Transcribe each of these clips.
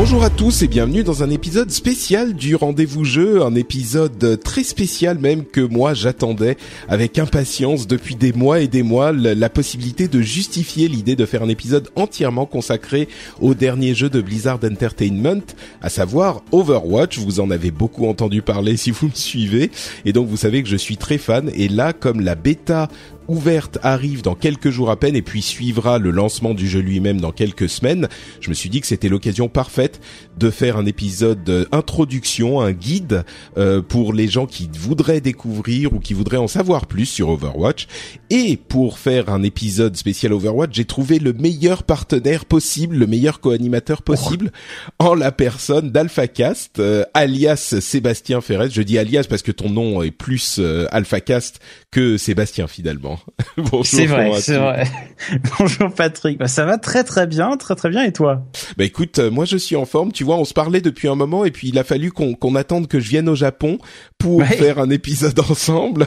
Bonjour à tous et bienvenue dans un épisode spécial du Rendez-vous Jeu, un épisode très spécial même que moi j'attendais avec impatience depuis des mois et des mois, la, possibilité de justifier l'idée de faire un épisode entièrement consacré au dernier jeu de Blizzard Entertainment, à savoir Overwatch. Vous en avez beaucoup entendu parler si vous me suivez et donc vous savez que je suis très fan et là comme la bêta ouverte arrive dans quelques jours à peine et puis suivra le lancement du jeu lui-même dans quelques semaines, je me suis dit que c'était l'occasion parfaite de faire un épisode euh, introduction, un guide euh, pour les gens qui voudraient découvrir ou qui voudraient en savoir plus sur Overwatch. Et pour faire un épisode spécial Overwatch, j'ai trouvé le meilleur partenaire possible, le meilleur co-animateur possible, en la personne d'AlphaCast, euh, alias Sébastien Ferret. Je dis alias parce que ton nom est plus euh, AlphaCast que Sébastien finalement. Bonjour. C'est vrai, c'est vrai. Bonjour Patrick. Bah, ça va très très bien, très très bien. Et toi? Bah écoute, euh, moi je suis en forme. Tu vois, on se parlait depuis un moment et puis il a fallu qu'on qu'on attende que je vienne au Japon pour Ouais. faire un épisode ensemble.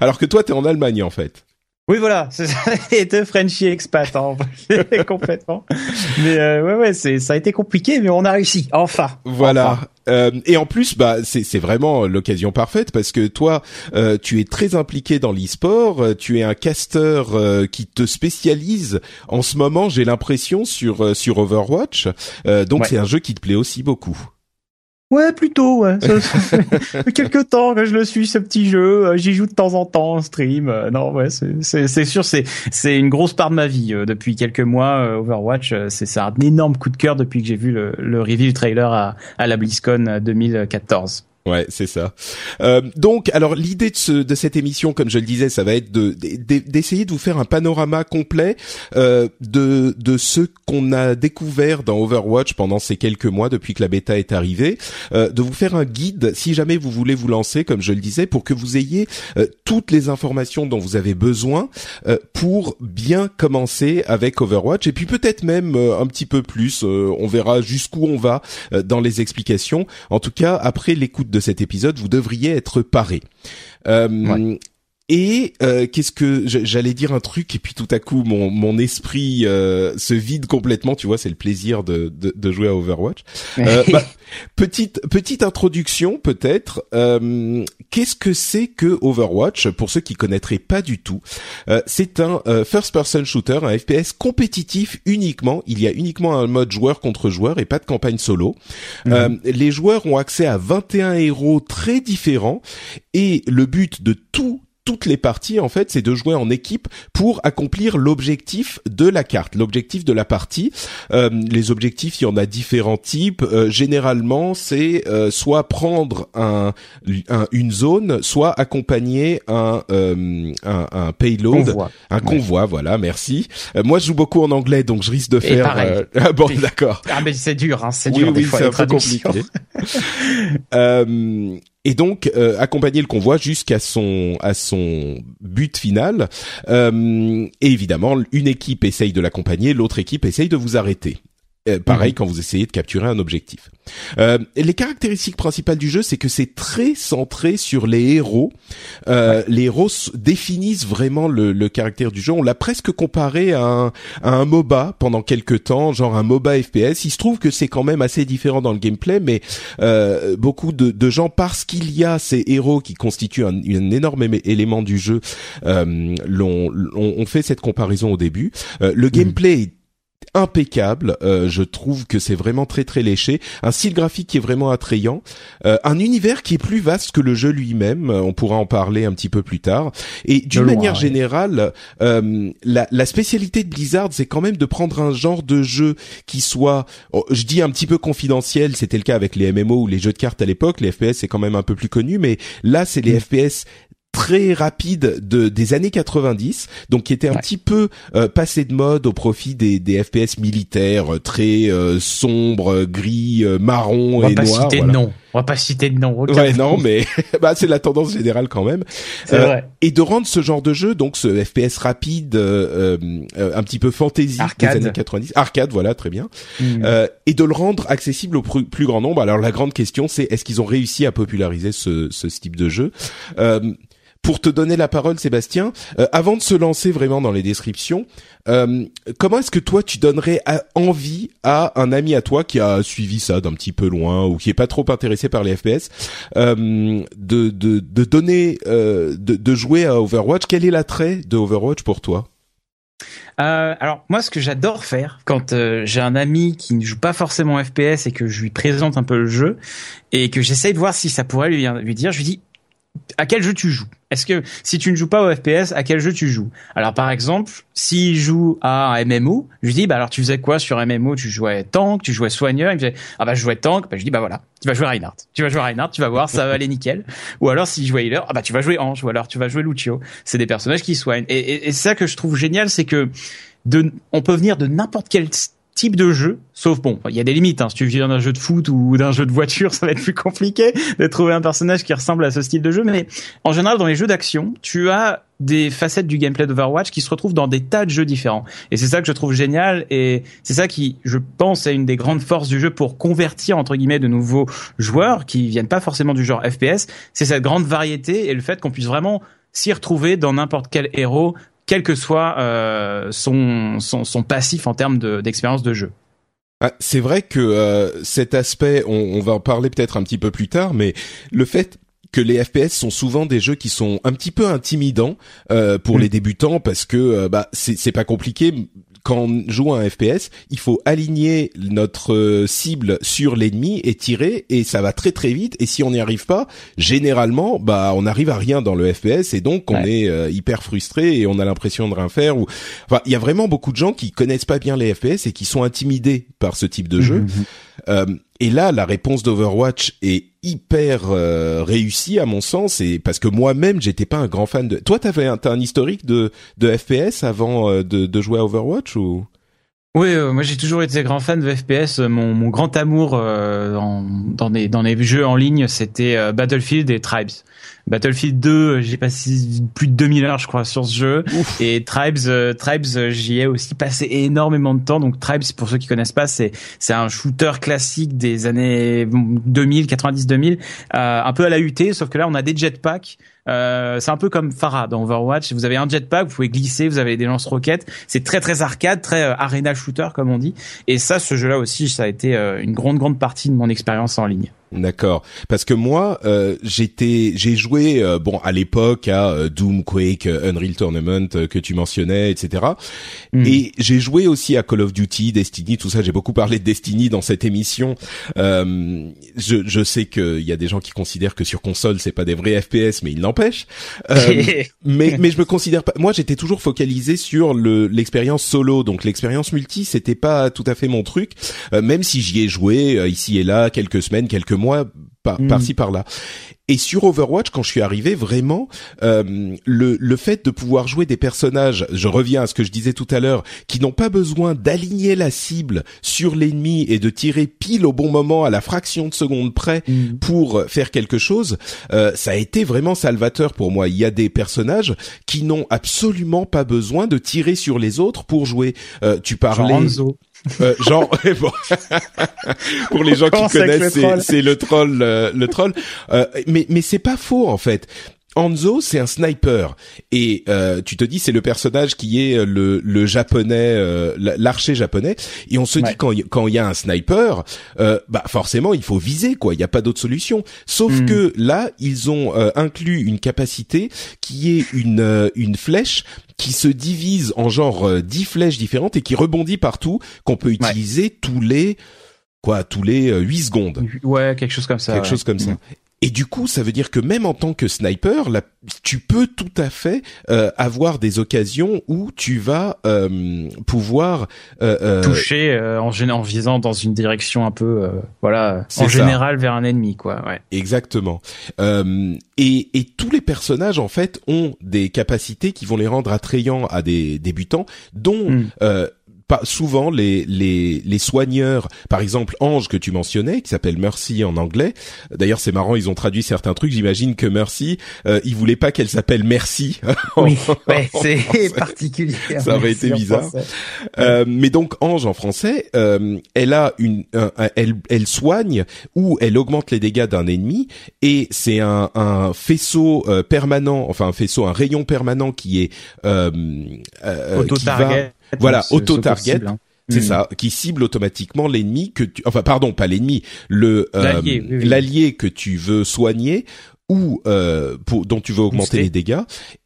Alors que toi t'es en Allemagne en fait. Oui, voilà. C'est ça. Les deux Frenchie expats, hein. complètement. Mais euh, ouais, ouais, c'est ça a été compliqué, mais on a réussi. Enfin. Voilà. Enfin. Euh, et en plus, bah, c'est vraiment l'occasion parfaite parce que toi, euh, tu es très impliqué dans l'e-sport. euh, Tu es un casteur euh, qui te spécialise en ce moment. J'ai l'impression sur sur Overwatch. Donc Ouais. c'est un jeu qui te plaît aussi beaucoup. Ouais, plutôt. Ouais. Ça, fait quelques temps que je le suis ce petit jeu. Euh, J'y joue de temps en temps en stream. Euh, non, ouais, c'est sûr, c'est une grosse part de ma vie euh, depuis quelques mois. Overwatch, c'est un énorme coup de cœur depuis que j'ai vu le le review trailer à à la BlizzCon euh, 2014. Ouais, c'est ça. Euh, donc, alors l'idée de, ce, de cette émission, comme je le disais, ça va être de de- d'essayer de vous faire un panorama complet euh, de de ce qu'on a découvert dans Overwatch pendant ces quelques mois depuis que la bêta est arrivée, euh, de vous faire un guide si jamais vous voulez vous lancer, comme je le disais, pour que vous ayez euh, toutes les informations dont vous avez besoin euh, pour bien commencer avec Overwatch et puis peut-être même euh, un petit peu plus. on verra jusqu'où on va dans les explications. En tout cas, après l'écoute de cet épisode, vous devriez être paré. Euh. Et euh, qu'est-ce que j'allais dire un truc et puis tout à coup mon mon esprit euh, se vide complètement. Tu vois, c'est le plaisir de de, de jouer à Overwatch. Euh, bah, petite petite introduction peut-être. Euh, Qu'est-ce que c'est que Overwatch? Pour ceux qui connaîtraient pas du tout Euh, C'est un euh, first-person shooter, un FPS compétitif uniquement. Il y a uniquement un mode joueur contre joueur et pas de campagne solo. Euh, les joueurs ont accès à 21 héros très différents et le but de tout toutes les parties en fait, c'est de jouer en équipe pour accomplir l'objectif de la carte, l'objectif de la partie. Euh, les objectifs, il y en a différents types. Euh, généralement, c'est euh, soit prendre un, un- une zone, soit accompagner un euh, un, un payload, Convoi. un Ouais. convoi. Voilà, merci. Euh, moi, je joue beaucoup en anglais, donc je risque de Et faire. pareil. ah bon, d'accord. Ah mais c'est dur, hein, c'est Oui, dur des oui, fois c'est les traductions. et donc euh, accompagner le convoi jusqu'à son à son but final. Euh, et évidemment, une équipe essaye de l'accompagner, l'autre équipe essaye de vous arrêter. Euh, pareil quand vous essayez de capturer un objectif. Euh, les caractéristiques principales du jeu, c'est que c'est très centré sur les héros. Euh, Les héros définissent vraiment le, le caractère du jeu. On l'a presque comparé à un, à un MOBA pendant quelques temps, genre un MOBA FPS. Il se trouve que c'est quand même assez différent dans le gameplay, mais euh, beaucoup de, de gens, parce qu'il y a ces héros qui constituent un, un énorme éme- élément du jeu, euh, l'ont, l'ont- ont fait cette comparaison au début. Euh, le gameplay est impeccable. Euh, je trouve que c'est vraiment très très léché, un style graphique qui est vraiment attrayant, euh, un univers qui est plus vaste que le jeu lui-même. On pourra en parler un petit peu plus tard. Et d'une manière générale, euh, la, la, spécialité de Blizzard, c'est quand même de prendre un genre de jeu qui soit, oh, je dis un petit peu confidentiel. C'était le cas avec les MMO ou les jeux de cartes à l'époque. Les FPS c'est quand même un peu plus connu, mais là c'est les mm. FPS très rapide de des années 90, donc qui était un petit peu euh, passé de mode au profit des, des FPS militaires euh, très euh, sombres, gris, marron et noirs. On va pas citer de nom. On va pas citer de nom. Ouais, non, mais bah c'est la tendance générale quand même. Vrai. Et de rendre ce genre de jeu, donc ce FPS rapide, un petit peu fantasy des années 90, arcade, voilà, très bien, mm. et de le rendre accessible au plus, grand nombre. Alors la grande question, c'est est-ce qu'ils ont réussi à populariser ce, ce type de jeu? Pour te donner la parole, Sébastien, euh, avant de se lancer vraiment dans les descriptions, euh, comment est-ce que toi tu donnerais envie à un ami à toi qui a suivi ça d'un petit peu loin ou qui est pas trop intéressé par les FPS euh, de, de, de donner de, de jouer à Overwatch? Quel est l'attrait de Overwatch pour toi? Alors moi, ce que j'adore faire quand j'ai un ami qui ne joue pas forcément FPS et que je lui présente un peu le jeu et que j'essaye de voir si ça pourrait lui, lui dire, je lui dis à quel jeu tu joues? Est-ce que si tu ne joues pas au FPS, à quel jeu tu joues? Alors par exemple, s'il joue à un MMO, je lui dis bah alors tu faisais quoi sur MMO Tu jouais tank, tu jouais soigneur Il me dit ah bah je jouais tank. Bah je dis bah voilà, tu vas jouer Reinhardt. Tu vas jouer Reinhardt, tu vas voir, ça va aller nickel. Ou alors s'il jouait healer, ah bah tu vas jouer Ange. Ou alors tu vas jouer Lucio. C'est des personnages qui soignent. Et, et, et c'est ça que je trouve génial, c'est que de, on peut venir de n'importe quel type de jeu, sauf bon, il y a des limites. Hein. Si tu viens d'un jeu de foot ou d'un jeu de voiture, ça va être plus compliqué de trouver un personnage qui ressemble à ce style de jeu. Mais en général, dans les jeux d'action, tu as des facettes du gameplay d'Overwatch qui se retrouvent dans des tas de jeux différents. Et c'est ça que je trouve génial et c'est ça qui, je pense, est une des grandes forces du jeu pour convertir, entre guillemets, de nouveaux joueurs qui viennent pas forcément du genre FPS. C'est cette grande variété et le fait qu'on puisse vraiment s'y retrouver dans n'importe quel héros, quel que soit euh, son, son, son, passif en termes d'expérience de, jeu. Ah, c'est vrai que euh, cet aspect, on, on, va en parler peut-être un petit peu plus tard, mais le fait que les FPS sont souvent des jeux qui sont un petit peu intimidants euh, pour mm. les débutants parce que euh, bah c'est pas compliqué quand on joue à un FPS, il faut aligner notre euh, cible sur l'ennemi et tirer et ça va très très vite et si on n'y arrive pas, généralement bah on n'arrive à rien dans le FPS et donc on est euh, hyper frustré et on a l'impression de rien faire ou enfin il y a vraiment beaucoup de gens qui connaissent pas bien les FPS et qui sont intimidés par ce type de jeu. Mhm. Euh, et là, la réponse d'Overwatch est hyper euh, réussie à mon sens, et parce que moi-même, j'étais pas un grand fan de. Toi, t'avais un, historique de FPS avant euh, de, jouer à Overwatch ou? Oui, euh, moi j'ai toujours été grand fan de FPS. Mon, grand amour dans, dans les jeux en ligne, c'était Battlefield et Tribes. Battlefield 2, j'ai passé plus de 2000 heures, je crois, sur ce jeu. Et Tribes, euh, Tribes, j'y ai aussi passé énormément de temps. Donc Tribes, pour ceux qui connaissent pas, c'est c'est un shooter classique des années 2000, 90, 2000, un peu à la UT, sauf que là on a des jetpacks. Euh, c'est un peu comme Farah dans Overwatch. Vous avez un jetpack, vous pouvez glisser, vous avez des lance-roquettes. C'est très très arcade, très euh, arena shooter comme on dit. Et ça, ce jeu-là aussi, ça a été euh, une grande grande partie de mon expérience en ligne. D'accord. Parce que moi, euh, j'étais, j'ai joué, euh, bon, à l'époque à euh, Doom, Quake, Unreal Tournament que tu mentionnais, etc. Hmm. Et j'ai joué aussi à Call of Duty, Destiny, tout ça. J'ai beaucoup parlé de Destiny dans cette émission. je, je sais qu'il y a des gens qui considèrent que sur console c'est pas des vrais FPS, mais il n'empêche. mais mais je me considère pas. Moi, j'étais toujours focalisé sur le l'expérience solo, donc l'expérience multi, c'était pas tout à fait mon truc. même si j'y ai joué ici et là quelques semaines, quelques mois par, hmm. ci par-là. Et sur Overwatch, quand je suis arrivé, vraiment, euh, le, le fait de pouvoir jouer des personnages, je reviens à ce que je disais tout à l'heure, qui n'ont pas besoin d'aligner la cible sur l'ennemi et de tirer pile au bon moment à la fraction de seconde près hmm. pour faire quelque chose, euh, ça a été vraiment salvateur pour moi. Il y a des personnages qui n'ont absolument pas besoin de tirer sur les autres pour jouer. Euh, tu parlais. Euh, genre, bon. pour les gens qui connaissent, c'est le troll, euh, le troll. Euh, mais mais c'est pas faux en fait. Hanzo, c'est un sniper et euh, tu te dis c'est le personnage qui est le, le japonais, euh, l'archer japonais. Et on se dit quand quand il y a un sniper, euh, bah forcément il faut viser quoi. Il n'y a pas d'autre solution. Sauf hmm. que là ils ont inclus une capacité qui est une une flèche qui se divise en genre dix flèches différentes et qui rebondit partout, qu'on peut utiliser tous les quoi, tous les 8 secondes. Ouais, quelque chose comme ça. Quelque chose comme ça. Et du coup, ça veut dire que même en tant que sniper, là, tu peux tout à fait euh, avoir des occasions où tu vas euh, pouvoir euh, euh toucher en, en visant dans une direction un peu, voilà, en général vers un ennemi, quoi. Ouais. Exactement. Et, et, tous les personnages en fait ont des capacités qui vont les rendre attrayants à des débutants, dont hmm pas souvent les, les, les soigneurs, par exemple Ange que tu mentionnais, qui s'appelle Mercy en anglais. D'ailleurs, c'est marrant, ils ont traduit certains trucs. J'imagine que Mercy, euh, ils voulaient pas qu'elle s'appelle Merci. oui, ouais, c'est particulier. Ça aurait été bizarre. Euh, mais donc Ange en français, euh, elle a une, elle, elle soigne ou elle augmente les dégâts d'un ennemi et c'est un, un faisceau euh, permanent, enfin un faisceau, un rayon permanent qui est euh, euh qui va voilà, auto-target. Hein. C'est hmm. ça, qui cible automatiquement l'ennemi que tu, enfin pardon, pas l'ennemi, le euh, l'allié que tu veux soigner ou euh, pour, dont tu veux augmenter les dégâts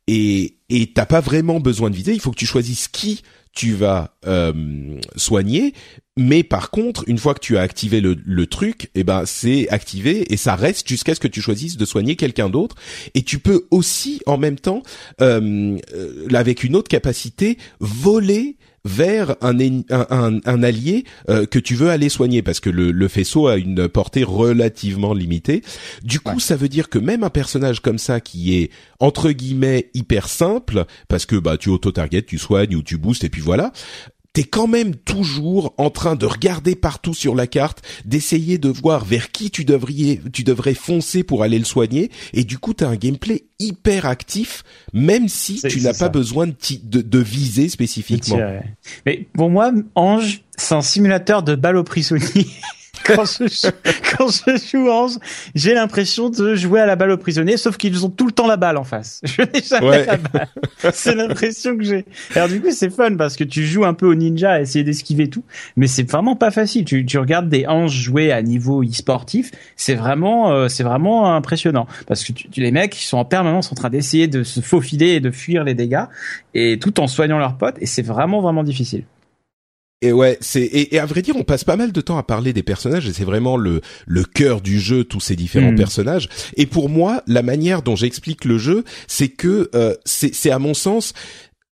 et et t'as pas vraiment besoin de viser. Il faut que tu choisisses qui tu vas euh, soigner. Mais par contre, une fois que tu as activé le, le truc, eh ben c'est activé et ça reste jusqu'à ce que tu choisisses de soigner quelqu'un d'autre. Et tu peux aussi en même temps, euh, euh avec une autre capacité, voler vers un, un, un, allié euh, que tu veux aller soigner parce que le, le, faisceau a une portée relativement limitée. Du coup, ça veut dire que même un personnage comme ça qui est entre guillemets hyper simple parce que bah tu auto-target, tu soignes ou tu boostes et puis voilà, t'es quand même toujours en train de regarder partout sur la carte, d'essayer de voir vers qui tu devrais, tu devrais foncer pour aller le soigner, et du coup t'as un gameplay hyper actif, même si tu n'as pas besoin de, de, de, viser spécifiquement. Mais pour moi, Ange, c'est un simulateur de balle au prisonnier. Quand je, quand je joue Ange, j'ai l'impression de jouer à la balle aux prisonniers, sauf qu'ils ont tout le temps la balle en face. Je n'ai jamais la balle. C'est l'impression que j'ai. Alors du coup, c'est fun parce que tu joues un peu au ninja à essayer d'esquiver tout, mais c'est vraiment pas facile. Tu, tu regardes des Anges jouer à niveau e-sportif, c'est vraiment, euh, c'est vraiment impressionnant parce que tu, les mecs, ils sont en permanence en train d'essayer de se faufiler et de fuir les dégâts, et tout en soignant leurs potes, et c'est vraiment vraiment difficile. Et ouais, c'est et, à vrai dire, on passe pas mal de temps à parler des personnages et c'est vraiment le le cœur du jeu, tous ces différents hmm. personnages. Et pour moi, la manière dont j'explique le jeu, c'est que euh, c'est c'est à mon sens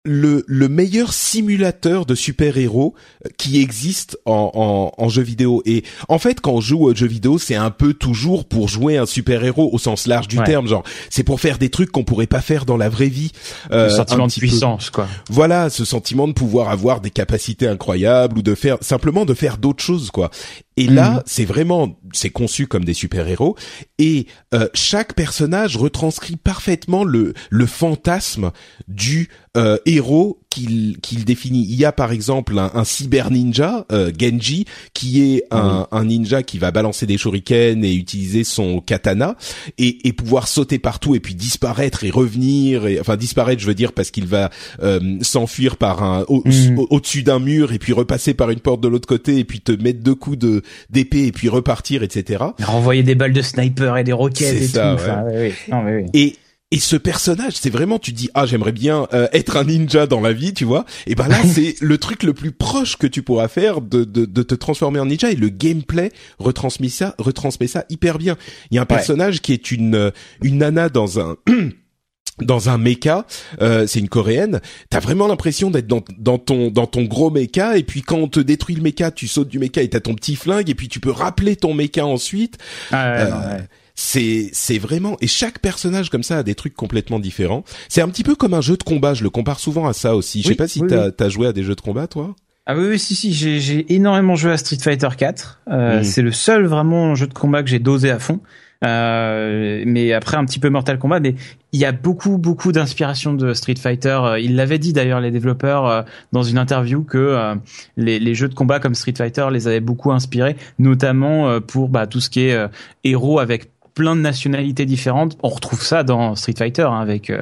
le, le meilleur simulateur de super-héros euh, qui existe en, en, en, jeu vidéo. Et en fait, quand on joue au jeu vidéo, c'est un peu toujours pour jouer un super-héros au sens large du terme. Genre, c'est pour faire des trucs qu'on pourrait pas faire dans la vraie vie. Euh, sentiment de puissance, quoi. Voilà, ce sentiment de pouvoir avoir des capacités incroyables ou de faire simplement de faire d'autres choses, quoi. Et là, mhm. c'est vraiment, c'est conçu comme des super-héros, et euh, chaque personnage retranscrit parfaitement le le fantasme du euh, héros qu'il qu'il définit. Il y a par exemple un, cyber ninja, euh, Genji, qui est un, un, ninja qui va balancer des shurikens et utiliser son katana et, et pouvoir sauter partout et puis disparaître et revenir. Et, enfin disparaître, je veux dire parce qu'il va euh, s'enfuir par un mhm. au-dessus d'un mur et puis repasser par une porte de l'autre côté et puis te mettre deux coups de d'épée et puis repartir, etc. Renvoyer des balles de sniper et des roquettes et tout. Enfin, oui, Non, mais oui. Et et ce personnage, c'est vraiment, tu dis, ah, j'aimerais bien euh, être un ninja dans la vie, tu vois. Et ben là, c'est le truc le plus proche que tu pourras faire de, de, de, te transformer en ninja. Et le gameplay retransmet ça, retransmet ça hyper bien. Il y a un personnage qui est une euh, une nana dans un dans un mecha, euh, c'est une coréenne. T'as vraiment l'impression d'être dans, dans ton dans ton gros mecha et puis quand on te détruit le mecha, tu sautes du mecha et t'as ton petit flingue et puis tu peux rappeler ton mecha ensuite. Ah ouais, ouais c'est c'est vraiment et chaque personnage comme ça a des trucs complètement différents. C'est un petit peu comme un jeu de combat. Je le compare souvent à ça aussi. Je sais pas si t'as as joué à des jeux de combat toi? Ah oui, oui si si j'ai j'ai énormément joué à Street Fighter 4. Euh, C'est le seul vraiment jeu de combat que j'ai dosé à fond. Euh, mais après un petit peu Mortal Kombat mais il y a beaucoup beaucoup d'inspiration de Street Fighter euh, il l'avait dit d'ailleurs les développeurs euh, dans une interview que euh, les, les, jeux de combat comme Street Fighter les avaient beaucoup inspirés notamment pour bah, tout ce qui est héros avec plein de nationalités différentes. On retrouve ça dans Street Fighter hein, avec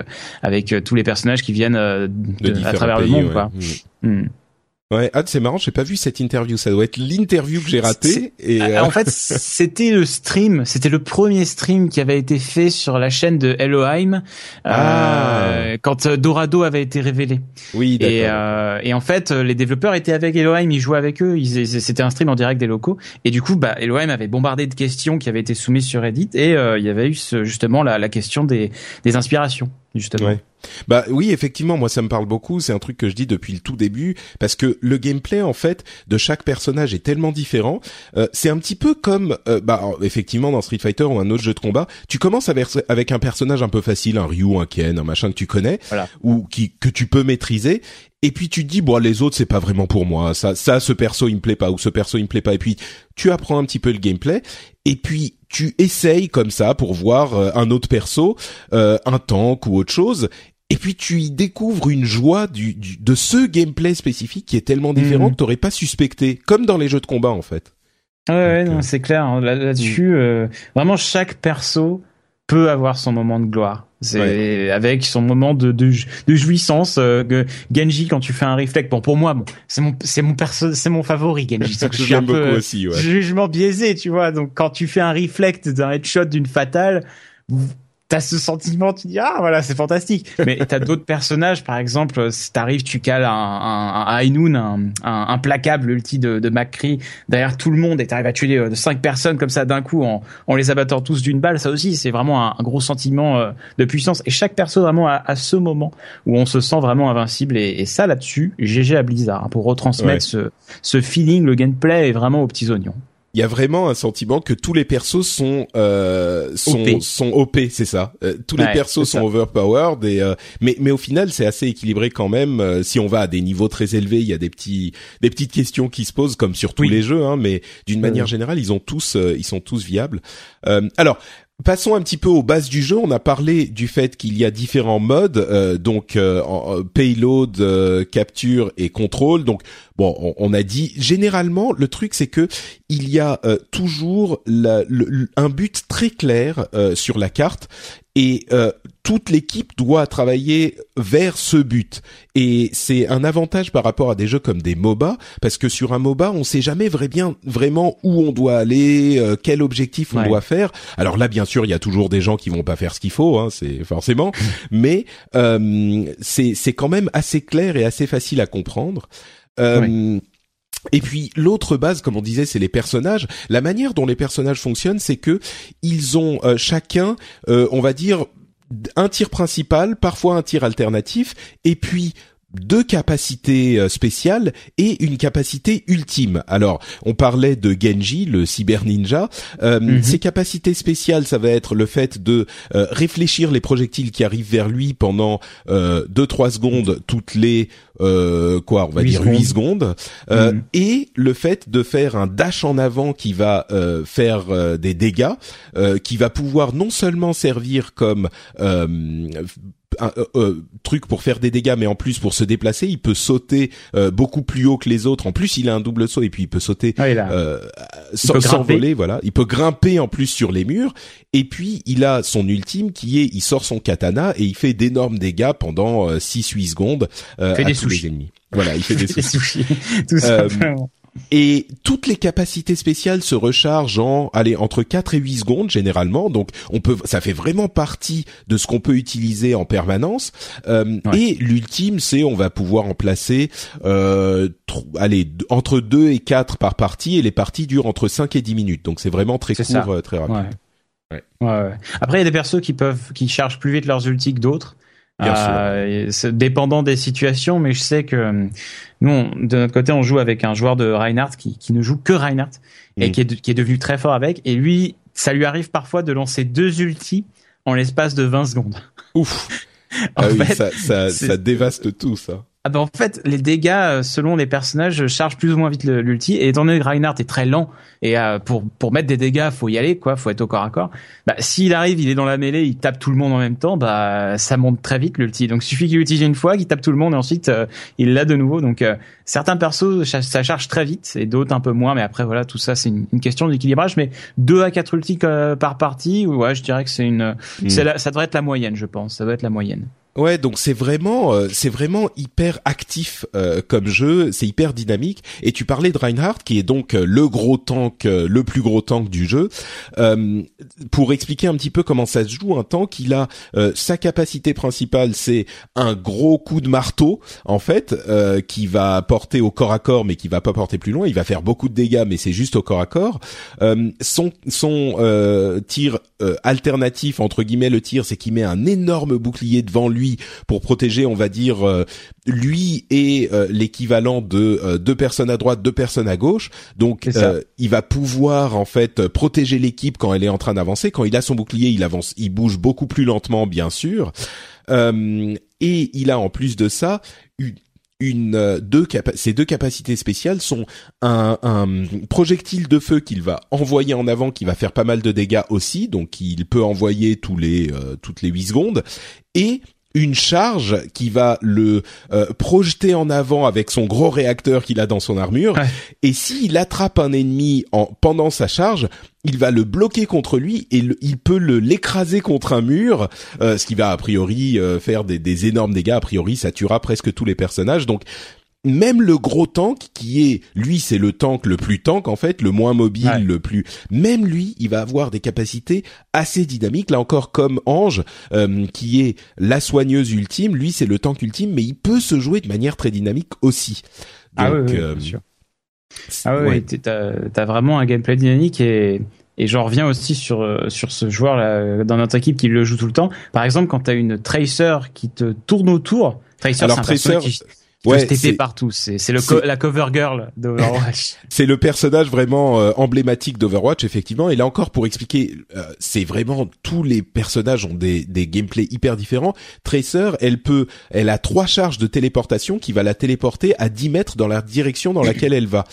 avec tous les personnages qui viennent de, à travers le monde. Quoi. Mm. Mm. Ouais, ah, c'est marrant, j'ai pas vu cette interview. Ça doit être l'interview que j'ai ratée. Et ah, euh, En fait, c'était le stream, c'était le premier stream qui avait été fait sur la chaîne de Elohim ah. euh, quand euh, Dorado avait été révélé. Oui, d'accord. Et, euh, et, en fait, les développeurs étaient avec Elohim, ils jouaient avec eux. C'était un stream en direct des locaux. Et du coup, bah, Elohim avait bombardé de questions qui avaient été soumises sur Reddit et il y avait eu ce, justement la, la question des, des inspirations justement. Ouais. Bah oui, effectivement, moi ça me parle beaucoup. C'est un truc que je dis depuis le tout début parce que le gameplay en fait de chaque personnage est tellement différent. Euh, c'est un petit peu comme, euh, bah effectivement dans Street Fighter ou un autre jeu de combat, tu commences avec, avec un personnage un peu facile, un Ryu, un Ken, un machin que tu connais ou qui que tu peux maîtriser. Et puis tu te dis bon les autres c'est pas vraiment pour moi ça ça ce perso il me plaît pas ou ce perso il me plaît pas et puis tu apprends un petit peu le gameplay et puis tu essayes comme ça pour voir euh, un autre perso, euh, un tank ou autre chose, et puis tu y découvres une joie du, de ce gameplay spécifique qui est tellement différent mhm. que t'aurais pas suspecté, comme dans les jeux de combat en fait. Ouais, ouais non, c'est clair. Hein. Là-dessus, euh, vraiment chaque perso peut avoir son moment de gloire. C'est avec son moment de, de, de jouissance. Euh, Genji, quand tu fais un réflexe, bon pour moi, bon, c'est mon c'est mon perso, c'est mon favori Genji. je suis un peu aussi, ouais. jugement biaisé, tu vois. Donc quand tu fais un reflect d'un headshot d'une fatale, t'as ce sentiment, tu dis ah voilà c'est fantastique. Mais t'as d'autres personnages, par exemple, si t'arrives, tu cales un, un, un un, un, implacable ulti de, de McCree derrière tout le monde et t'arrives à tuer euh, cinq personnes comme ça d'un coup en, en les abattant tous d'une balle. Ça aussi c'est vraiment un, gros sentiment euh, de puissance. Et chaque perso vraiment à, ce moment où on se sent vraiment invincible et, et ça là-dessus, GG à Blizzard hein, pour retransmettre ce, ce feeling. Le gameplay est vraiment aux petits oignons il y a vraiment un sentiment que tous les persos sont euh, sont OP, sont OP c'est ça. Euh, tous les persos sont overpowered et euh, mais mais au final c'est assez équilibré quand même. Euh, si on va à des niveaux très élevés, il y a des petits des petites questions qui se posent comme sur tous les jeux, hein, mais d'une manière générale ils ont tous ils sont tous viables. alors Passons un petit peu aux bases du jeu. On a parlé du fait qu'il y a différents modes, euh, donc euh, payload, euh, capture et contrôle. Donc bon, on, a dit généralement le truc c'est que il y a toujours un but très clair sur la carte et euh, toute l'équipe doit travailler vers ce but. Et c'est un avantage par rapport à des jeux comme des MOBA, parce que sur un MOBA, on sait jamais vrai bien, vraiment où on doit aller, euh, quel objectif on doit faire. Alors là, bien sûr, il y a toujours des gens qui vont pas faire ce qu'il faut, hein, c'est forcément, mais euh, c'est c'est quand même assez clair et assez facile à comprendre. Et puis l'autre base, comme on disait, c'est les personnages. La manière dont les personnages fonctionnent, c'est que ils ont euh, chacun, euh, on va dire, un tir principal, parfois un tir alternatif, et puis deux capacités euh, spéciales et une capacité ultime. Alors, on parlait de Genji, le cyber ninja. Euh, mhm. Ses capacités spéciales, ça va être le fait de euh, réfléchir les projectiles qui arrivent vers lui pendant euh, 2-3 secondes toutes les quoi, on va dire 8 secondes, mhm. et le fait de faire un dash en avant qui va faire des dégâts, qui va pouvoir non seulement servir comme un euh, euh, truc pour faire des dégâts, mais en plus pour se déplacer, il peut sauter euh, beaucoup plus haut que les autres. En plus, il a un double saut et puis il peut sauter ah, sans s'envoler. Voilà, il peut grimper en plus sur les murs. Et puis il a son ultime qui est, il sort son katana et il fait d'énormes dégâts pendant 6-8 secondes à tous les ennemis. Voilà, il fait des sushis. Tout simplement. Et toutes les capacités spéciales se rechargent en, allez, entre 4 et 8 secondes généralement. Donc, on peut, ça fait vraiment partie de ce qu'on peut utiliser en permanence. Euh, Et l'ultime, c'est, on va pouvoir en placer, euh, allez, entre 2 et 4 par partie. Et les parties durent entre 5 et 10 minutes. Donc, c'est vraiment très court, euh, très rapide. Ouais. Ouais. Après, il y a des persos qui peuvent, qui chargent plus vite leurs ultis que d'autres. Euh, dépendant des situations, mais je sais que euh, nous, de notre côté, on joue avec un joueur de Reinhardt qui, qui ne joue que Reinhardt et mm. qui est, qui est devenu très fort avec. Et lui, ça lui arrive parfois de lancer deux ultis en l'espace de 20 secondes. Ouf. ah oui, ça, ça, ça, dévaste tout ça. Ah ben en fait, les dégâts euh, selon les personnages chargent plus ou moins vite l'ulti. Et étant donné que Reinhardt est très lent et euh, pour pour mettre des dégâts, faut y aller quoi, faut être au corps à corps. Bah s'il arrive, il est dans la mêlée, il tape tout le monde en même temps, bah ça monte très vite l'ulti. Donc il suffit qu'il utilise une fois, qu'il tape tout le monde et ensuite euh, il l'a de nouveau. Donc certains persos ça charge très vite et d'autres un peu moins. Mais après voilà, tout ça c'est une, question d'équilibrage. Mais 2 à 4 ultis par partie, ouais, je dirais que c'est une, hmm. ça devrait être la moyenne, je pense. Ça doit être la moyenne. Ouais, donc c'est vraiment, euh, c'est vraiment hyper actif euh, comme jeu, c'est hyper dynamique. Et tu parlais de Reinhardt, qui est donc euh, le gros tank, le plus gros tank du jeu. pour expliquer un petit peu comment ça se joue, un tank, il a sa capacité principale, c'est un gros coup de marteau, en fait, qui va porter au corps à corps, mais qui va pas porter plus loin. Il va faire beaucoup de dégâts, mais c'est juste au corps à corps. son son tir alternatif entre guillemets, le tir, c'est qu'il met un énorme bouclier devant lui pour protéger, on va dire, euh, lui et euh, l'équivalent de euh, deux personnes à droite, deux personnes à gauche. Donc, il va pouvoir en fait protéger l'équipe quand elle est en train d'avancer. Quand il a son bouclier, il avance, il bouge beaucoup plus lentement, bien sûr. et il a en plus de ça une une deux ces deux capacités spéciales sont un, un projectile de feu qu'il va envoyer en avant qui va faire pas mal de dégâts aussi donc il peut envoyer tous les toutes les 8 secondes et une charge qui va le euh, projeter en avant avec son gros réacteur qu'il a dans son armure. Et s'il attrape un ennemi en, pendant sa charge, il va le bloquer contre lui et il peut le l'écraser contre un mur, euh, ce qui va a priori euh, faire des, des, énormes dégâts. A priori, ça tuera presque tous les personnages. Donc même le gros tank qui est lui c'est le tank le plus tank en fait le moins mobile le plus même lui il va avoir des capacités assez dynamiques. Là encore comme Ange euh, qui est la soigneuse ultime lui c'est le tank ultime mais il peut se jouer de manière très dynamique aussi. Ah oui, euh, bien sûr. ah oui t'as as vraiment un gameplay dynamique et et j'en reviens aussi sur euh, sur ce joueur là dans notre équipe qui le joue tout le temps. Par exemple, quand tu as une tracer qui te tourne autour, tracer, Alors tracer, qui, ouais, c'est partout. C'est c'est le la cover girl d'Overwatch. c'est le personnage vraiment euh, emblématique d'Overwatch effectivement. Et là encore pour expliquer, euh, c'est vraiment tous les personnages ont des des gameplays hyper différents. Tracer, elle peut, elle a trois charges de téléportation qui va la téléporter à 10 mètres dans la direction dans laquelle elle va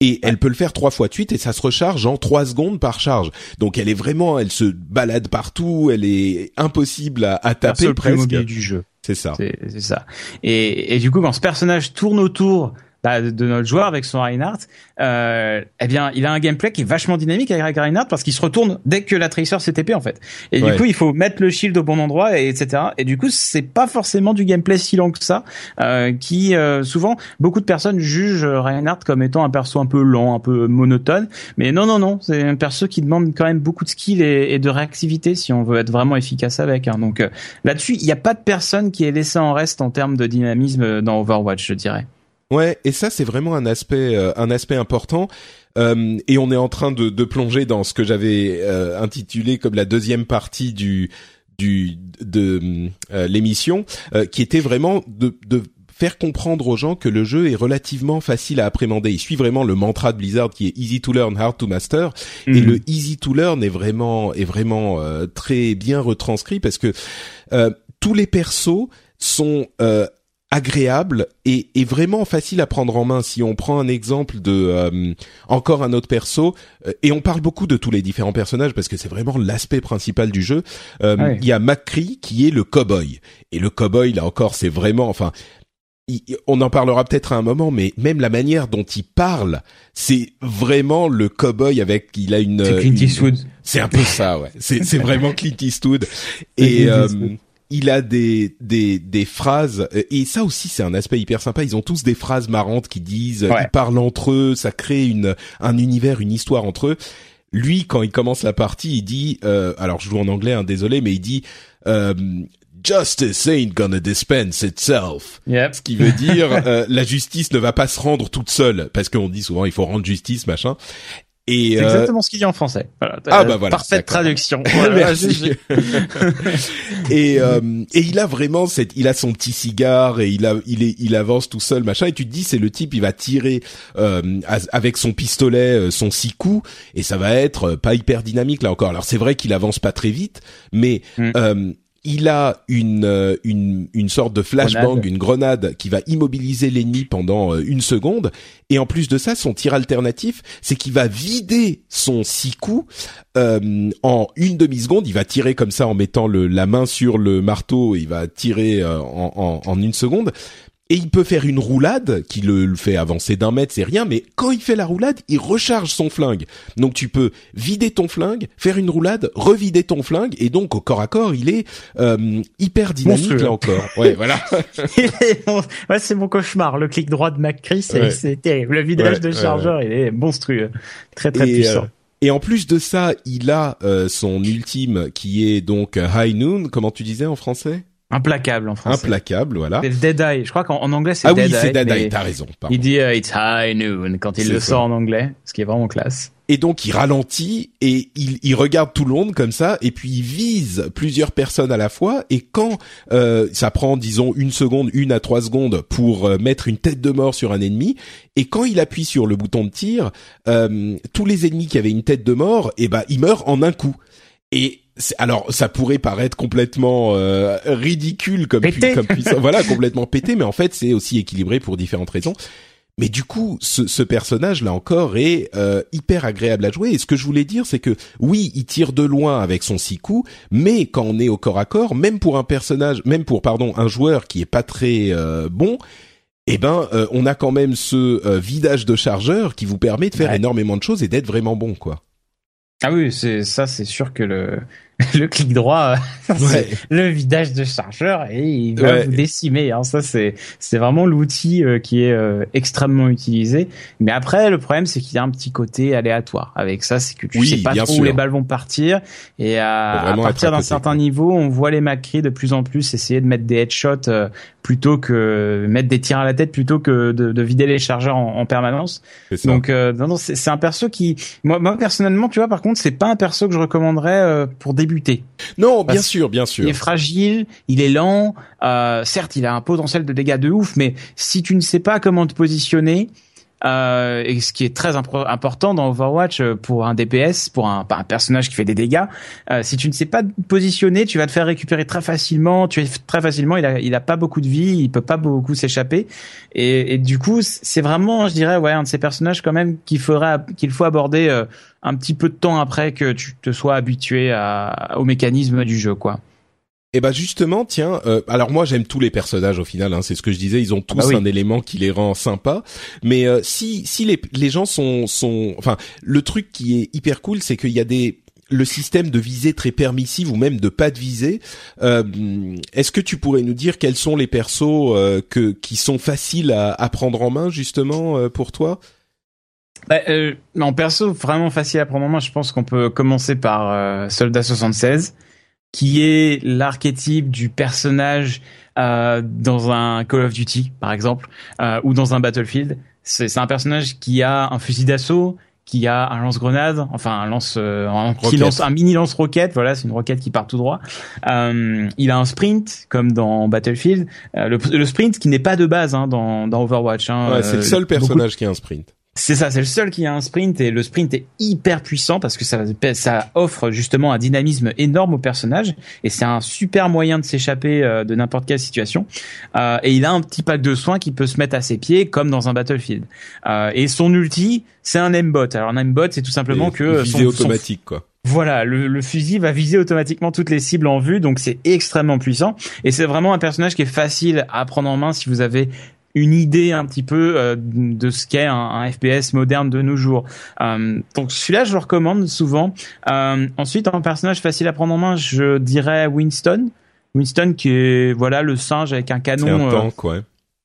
et elle peut le faire trois fois de suite et ça se recharge en trois secondes par charge. Donc elle est vraiment, elle se balade partout, elle est impossible à, à taper presque. du jeu. C'est ça. C'est ça. Et, et du coup, quand ce personnage tourne autour bah, de notre joueur avec son Reinhardt, euh, eh bien, il a un gameplay qui est vachement dynamique avec Reinhardt parce qu'il se retourne dès que la Tracer s'est TP en fait. Et du coup, il faut mettre le shield au bon endroit, et etc. Et du coup, c'est pas forcément du gameplay si long que ça, euh, qui euh, souvent beaucoup de personnes jugent Reinhardt comme étant un perso un peu lent, un peu monotone. Mais non, non, non, c'est un perso qui demande quand même beaucoup de skill et, de réactivité si on veut être vraiment efficace avec. Hein. Donc euh, là-dessus, il n'y a pas de personne qui est laissé en reste en termes de dynamisme dans Overwatch, je dirais. Ouais, et ça c'est vraiment un aspect euh, un aspect important. Euh, et on est en train de, de plonger dans ce que j'avais euh, intitulé comme la deuxième partie du du de euh, l'émission, qui était vraiment de, de faire comprendre aux gens que le jeu est relativement facile à appréhender. Il suit vraiment le mantra de Blizzard qui est easy to learn, hard to master. Et mhm. le easy to learn est vraiment est vraiment très bien retranscrit parce que tous les persos sont agréable et, et, vraiment facile à prendre en main. Si on prend un exemple de euh, encore un autre perso, euh, et on parle beaucoup de tous les différents personnages parce que c'est vraiment l'aspect principal du jeu. Euh, il y a McCree qui est le cowboy et le cowboy là encore c'est vraiment enfin on en parlera peut-être à un moment, mais même la manière dont il parle, c'est vraiment le cowboy avec il a une. C'est Clint Eastwood. C'est un peu ça, ouais. C'est vraiment Clint Eastwood. Et il a des des des phrases et ça aussi c'est un aspect hyper sympa. Ils ont tous des phrases marrantes qui disent, ils parlent entre eux, ça crée une un univers, une histoire entre eux. Lui, quand il commence la partie, il dit, euh, alors je joue en anglais, hein, désolé, mais il dit. Euh, Justice ain't gonna dispense itself. Ce qui veut dire euh, la justice ne va pas se rendre toute seule parce qu'on dit souvent il faut rendre justice machin. Et c'est euh, exactement ce qu'il dit en français. Voilà, ah bah voilà. Parfaite traduction. Merci. et euh, et il a vraiment cette, il a son petit cigare et il a, il est, il avance tout seul machin. Et tu te dis c'est le type, il va tirer euh, avec son pistolet, son six coups et ça va être pas hyper dynamique là encore. Alors c'est vrai qu'il avance pas très vite, mais mm il a une, euh, une, une sorte de flashbang, une grenade qui va immobiliser l'ennemi pendant euh, une seconde. Et en plus de ça, son tir alternatif, c'est qu'il va vider son six coups euh, en une demi-seconde. Il va tirer comme ça en mettant le, la main sur le marteau. Il va tirer en, en, en une seconde et il peut faire une roulade qui le, fait avancer d'un mètre, c'est rien, mais quand il fait la roulade, il recharge son flingue. Donc tu peux vider ton flingue, faire une roulade, revider ton flingue, et donc au corps à corps, il est euh, hyper dynamique là encore. Ouais, voilà. ouais, c'est mon cauchemar. Le clic droit de McCree, c'est terrible. Le vidage de chargeur, il est monstrueux, très très puissant. Euh, et en plus de ça, il a euh, son ultime qui est donc High Noon. Comment tu disais en français? Implacable en français. Implacable, voilà. C'est Dead Eye. Je crois qu'en anglais c'est ah Dead Eye. Ah oui, c'est Dead Eye. T'as raison. Pardon. Il dit uh, It's High Noon quand il le sort en anglais, ce qui est vraiment classe. Et donc il ralentit et il, il, regarde tout le monde comme ça et puis il vise plusieurs personnes à la fois et quand euh, ça prend disons une seconde, une à trois secondes pour euh, mettre une tête de mort sur un ennemi et quand il appuie sur le bouton de tir, euh, tous les ennemis qui avaient une tête de mort, eh ben ils meurent en un coup. Et alors ça pourrait paraître complètement euh, ridicule comme, comme puissance, voilà complètement pété, mais en fait c'est aussi équilibré pour différentes raisons. Mais du coup, ce, ce personnage là encore est euh, hyper agréable à jouer. Et ce que je voulais dire, c'est que oui, il tire de loin avec son six coups, mais quand on est au corps à corps, même pour un personnage, même pour pardon un joueur qui est pas très euh, bon, eh ben on a quand même ce vidage de chargeur qui vous permet de faire énormément de choses et d'être vraiment bon quoi. Ah oui, c'est ça, c'est sûr que le le clic droit, le vidage de chargeur et il va vous décimer. Hein. Ça c'est c'est vraiment l'outil euh, qui est euh, extrêmement utilisé. Mais après le problème c'est qu'il y a un petit côté aléatoire avec ça, c'est que tu sais pas trop où les balles vont partir et à, partir d'un certain niveau, on voit les Macri de plus en plus essayer de mettre des headshots euh, plutôt que mettre des tirs à la tête plutôt que de, de vider les chargeurs en, en permanence. Donc non, non c'est un perso qui moi, moi personnellement tu vois par contre c'est pas un perso que je recommanderais pour non, bien sûr, bien sûr. Il est fragile, il est lent. Euh, certes, il a un potentiel de dégâts de ouf, mais si tu ne sais pas comment te positionner, euh, et ce qui est très important dans Overwatch euh, pour un DPS, pour un, un personnage qui fait des dégâts, euh, si tu ne sais pas te positionner, tu vas te faire récupérer très facilement. Tu es très facilement, il a, il a pas beaucoup de vie, il peut pas beaucoup s'échapper, et, et, du coup, c'est vraiment, je dirais, ouais, un de ces personnages quand même qu'il faudra, qu'il faut aborder un petit peu de temps après que tu te sois habitué à, au mécanisme du jeu, quoi. Et eh ben justement, tiens, euh, alors moi j'aime tous les personnages au final, hein, c'est ce que je disais, ils ont tous ah bah un élément qui les rend sympas. Mais euh, si si les les gens sont sont, enfin, le truc qui est hyper cool, c'est qu'il y a des le système de visée très permissive ou même de pas de visée. Euh, Est-ce que tu pourrais nous dire quels sont les persos euh, que qui sont faciles à, à prendre en main justement euh, pour toi? Bah, euh, En perso, vraiment facile à prendre en main. Je pense qu'on peut commencer par Soldat 76 qui est l'archétype du personnage euh, dans un Call of Duty, par exemple, euh, ou dans un Battlefield. C'est un personnage qui a un fusil d'assaut, qui a un lance-grenade, enfin un lance, euh, un, qui lance un mini lance-roquette. Voilà, c'est une roquette qui part tout droit. Euh, il a un sprint comme dans Battlefield. Euh, le, le, sprint qui n'est pas de base hein, dans, dans Overwatch. Hein, ouais, c'est le seul personnage qui a un sprint. C'est ça, c'est le seul qui a un sprint et le sprint est hyper puissant parce que ça, ça offre justement un dynamisme énorme au personnage et c'est un super moyen de s'échapper euh, de n'importe quelle situation. Euh, et il a un petit pack de soins qui peut se mettre à ses pieds comme dans un battlefield. Euh, et son ulti, c'est un aimbot. Alors un aimbot, c'est tout simplement que son, automatique quoi. Voilà, le, le, fusil va viser automatiquement toutes les cibles en vue, donc c'est extrêmement puissant. Et c'est vraiment un personnage qui est facile à prendre en main si vous avez une idée un petit peu euh, de ce qu'est un, FPS moderne de nos jours. Euh, donc celui-là, je le recommande souvent. Euh, ensuite, un personnage facile à prendre en main, je dirais Winston. Winston qui est voilà le singe avec un canon. C'est un tank, ouais.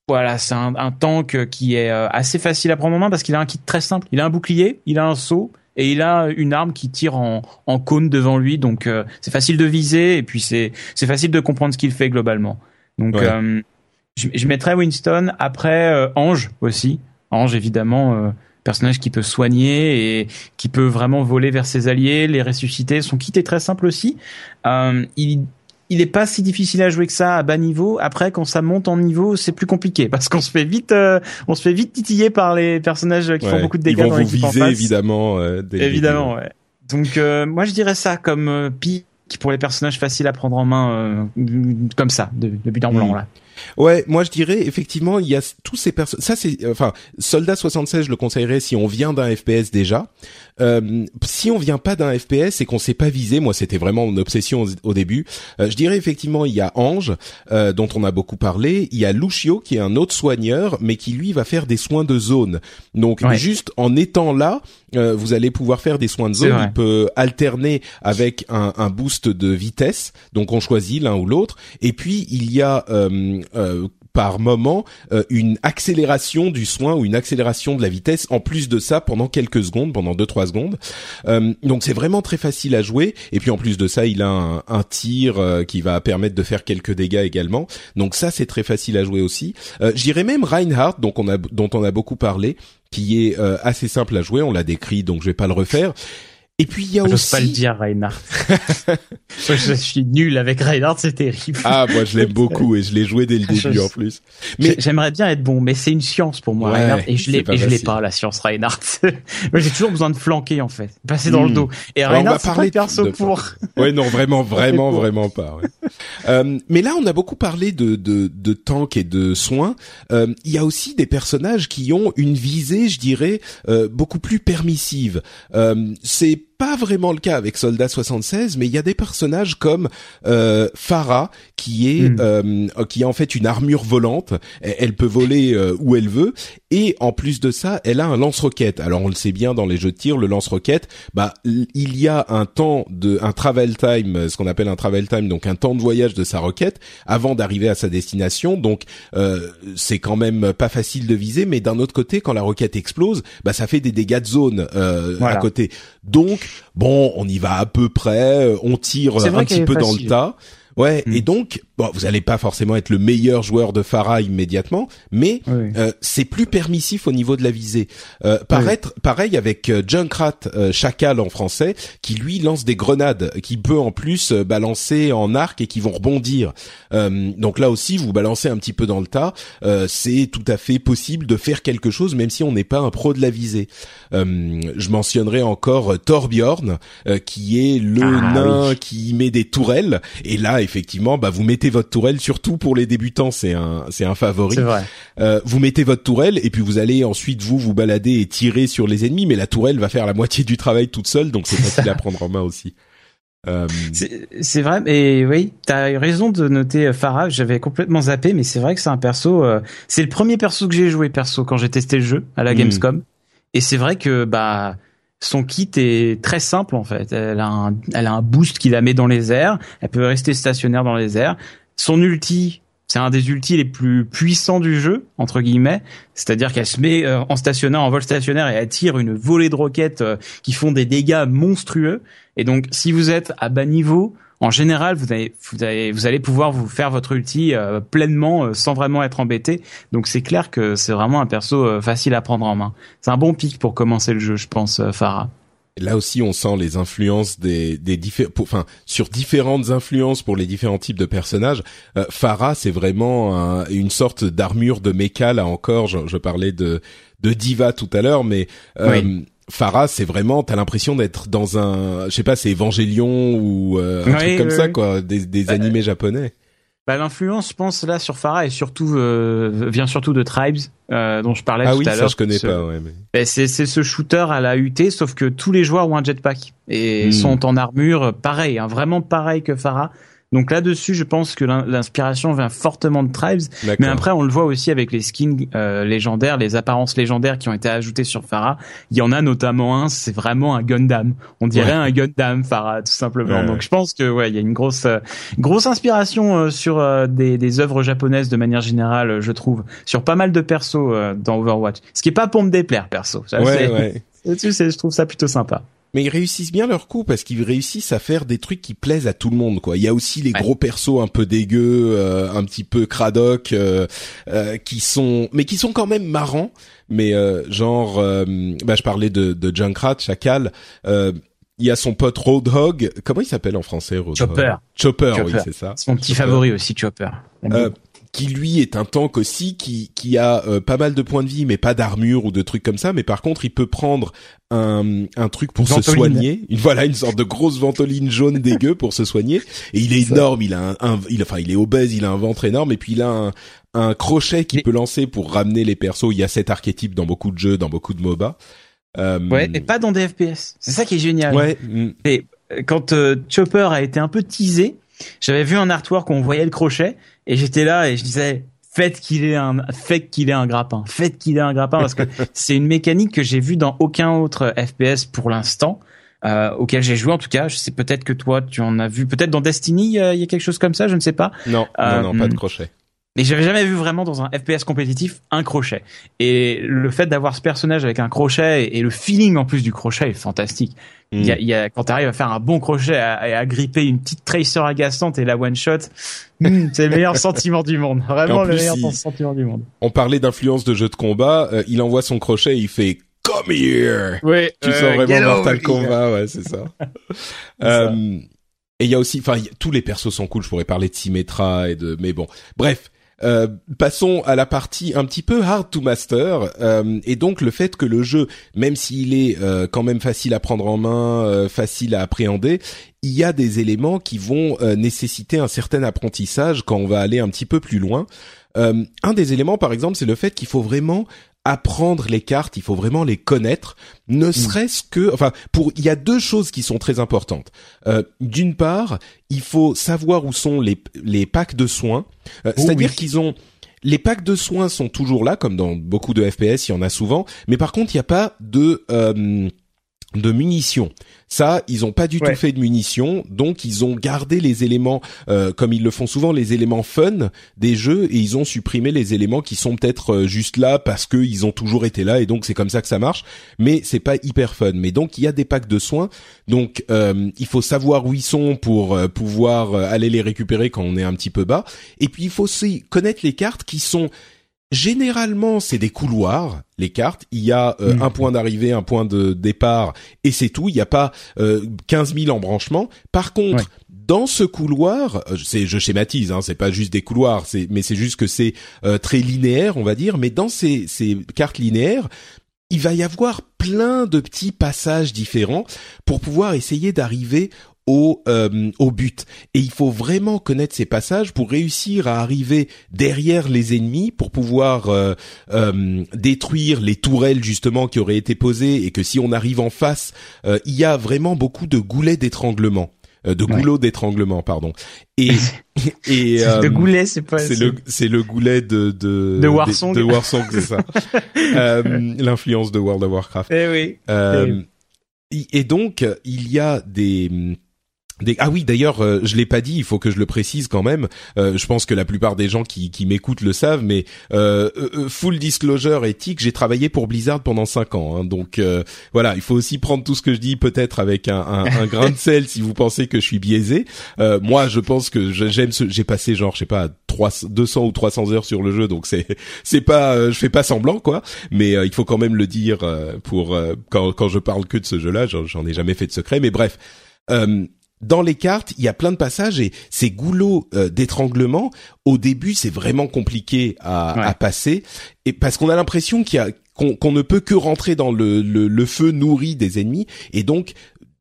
Voilà, c'est un, un, tank qui est assez facile à prendre en main parce qu'il a un kit très simple. Il a un bouclier, il a un saut et il a une arme qui tire en, en cône devant lui. Donc c'est facile de viser et puis c'est c'est facile de comprendre ce qu'il fait globalement. Donc je, je mettrais Winston après euh, Ange aussi. Ange évidemment euh, personnage qui peut soigner et qui peut vraiment voler vers ses alliés, les ressusciter. Son kit est très simple aussi. Euh, il il est pas si difficile à jouer que ça à bas niveau. Après, quand ça monte en niveau, c'est plus compliqué parce qu'on se fait vite, euh, on se fait vite titiller par les personnages qui font beaucoup de dégâts Ils vont dans vous viser en face. évidemment. évidemment, ouais. Donc moi, je dirais ça comme pi qui pour les personnages faciles à prendre en main comme ça, de, de but en blanc là. Ouais, moi je dirais effectivement il y a tous ces personnes. Ça c'est enfin Soldat 76, je le conseillerais si on vient d'un FPS déjà. Euh, si on vient pas d'un FPS et qu'on sait pas viser, moi c'était vraiment mon obsession au, début. Euh, je dirais effectivement il y a Ange euh, dont on a beaucoup parlé. Il y a Lucio qui est un autre soigneur mais qui lui va faire des soins de zone. Donc juste en étant là, euh, vous allez pouvoir faire des soins de zone. Il peut alterner avec un, un, boost de vitesse. Donc on choisit l'un ou l'autre. Et puis il y a euh, euh, par moment euh, une accélération du soin ou une accélération de la vitesse en plus de ça pendant quelques secondes, pendant deux trois secondes. Euh, donc c'est vraiment très facile à jouer et puis en plus de ça, il a un, un tir qui va permettre de faire quelques dégâts également. Donc ça c'est très facile à jouer aussi. J'irais même Reinhardt donc on a dont on a beaucoup parlé qui est assez simple à jouer, on l'a décrit donc je vais pas le refaire. Et puis il y a aussi. pas le dire, Reinhardt. je suis nul avec Reinhardt, c'est terrible. Ah, moi je l'aime beaucoup et je l'ai joué dès le début en plus. Mais j'aimerais bien être bon, mais c'est une science pour moi, Reinhardt, et je l'ai, et je l'ai pas la science Reinhardt. moi j'ai toujours besoin de flanquer en fait, passer dans le hmm. dos. Et Reinhardt, c'est pas perso pour. ouais, non, vraiment, vraiment, vraiment pas. Ouais. euh, mais là, on a beaucoup parlé de de, de tank et de soins. Euh, il y a aussi des personnages qui ont une visée, je dirais, euh, beaucoup plus permissive. Euh, c'est pas vraiment le cas avec Soldat 76, mais il y a des personnages comme euh, Farah qui est hmm. euh, qui a en fait une armure volante. Elle, peut voler euh, où elle veut et en plus de ça, elle a un lance-roquette. Alors on le sait bien dans les jeux de tir, le lance-roquette, bah il y a un temps de un travel time, ce qu'on appelle un travel time, donc un temps de voyage de sa roquette avant d'arriver à sa destination. Donc euh, c'est quand même pas facile de viser, mais d'un autre côté, quand la roquette explose, bah ça fait des dégâts de zone euh, à côté. Donc bon, on y va à peu près, euh, on tire un petit peu dans le tas. Ouais, et hmm. donc bon, vous allez pas forcément être le meilleur joueur de Farah immédiatement, mais euh, c'est plus permissif au niveau de la visée. Euh, pareil avec euh, Junkrat euh, Chacal en français, qui lui lance des grenades, qui peut en plus euh, balancer en arc et qui vont rebondir. donc là aussi, vous balancez un petit peu dans le tas, c'est tout à fait possible de faire quelque chose, même si on n'est pas un pro de la visée. je mentionnerai encore Torbjorn, qui est le ah nain qui met des tourelles, et là effectivement, bah vous mettez votre tourelle, surtout pour les débutants, c'est un c'est un favori. Vrai. Euh, vous mettez votre tourelle et puis vous allez ensuite vous vous balader et tirer sur les ennemis, mais la tourelle va faire la moitié du travail toute seule, donc c'est facile à prendre en main aussi. Euh... C'est vrai, et oui, t'as raison de noter euh, Farah. J'avais complètement zappé, mais c'est vrai que c'est un perso. Euh, c'est le premier perso que j'ai joué perso quand j'ai testé le jeu à la hmm. Gamescom, et c'est vrai que bah son kit est très simple en fait. Elle a un, elle a un boost qui la met dans les airs. Elle peut rester stationnaire dans les airs. Son ulti, c'est un des ultis les plus puissants du jeu entre guillemets. C'est-à-dire qu'elle se met euh, en stationnaire, en vol stationnaire et elle tire une volée de roquettes euh, qui font des dégâts monstrueux. Et donc, si vous êtes à bas niveau, en général, vous allez, vous allez, vous allez pouvoir vous faire votre ulti euh, pleinement sans vraiment être embêté. Donc c'est clair que c'est vraiment un perso facile à prendre en main. C'est un bon pic pour commencer le jeu, je pense, Farah. Là aussi, on sent les influences des, des différents, enfin, sur différentes influences pour les différents types de personnages. Euh, Farah, c'est vraiment une sorte d'armure de méca. Là encore, je, parlais de de diva tout à l'heure, mais euh, Farah, c'est vraiment, t'as l'impression d'être dans un, je sais pas, c'est Evangelion ou euh, un truc comme ça, quoi, des, des bah, animés japonais. Bah, l'influence, je pense, là sur Farah, et surtout euh, vient surtout de Tribes, euh, dont je parlais ah tout oui, à l'heure. je connais pas. Ouais, mais... Bah, c'est c'est ce shooter à la UT, sauf que tous les joueurs ont un jetpack et hmm. sont en armure pareil, hein, vraiment pareil que Farah. Donc là-dessus, je pense que l'inspiration vient fortement de Tribes, mais après on le voit aussi avec les skins euh, légendaires, les apparences légendaires qui ont été ajoutées sur Farah. Il y en a notamment un, c'est vraiment un Gundam. On dirait un Gundam Farah tout simplement. Donc je pense que ouais, il y a une grosse euh, grosse inspiration euh, sur des, des œuvres japonaises de manière générale, je trouve, sur pas mal de persos dans Overwatch. Ce qui est pas pour me déplaire perso. Ça, ouais, ouais. je trouve ça plutôt sympa mais ils réussissent bien leur coup parce qu'ils réussissent à faire des trucs qui plaisent à tout le monde quoi. Il y a aussi les gros persos un peu dégueux, euh, un petit peu cradoc euh, euh, qui sont mais qui sont quand même marrants mais genre bah je parlais de de Junkrat Chacal il y a son pote Roadhog. Comment il s'appelle en français Roadhog? Chopper. Chopper, oui, c'est ça. C'est mon petit favori aussi, Chopper qui lui est un tank aussi, qui qui a pas mal de points de vie, mais pas d'armure ou de trucs comme ça. Mais par contre, il peut prendre un, un truc pour se soigner. Une, voilà, une sorte de grosse ventoline jaune dégueu pour se soigner. Et il est énorme. Il a un, il, enfin, il est obèse. Il a un ventre énorme. Et puis il a un, un crochet qu'il peut lancer pour ramener les persos. Il y a cet archétype dans beaucoup de jeux, dans beaucoup de MOBA. Euh... Ouais, mais pas dans des FPS. C'est ça qui est génial. Ouais. Et euh, quand euh, Chopper a été un peu teasé, j'avais vu un artwork où on voyait le crochet et j'étais là et je disais faites qu'il ait un faites qu'il ait un grappin, faites qu'il ait un grappin parce que c'est une mécanique que j'ai vue dans aucun autre FPS pour l'instant. Euh, auquel j'ai joué en tout cas. Je sais peut-être que toi tu en as vu. Peut-être dans Destiny il y a quelque chose comme ça, je ne sais pas. Non, non, non, pas de crochet. Mais j'avais jamais vu vraiment dans un FPS compétitif un crochet. Et le fait d'avoir ce personnage avec un crochet et, le feeling en plus du crochet est fantastique. Il, y a, il y a, quand tu arrives à faire un bon crochet et à, gripper une petite tracer agaçante et la one shot, hmm, c'est le meilleur sentiment du monde. Vraiment le meilleur sentiment du monde. On parlait d'influence de jeux de combat. Euh, il envoie son crochet, il fait Come here. Oui. Tu sens vraiment Mortal Kombat, ouais, c'est ça. euh, et il y a aussi, enfin, tous les persos sont cool. Je pourrais parler de Symmetra et de, mais bon, bref. Euh, passons à la partie un petit peu hard to master euh, et donc le fait que le jeu, même s'il est euh, quand même facile à prendre en main, facile à appréhender, il y a des éléments qui vont nécessiter un certain apprentissage quand on va aller un petit peu plus loin. un des éléments, par exemple, c'est le fait qu'il faut vraiment apprendre les cartes, il faut vraiment les connaître, ne mm. serait-ce que, enfin, pour, il y a deux choses qui sont très importantes. Euh, D'une part, il faut savoir où sont les les packs de soins, euh, oh c'est-à-dire qu'ils ont les packs de soins sont toujours là, comme dans beaucoup de FPS, il y en a souvent, mais par contre, il n'y a pas de euh, de munitions. Ça, ils ont pas du tout fait de munitions, donc ils ont gardé les éléments, euh, comme ils le font souvent, les éléments fun des jeux, et ils ont supprimé les éléments qui sont peut-être euh, juste là parce qu'ils ont toujours été là, et donc c'est comme ça que ça marche. Mais c'est pas hyper fun. Mais donc il y a des packs de soins, donc euh, il faut savoir où ils sont pour pouvoir aller les récupérer quand on est un petit peu bas. Et puis il faut aussi connaître les cartes qui sont Généralement, c'est des couloirs, les cartes. Il y a euh, hmm. un point d'arrivée, un point de départ, et c'est tout. Il n'y a pas euh, 15 000 embranchements. Par contre, dans ce couloir, euh, c'est je schématise, hein, c'est pas juste des couloirs, c'est mais c'est juste que c'est euh, très linéaire, on va dire. Mais dans ces, ces cartes linéaires, il va y avoir plein de petits passages différents pour pouvoir essayer d'arriver au, euh, au but. Et il faut vraiment connaître ces passages pour réussir à arriver derrière les ennemis, pour pouvoir euh, euh, détruire les tourelles justement qui auraient été posées, et que si on arrive en face, il y a vraiment beaucoup de goulets d'étranglement de goulots d'étranglement pardon. Et et de goulet c'est pas c'est le c'est le goulet de de de Warsong de, Warsong c'est ça. L'influence de World of Warcraft. Eh oui. et donc il y a des ah oui, d'ailleurs, euh, je l'ai pas dit, il faut que je le précise quand même. Euh, je pense que la plupart des gens qui, qui m'écoutent le savent, mais euh, euh full disclosure éthique, j'ai travaillé pour Blizzard pendant cinq ans, hein, donc voilà, il faut aussi prendre tout ce que je dis peut-être avec un, un, un grain de sel si vous pensez que je suis biaisé. moi, je pense que j'aime ce, j'ai passé genre, je sais pas, 300, 200 ou 300 heures sur le jeu, donc c'est c'est pas, je fais pas semblant quoi, mais il faut quand même le dire pour quand quand je parle que de ce jeu-là, j'en ai jamais fait de secret, mais bref. Euh, dans les cartes, il y a plein de passages et ces goulots euh, d'étranglement, au début, c'est vraiment compliqué à, passer, et parce qu'on a l'impression qu'il y a qu'on ne peut que rentrer dans le, le, feu nourri des ennemis, et donc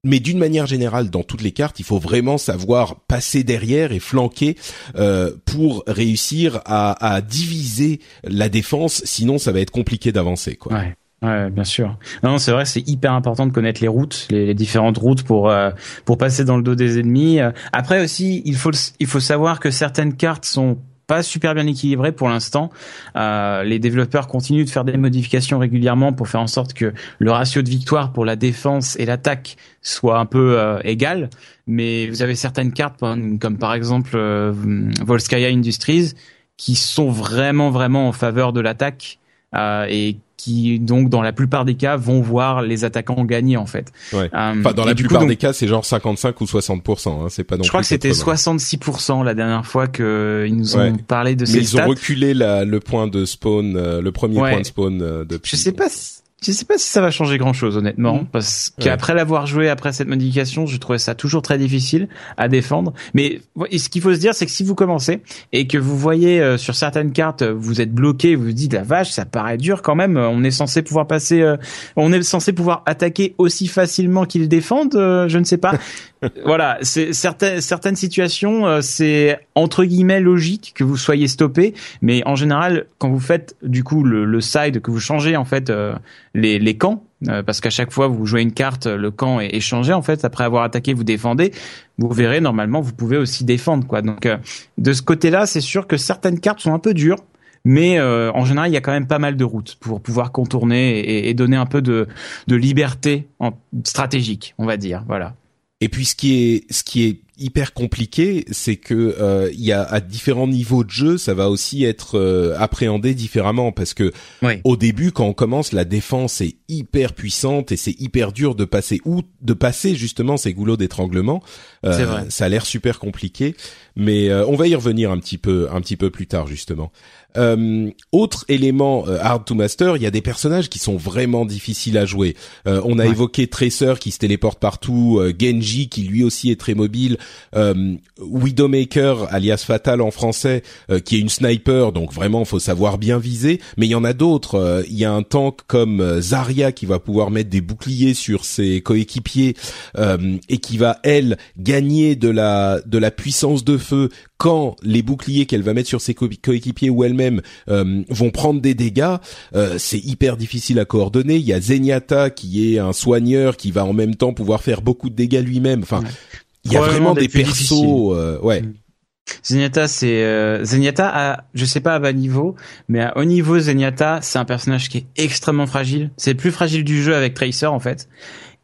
mais d'une manière générale, dans toutes les cartes, il faut vraiment savoir passer derrière et flanquer euh, pour réussir à, à, diviser la défense. Sinon, ça va être compliqué d'avancer. Quoi. Ouais. Ouais, bien sûr. Non, c'est vrai, c'est hyper important de connaître les routes, les, différentes routes pour euh, pour passer dans le dos des ennemis. Après aussi, il faut il faut savoir que certaines cartes sont pas super bien équilibrées pour l'instant. Euh, les développeurs continuent de faire des modifications régulièrement pour faire en sorte que le ratio de victoire pour la défense et l'attaque soit un peu euh, égal. Mais vous avez certaines cartes comme par exemple euh, Volskaya Industries qui sont vraiment vraiment en faveur de l'attaque euh, et qui donc dans la plupart des cas vont voir les attaquants gagner en fait. Ouais. Euh, enfin dans la plupart des cas c'est genre 55 ou 60 hein, c'est pas non Je crois que c'était 66 la dernière fois que ils nous ont parlé de Mais ces ils ont reculé la, le point de spawn, euh, le premier point de spawn euh, depuis. Je sais pas je sais pas si ça va changer grand chose honnêtement Mm. parce qu'après l'avoir joué après cette modification je trouvais ça toujours très difficile à défendre. Mais ce qu'il faut se dire c'est que si vous commencez et que vous voyez euh, sur certaines cartes vous êtes bloqué vous vous dites la vache ça paraît dur quand même on est censé pouvoir passer euh, on est censé pouvoir attaquer aussi facilement qu'ils défendent euh, je ne sais pas voilà c'est certaines certaines situations euh, c'est entre guillemets logique que vous soyez stoppé mais en général quand vous faites du coup le, le side que vous changez en fait euh, les, les camps euh, parce qu'à chaque fois vous jouez une carte le camp est, changé en fait après avoir attaqué vous défendez vous verrez normalement vous pouvez aussi défendre quoi donc euh, de ce côté là c'est sûr que certaines cartes sont un peu dures mais euh, en général, il y a quand même pas mal de routes pour pouvoir contourner et, et donner un peu de, de liberté en, stratégique, on va dire. Voilà. Et puis ce qui est ce qui est hyper compliqué, c'est que euh, il y a à différents niveaux de jeu, ça va aussi être euh, appréhendé différemment parce que Oui. au début, quand on commence, la défense est hyper puissante et c'est hyper dur de passer ou de passer justement ces goulots d'étranglement. Euh, vrai. Ça a l'air super compliqué, mais euh, on va y revenir un petit peu un petit peu plus tard justement. Euh, autre élément euh, hard to master, il y a des personnages qui sont vraiment difficiles à jouer. Euh, on a Ouais. évoqué Tracer qui se téléporte partout, euh, Genji qui lui aussi est très mobile, euh, Widowmaker alias Fatal en français euh, qui est une sniper, donc vraiment faut savoir bien viser. Mais il y en a d'autres. Euh, Il y a un tank comme Zarya qui va pouvoir mettre des boucliers sur ses coéquipiers euh, et qui va elle gagner de la de la puissance de feu quand les boucliers qu'elle va mettre sur ses co- coéquipiers ou elle-même euh, vont prendre des dégâts, euh, c'est hyper difficile à coordonner. Il y a Zenyatta qui est un soigneur qui va en même temps pouvoir faire beaucoup de dégâts lui-même. Enfin, Ouais. il y a vraiment des persos. euh, ouais. Mm. Zenyatta, c'est euh, Zenyatta à, je sais pas à bas niveau, mais à haut niveau, Zenyatta, c'est un personnage qui est extrêmement fragile. C'est le plus fragile du jeu avec Tracer en fait,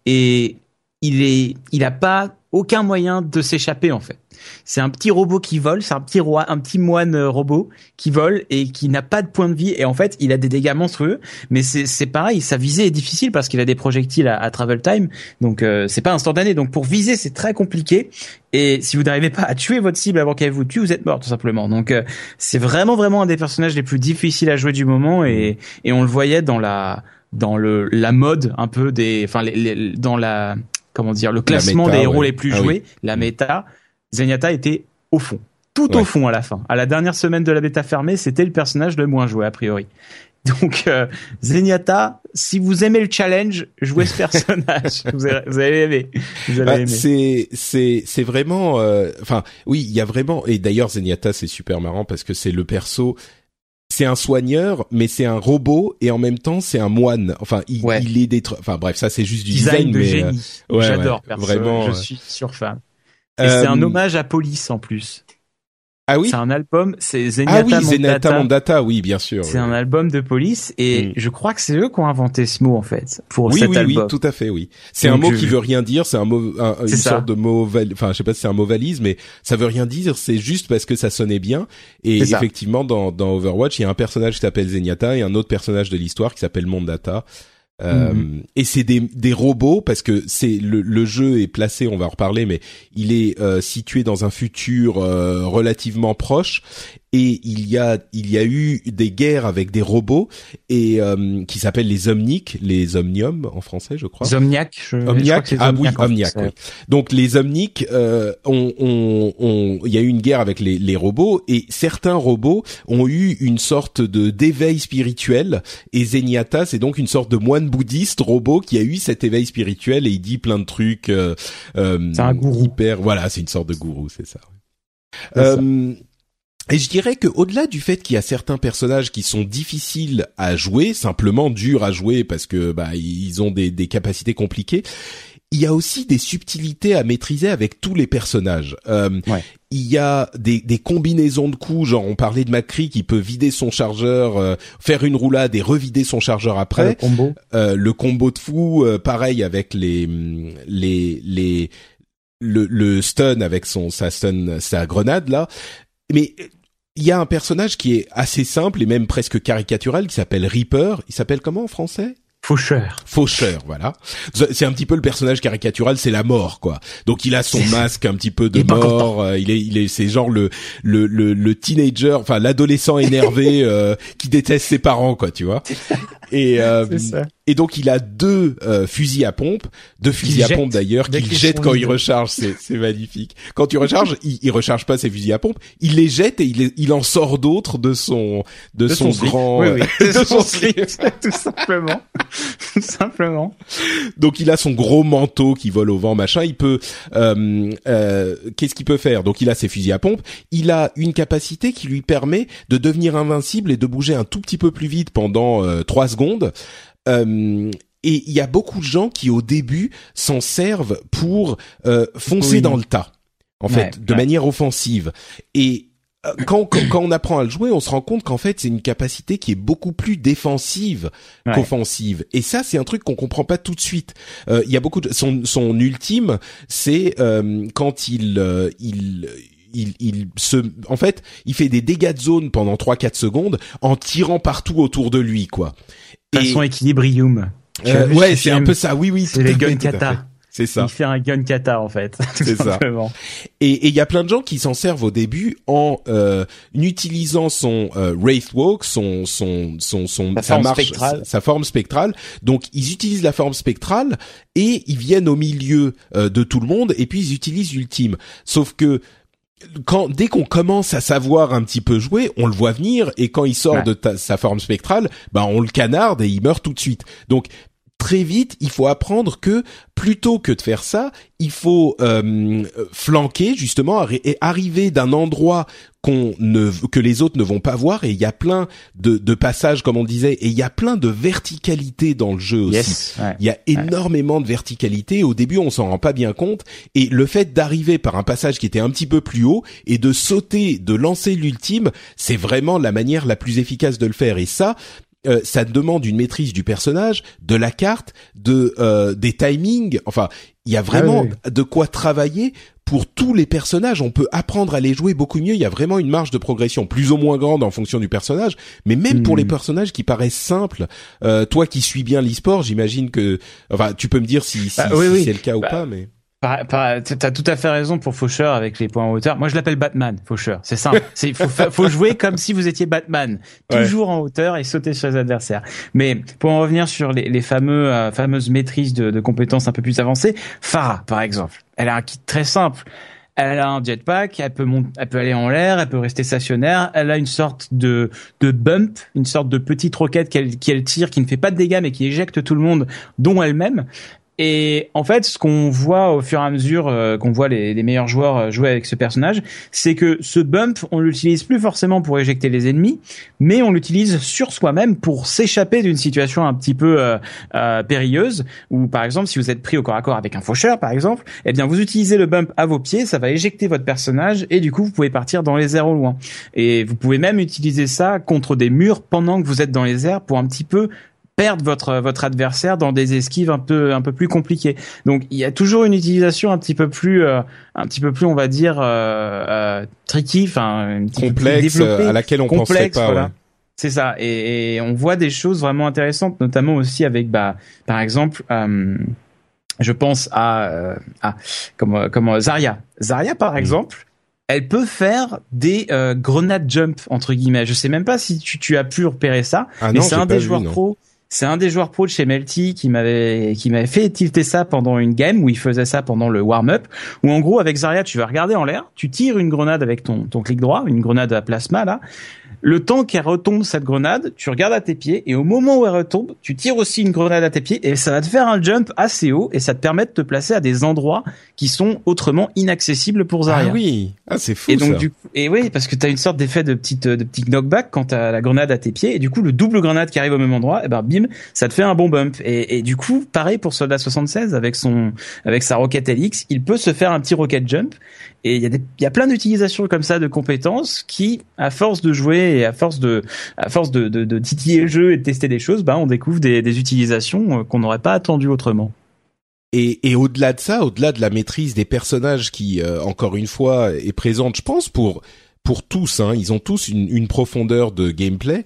et il est, il a pas aucun moyen de s'échapper en fait. C'est un petit robot qui vole, c'est un petit roi, un petit moine euh, robot qui vole et qui n'a pas de point de vie. Et en fait, il a des dégâts monstrueux, mais c'est c'est pareil, sa visée est difficile parce qu'il a des projectiles à, à travel time, donc euh, c'est pas instantané. Donc pour viser, c'est très compliqué. Et si vous n'arrivez pas à tuer votre cible avant qu'elle vous tue, vous êtes mort tout simplement. Donc euh, c'est vraiment vraiment un des personnages les plus difficiles à jouer du moment et et on le voyait dans la dans le la mode un peu des enfin les, les- dans la comment dire le classement méta, des héros ouais. les plus Ah oui. joués, la méta, Zenyatta était au fond. Tout Ouais. au fond à la fin. À la dernière semaine de la bêta fermée, c'était le personnage le moins joué a priori. Donc euh, Zenyatta, si vous aimez le challenge, jouez ce personnage. vous, allez, vous allez aimer. Bah, c'est c'est vraiment euh, enfin oui il y a vraiment et d'ailleurs Zenyatta c'est super marrant parce que c'est le perso c'est un soigneur mais c'est un robot et en même temps c'est un moine enfin il, Ouais. il est des tr- enfin bref ça c'est juste du Design design, de mais, génie. euh, ouais, J'adore ouais, perso. vraiment, Je suis surfan. Et c'est un euh, hommage à Police en plus. Ah oui C'est un album, c'est ah oui Zenyatta Mondata. Mondata oui bien sûr C'est oui. un album de Police et Mm. je crois que c'est eux qui ont inventé ce mot en fait pour oui, cet oui, album. oui, tout à fait, oui. C'est un mot je- qui veut rien dire, c'est un mot, un- une ça. sorte de mot, val- enfin, je sais pas si c'est un mot valise, mais ça veut rien dire, c'est juste parce que ça sonnait bien. Et effectivement, dans, dans Overwatch, il y a un personnage qui s'appelle Zenyatta et un autre personnage de l'histoire qui s'appelle Mondata. Euh, Mhm. Et c'est des, des robots parce que c'est le, le jeu est placé, on va en reparler, mais il est euh, situé dans un futur euh, relativement proche et il y a il y a eu des guerres avec des robots et euh, qui s'appellent les Omnics, les Omnium en français, je crois. Zomniac. Je, je crois Omniac, ah oui, Omniac, oui. Donc les Omnics, euh, ont, ont- ont- il y a eu une guerre avec les, les robots et certains robots ont eu une sorte de d'éveil spirituel et Zenyatta, c'est donc une sorte de moine bouddhiste robot qui a eu cet éveil spirituel et il dit plein de trucs. Euh, euh, C'est un gourou. Hyper, voilà, c'est une sorte de gourou, c'est ça. C'est ça. Et je dirais que au-delà du fait qu'il y a certains personnages qui sont difficiles à jouer, simplement durs à jouer parce que bah ils ont des, des capacités compliquées, il y a aussi des subtilités à maîtriser avec tous les personnages. Euh, Ouais. Il y a des, des combinaisons de coups, genre on parlait de McCree qui peut vider son chargeur, euh, faire une roulade et revider son chargeur Le après. combo. Euh, le combo de fou, euh, pareil avec les les les le, le stun avec son sa stun sa grenade là. Mais il y a un personnage qui est assez simple et même presque caricatural qui s'appelle Reaper. Il s'appelle comment en français? Faucheur. Faucheur, voilà. C'est un petit peu le personnage caricatural, c'est la mort, quoi. Donc il a son masque un petit peu de Il mort. euh, il est, il est, c'est genre le le le, le teenager, enfin l'adolescent énervé euh, qui déteste ses parents, quoi, tu vois. Et euh, C'est ça. Et donc il a deux euh, fusils à pompe, deux fusils à pompe d'ailleurs qu'il jette quand il recharge. C'est magnifique. Quand tu recharges, il, il recharge pas ses fusils à pompe, il les jette et il, il en sort d'autres de son de, son, grand oui, oui. de, son, slip, tout simplement, tout simplement. Donc il a son gros manteau qui vole au vent, machin. Il peut euh, euh, qu'est-ce qu'il peut faire? Donc il a ses fusils à pompe. Il a une capacité qui lui permet de devenir invincible et de bouger un tout petit peu plus vite pendant euh, trois secondes. Euh, et il y a beaucoup de gens qui au début s'en servent pour euh, foncer dans le tas, en fait, de manière offensive. Et euh, quand, quand, on apprend à le jouer, on se rend compte qu'en fait c'est une capacité qui est beaucoup plus défensive qu'offensive. Et ça, c'est un truc qu'on comprend pas tout de suite. Il y a beaucoup de son, son ultime, c'est quand il il il, il se, en fait, il fait des dégâts de zone pendant 3-4 secondes en tirant partout autour de lui, quoi. Façon équilibrium. Euh, ouais, c'est un peu ça. Oui, oui. C'est les gun kata. C'est ça. Il fait un gun kata en fait. C'est ça. Et il y a plein de gens qui s'en servent au début en euh, utilisant son euh, wraith walk, son son son son sa, forme spectrale. Sa, forme spectrale. Donc ils utilisent la forme spectrale et ils viennent au milieu euh, de tout le monde et puis ils utilisent ultime. Sauf que quand dès qu'on commence à savoir un petit peu jouer, on le voit venir et quand il sort de sa forme spectrale, bah on le canarde et il meurt tout de suite. Donc très vite, il faut apprendre que plutôt que de faire ça, il faut euh, flanquer justement et arriver d'un endroit qu'on ne que les autres ne vont pas voir et il y a plein de, de passages comme on disait et il y a plein de verticalité dans le jeu aussi. Il y a énormément de verticalité. Au début, on s'en rend pas bien compte et le fait d'arriver par un passage qui était un petit peu plus haut et de sauter, de lancer l'ultime, c'est vraiment la manière la plus efficace de le faire. Et ça, euh, ça demande une maîtrise du personnage, de la carte, de euh, des timings. Enfin, il y a vraiment ah de quoi travailler pour tous les personnages. On peut apprendre à les jouer beaucoup mieux. Il y a vraiment une marge de progression plus ou moins grande en fonction du personnage, mais même pour les hmm. personnages qui paraissent simples. Euh, toi qui suis bien l'e-sport, j'imagine que, enfin, tu peux me dire si, si, bah, c'est le cas ou bah, pas, mais. T'as tout à fait raison pour Faucheur avec les points en hauteur. Moi, je l'appelle Batman, Faucheur. C'est simple. C'est faut, faut jouer comme si vous étiez Batman, toujours en hauteur et sauter sur les adversaires. Mais pour en revenir sur les, les fameux euh, fameuses maîtrises de, de, compétences un peu plus avancées, Farah, par exemple, elle a un kit très simple. Elle a un jetpack, elle peut elle peut aller en l'air, elle peut rester stationnaire. Elle a une sorte de de bump, une sorte de petite roquette qu'elle qu'elle tire, qui ne fait pas de dégâts mais qui éjecte tout le monde, dont elle-même. Et en fait, ce qu'on voit au fur et à mesure euh, qu'on voit les, meilleurs joueurs euh, jouer avec ce personnage, c'est que ce bump, on l'utilise plus forcément pour éjecter les ennemis, mais on l'utilise sur soi-même pour s'échapper d'une situation un petit peu euh, périlleuse. Ou par exemple, si vous êtes pris au corps à corps avec un faucheur, par exemple, eh bien vous utilisez le bump à vos pieds, ça va éjecter votre personnage et du coup vous pouvez partir dans les airs au loin. Et vous pouvez même utiliser ça contre des murs pendant que vous êtes dans les airs pour un petit peu perdre votre votre adversaire dans des esquives un peu un peu plus compliquées. Donc il y a toujours une utilisation un petit peu plus euh, un petit peu plus on va dire euh, euh tricky, enfin complexe à laquelle on complexe, pensait pas. Voilà. C'est ça, et, et, on voit des choses vraiment intéressantes, notamment aussi avec bah par exemple. Euh, je pense à, à comme comme Zarya. Zarya par mm. exemple, elle peut faire des euh, grenades jump entre guillemets. Je sais même pas si tu, tu as pu repérer ça, ah mais c'est un des joueurs pro c'est un des joueurs pro de chez Melty qui m'avait qui m'avait fait tilter ça pendant une game où il faisait ça pendant le warm-up où en gros avec Zarya tu vas regarder en l'air, tu tires une grenade avec ton ton clic droit, une grenade à plasma là le temps qu'elle retombe cette grenade, tu regardes à tes pieds et au moment où elle retombe, tu tires aussi une grenade à tes pieds et ça va te faire un jump assez haut et ça te permet de te placer à des endroits qui sont autrement inaccessibles pour Zarya. Ah oui, ah c'est fou et donc, ça. Du et oui, parce que tu as une sorte d'effet de petite de petit knockback quand tu as la grenade à tes pieds et du coup le double grenade qui arrive au même endroit, et eh ben bim, ça te fait un bon bump et, et du coup pareil pour Soldat 76 avec son avec sa roquette LX, il peut se faire un petit rocket jump et il y a des, il y a plein d'utilisations comme ça de compétences qui, à force de jouer et à force de, à force de, titiller le jeu et de tester des choses, bah, on découvre des, utilisations euh, qu'on n'aurait pas attendues autrement. Et, et au-delà de ça, au-delà de la maîtrise des personnages qui, euh, encore une fois, est présente, je pense pour pour tous, hein, ils ont tous une, une profondeur de gameplay.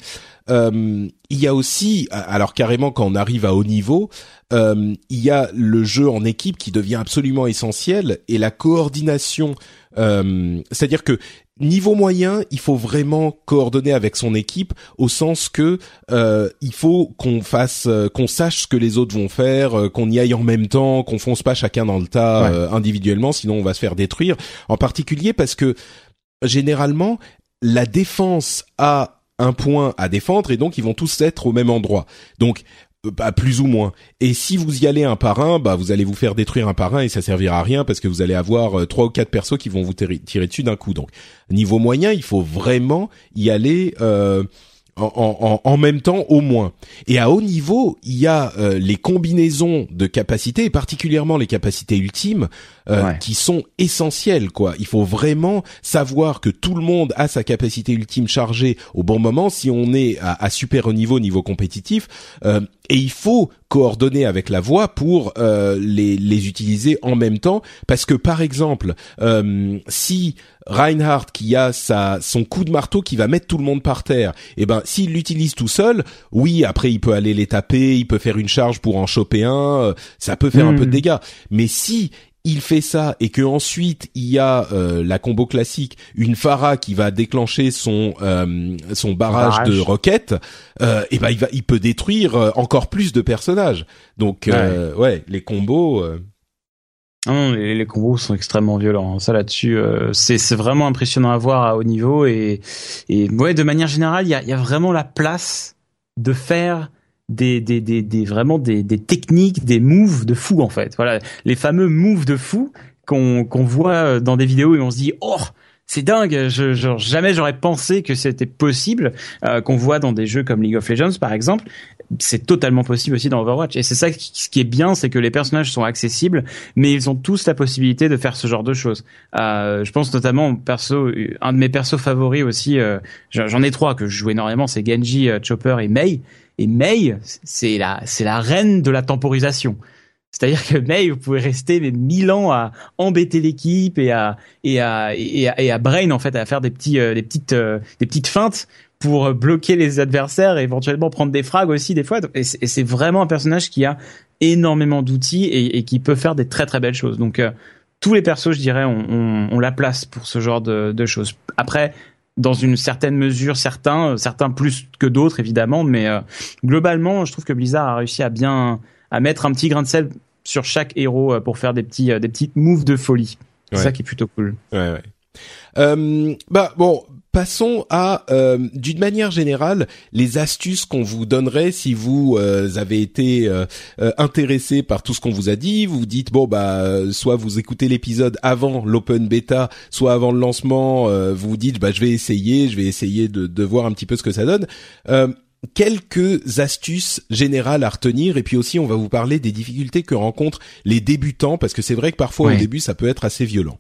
euh, il y a aussi, alors carrément quand on arrive à haut niveau, euh, il y a le jeu en équipe qui devient absolument essentiel et la coordination. Euh, c'est-à-dire que niveau moyen, il faut vraiment coordonner avec son équipe au sens que euh, il faut qu'on fasse, euh, qu'on sache ce que les autres vont faire, euh, qu'on y aille en même temps, qu'on fonce pas chacun dans le tas individuellement, sinon on va se faire détruire. En particulier parce que généralement la défense a un point à défendre et donc ils vont tous être au même endroit. Donc bah, plus ou moins. Et si vous y allez un par un, bah vous allez vous faire détruire un par un et ça servira à rien parce que vous allez avoir euh, trois ou quatre persos qui vont vous tirer dessus d'un coup. Donc niveau moyen, il faut vraiment y aller euh, en, en, en, même temps au moins. Et à haut niveau, il y a euh, les combinaisons de capacités, et particulièrement les capacités ultimes, euh, qui sont essentielles. Quoi, il faut vraiment savoir que tout le monde a sa capacité ultime chargée au bon moment. Si on est à, à super haut niveau, niveau compétitif, euh, et il faut coordonner avec la voix pour les, les utiliser en même temps, parce que par exemple, si Reinhardt qui a sa son coup de marteau qui va mettre tout le monde par terre, et eh ben s'il l'utilise tout seul, oui, après il peut aller les taper, il peut faire une charge pour en choper un, euh, ça peut faire un peu de hmm. dégâts. Mais si il fait ça et que ensuite il y a euh, la combo classique, une Phara qui va déclencher son euh, son barrage, de roquettes, et eh ben il va il peut détruire encore plus de personnages. Donc ouais, les combos non, les, les, combos sont extrêmement violents. Hein. Ça là-dessus, euh, c'est vraiment impressionnant à voir à haut niveau et et ouais, de manière générale, il y a, y a vraiment la place de faire des, des, des, des vraiment des, des techniques, des moves de fou en fait. Voilà, les fameux moves de fou qu'on qu'on voit dans des vidéos et on se dit oh c'est dingue. Je, genre, jamais j'aurais pensé que c'était possible euh, qu'on voit dans des jeux comme League of Legends par exemple c'est totalement possible aussi dans Overwatch. Et c'est ça ce qui est bien, c'est que les personnages sont accessibles, mais ils ont tous la possibilité de faire ce genre de choses. Euh, je pense notamment perso, un de mes persos favoris aussi. Euh, j'en ai trois que je joue énormément, c'est Genji, euh, Chopper et Mei. Et Mei, c'est la c'est la reine de la temporisation. C'est-à-dire que Mei, vous pouvez rester mais mille ans à embêter l'équipe et à et à, et à Brain en fait à faire des petits des petites des petites feintes pour euh, bloquer les adversaires et éventuellement prendre des frags aussi des fois. Et c'est vraiment un personnage qui a énormément d'outils et, qui peut faire des très très belles choses. Donc euh, tous les persos, je dirais, ont, la place pour ce genre de, choses. Après, dans une certaine mesure, certains, euh, certains plus que d'autres évidemment, mais globalement, je trouve que Blizzard a réussi à bien à mettre un petit grain de sel sur chaque héros pour faire des petits des petites moves de folie. C'est ça qui est plutôt cool. Ouais, ouais. Euh, bah bon, passons à, euh, d'une manière générale, les astuces qu'on vous donnerait si vous euh, avez été euh, intéressé par tout ce qu'on vous a dit. Vous vous dites bon bah soit vous écoutez l'épisode avant l'open beta, soit avant le lancement. vous vous dites bah je vais essayer, je vais essayer de, de voir un petit peu ce que ça donne. Quelques astuces générales à retenir et puis aussi on va vous parler des difficultés que rencontrent les débutants parce que c'est vrai que parfois au début ça peut être assez violent.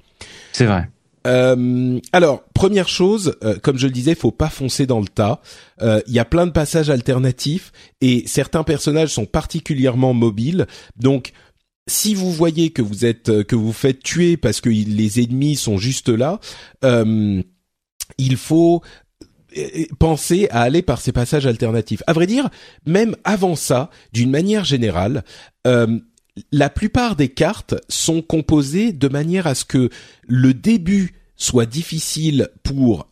C'est vrai. Euh, alors, première chose, euh, comme je le disais, faut pas foncer dans le tas. Euh, il y a plein de passages alternatifs et certains personnages sont particulièrement mobiles. Donc, si vous voyez que vous êtes que vous faites tuer parce que les ennemis sont juste là, il faut penser à aller par ces passages alternatifs. À vrai dire, même avant ça, d'une manière générale, la plupart des cartes sont composées de manière à ce que le début soit difficile pour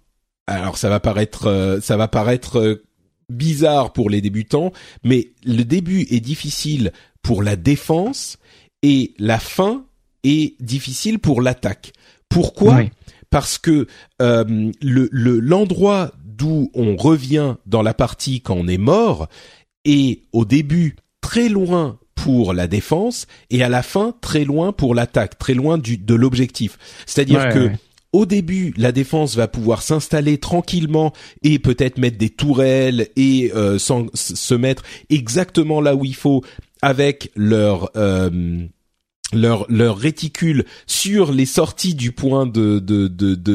alors ça va paraître euh, ça va paraître euh, bizarre pour les débutants mais le début est difficile pour la défense et la fin est difficile pour l'attaque. Pourquoi? Parce que euh, le l'endroit d'où on revient dans la partie quand on est mort est au début très loin pour la défense et à la fin très loin pour l'attaque, très loin du, de l'objectif. C'est-à-dire que au début, la défense va pouvoir s'installer tranquillement et peut-être mettre des tourelles et euh, se mettre exactement là où il faut avec leur euh, leur leur réticule sur les sorties du point de de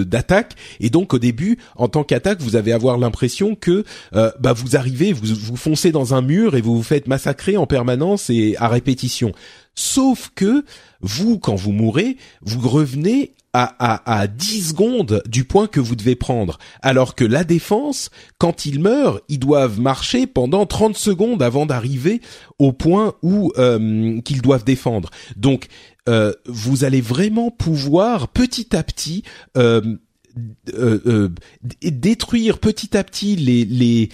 d'attaque. Et donc au début en tant qu'attaque vous avez avoir l'impression que euh, bah vous arrivez vous vous foncez dans un mur et vous vous faites massacrer en permanence et à répétition. Sauf que vous quand vous mourrez vous revenez à, à, 10 secondes du point que vous devez prendre. Alors que la défense, quand ils meurent, ils doivent marcher pendant 30 secondes avant d'arriver au point où euh, qu'ils doivent défendre. Donc, euh, vous allez vraiment pouvoir petit à petit euh, détruire petit à petit les, les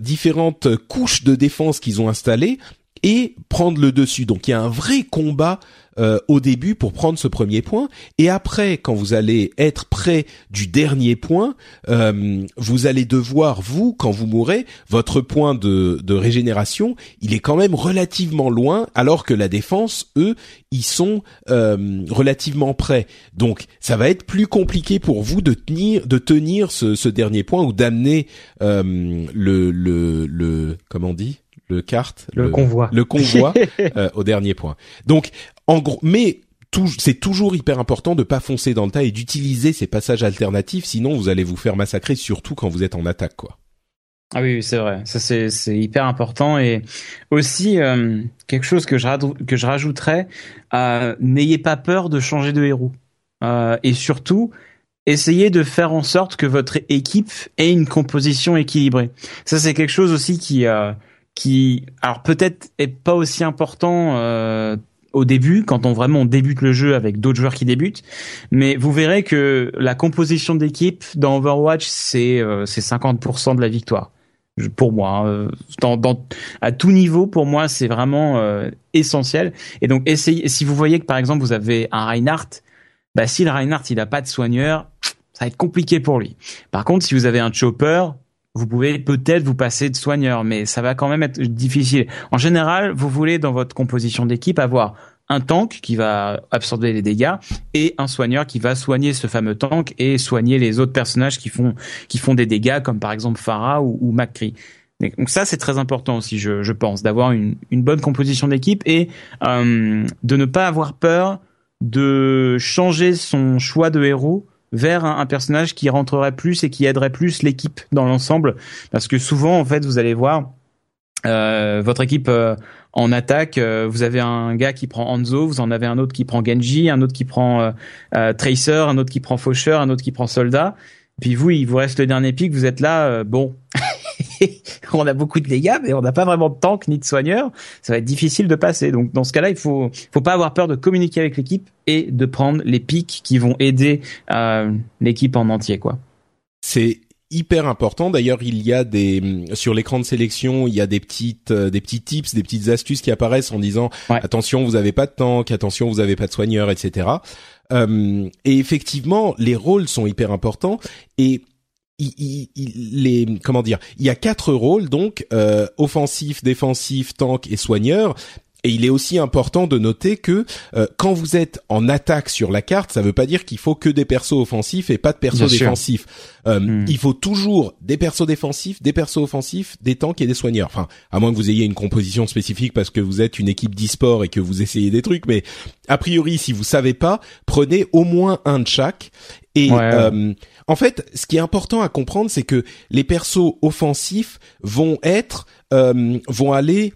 différentes couches de défense qu'ils ont installées et prendre le dessus. Donc il y a un vrai combat euh, au début pour prendre ce premier point. Et après quand vous allez être près du dernier point euh, vous allez devoir vous quand vous mourrez votre point de, de régénération il est quand même relativement loin alors que la défense eux ils sont euh, relativement près. Donc ça va être plus compliqué pour vous de tenir de tenir ce, ce dernier point ou d'amener le, le le comment on dit? Le carte, le, convoi, le convoi euh, au dernier point. Donc, mais c'est toujours hyper important de pas foncer dans le tas et d'utiliser ces passages alternatifs, sinon vous allez vous faire massacrer, surtout quand vous êtes en attaque. Ah oui, c'est vrai. Ça c'est hyper important et aussi euh, quelque chose que je que je rajouterais, euh, n'ayez pas peur de changer de héros euh, et surtout essayez de faire en sorte que votre équipe ait une composition équilibrée. Ça c'est quelque chose aussi qui qui, alors peut-être est pas aussi important au début, quand on vraiment débute le jeu avec d'autres joueurs qui débutent, mais vous verrez que la composition d'équipe dans Overwatch c'est euh, c'est 50% de la victoire pour moi. Hein. Dans, dans, à tout niveau, pour moi, c'est vraiment euh, essentiel. Et donc, essayez. Si vous voyez que par exemple vous avez un Reinhardt, bah si le Reinhardt il a pas de soigneur, ça va être compliqué pour lui. Par contre, si vous avez un Chopper, vous pouvez peut-être vous passer de soigneur, mais ça va quand même être difficile. En général, vous voulez dans votre composition d'équipe avoir un tank qui va absorber les dégâts et un soigneur qui va soigner ce fameux tank et soigner les autres personnages qui font qui font des dégâts comme par exemple Farah ou, ou McCree. Donc ça c'est très important aussi je, pense d'avoir une, une bonne composition d'équipe et euh, de ne pas avoir peur de changer son choix de héros vers un, personnage qui rentrerait plus et qui aiderait plus l'équipe dans l'ensemble. Parce que souvent, en fait, vous allez voir euh, votre équipe euh, en attaque, euh, vous avez un gars qui prend Hanzo, vous en avez un autre qui prend Genji, un autre qui prend Tracer, un autre qui prend Faucheur, un autre qui prend Soldat. Puis vous, il vous reste le dernier pic, vous êtes là, bon, on a beaucoup de dégâts, mais on n'a pas vraiment de tank ni de soigneur. Ça va être difficile de passer. Donc dans ce cas-là, il faut faut pas avoir peur de communiquer avec l'équipe et de prendre les pics qui vont aider euh, l'équipe en entier, quoi. C'est hyper important. D'ailleurs, il y a des sur l'écran de sélection, il y a des petites euh, des petits tips, des petites astuces qui apparaissent en disant attention, vous avez pas de tank, attention, vous avez pas de soigneur, etc. Euh, et effectivement, les rôles sont hyper importants et il, il, les comment dire il y a quatre rôles donc euh, offensif défensif tank et soigneur et il est aussi important de noter que euh, quand vous êtes en attaque sur la carte, ça veut pas dire qu'il faut que des persos offensifs et pas de persos défensifs. Euh, hmm. Il faut toujours des persos défensifs, des persos offensifs, des tanks et des soigneurs. Enfin, à moins que vous ayez une composition spécifique parce que vous êtes une équipe d'e-sport et que vous essayez des trucs, mais a priori, si vous savez pas, prenez au moins un de chaque. Et euh, en fait, ce qui est important à comprendre, c'est que les persos offensifs vont être, euh, vont aller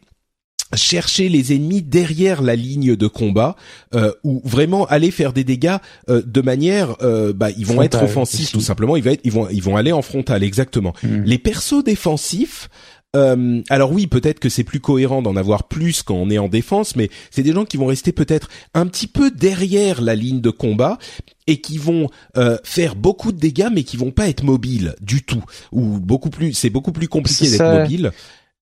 chercher les ennemis derrière la ligne de combat euh, ou vraiment aller faire des dégâts euh, de manière euh, bah ils vont être offensifs tout simplement. Ils vont être, ils vont ils vont aller en frontal exactement. Hmm. les persos défensifs euh, alors oui, peut-être que c'est plus cohérent d'en avoir plus quand on est en défense, mais c'est des gens qui vont rester peut-être un petit peu derrière la ligne de combat et qui vont euh, faire beaucoup de dégâts, mais qui vont pas être mobiles du tout, ou beaucoup plus. C'est beaucoup plus compliqué d'être mobile.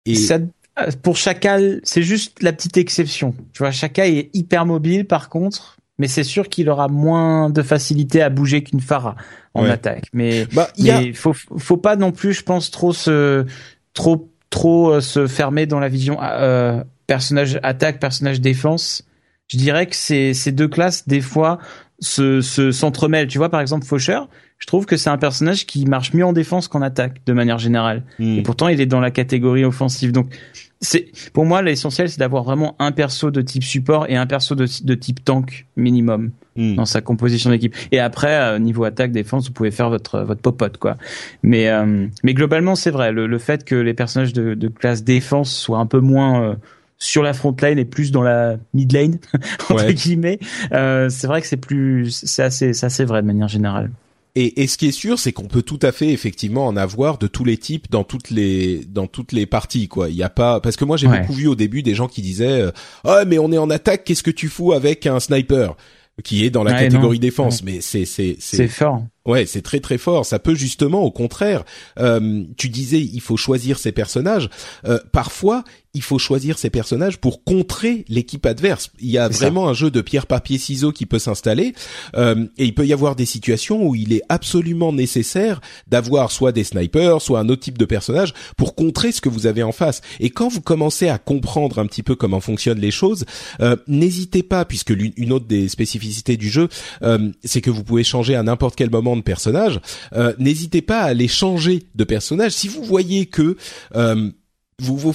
Et euh, pour Chaka, c'est juste la petite exception. Tu vois, Chaka est hyper mobile par contre, mais c'est sûr qu'il aura moins de facilité à bouger qu'une Farah en attaque. Mais bah, il faut faut pas non plus, je pense, trop se trop trop euh, se fermer dans la vision euh, personnage attaque, personnage défense. Je dirais que ces ces deux classes des fois se s'entremêlent. Tu vois, par exemple, Faucheur, je trouve que c'est un personnage qui marche mieux en défense qu'en attaque de manière générale. Hmm. Et pourtant, il est dans la catégorie offensive. Donc, c'est pour moi l'essentiel, c'est d'avoir vraiment un perso de type support et un perso de, de type tank minimum hmm. dans sa composition d'équipe. Et après, euh, niveau attaque, défense, vous pouvez faire votre votre popote quoi. Mais euh, mais globalement, c'est vrai. Le, le, fait que les personnages de, de classe défense soient un peu moins euh, sur la front line et plus dans la mid lane entre guillemets. Euh, c'est vrai que c'est plus, c'est assez, c'est assez vrai de manière générale. Et, et, ce qui est sûr, c'est qu'on peut tout à fait effectivement en avoir de tous les types dans toutes les dans toutes les parties quoi. Il y a pas parce que moi j'ai beaucoup vu au début des gens qui disaient euh, "Oh mais on est en attaque, qu'est-ce que tu fous avec un sniper? Qui est dans la catégorie défense Mais c'est c'est c'est fort. Ouais, c'est très très fort. Ça peut justement, au contraire, euh, tu disais, il faut choisir ses personnages. Euh, parfois, il faut choisir ses personnages pour contrer l'équipe adverse. Il y a vraiment un jeu de pierre papier ciseaux qui peut s'installer euh, et il peut y avoir des situations où il est absolument nécessaire d'avoir soit des snipers, soit un autre type de personnage pour contrer ce que vous avez en face. Et quand vous commencez à comprendre un petit peu comment fonctionnent les choses, euh, n'hésitez pas, puisque une autre des spécificités du jeu, euh, c'est que vous pouvez changer à n'importe quel moment de personnage. Euh, n'hésitez pas à aller changer de personnage si vous voyez que euh, vous vous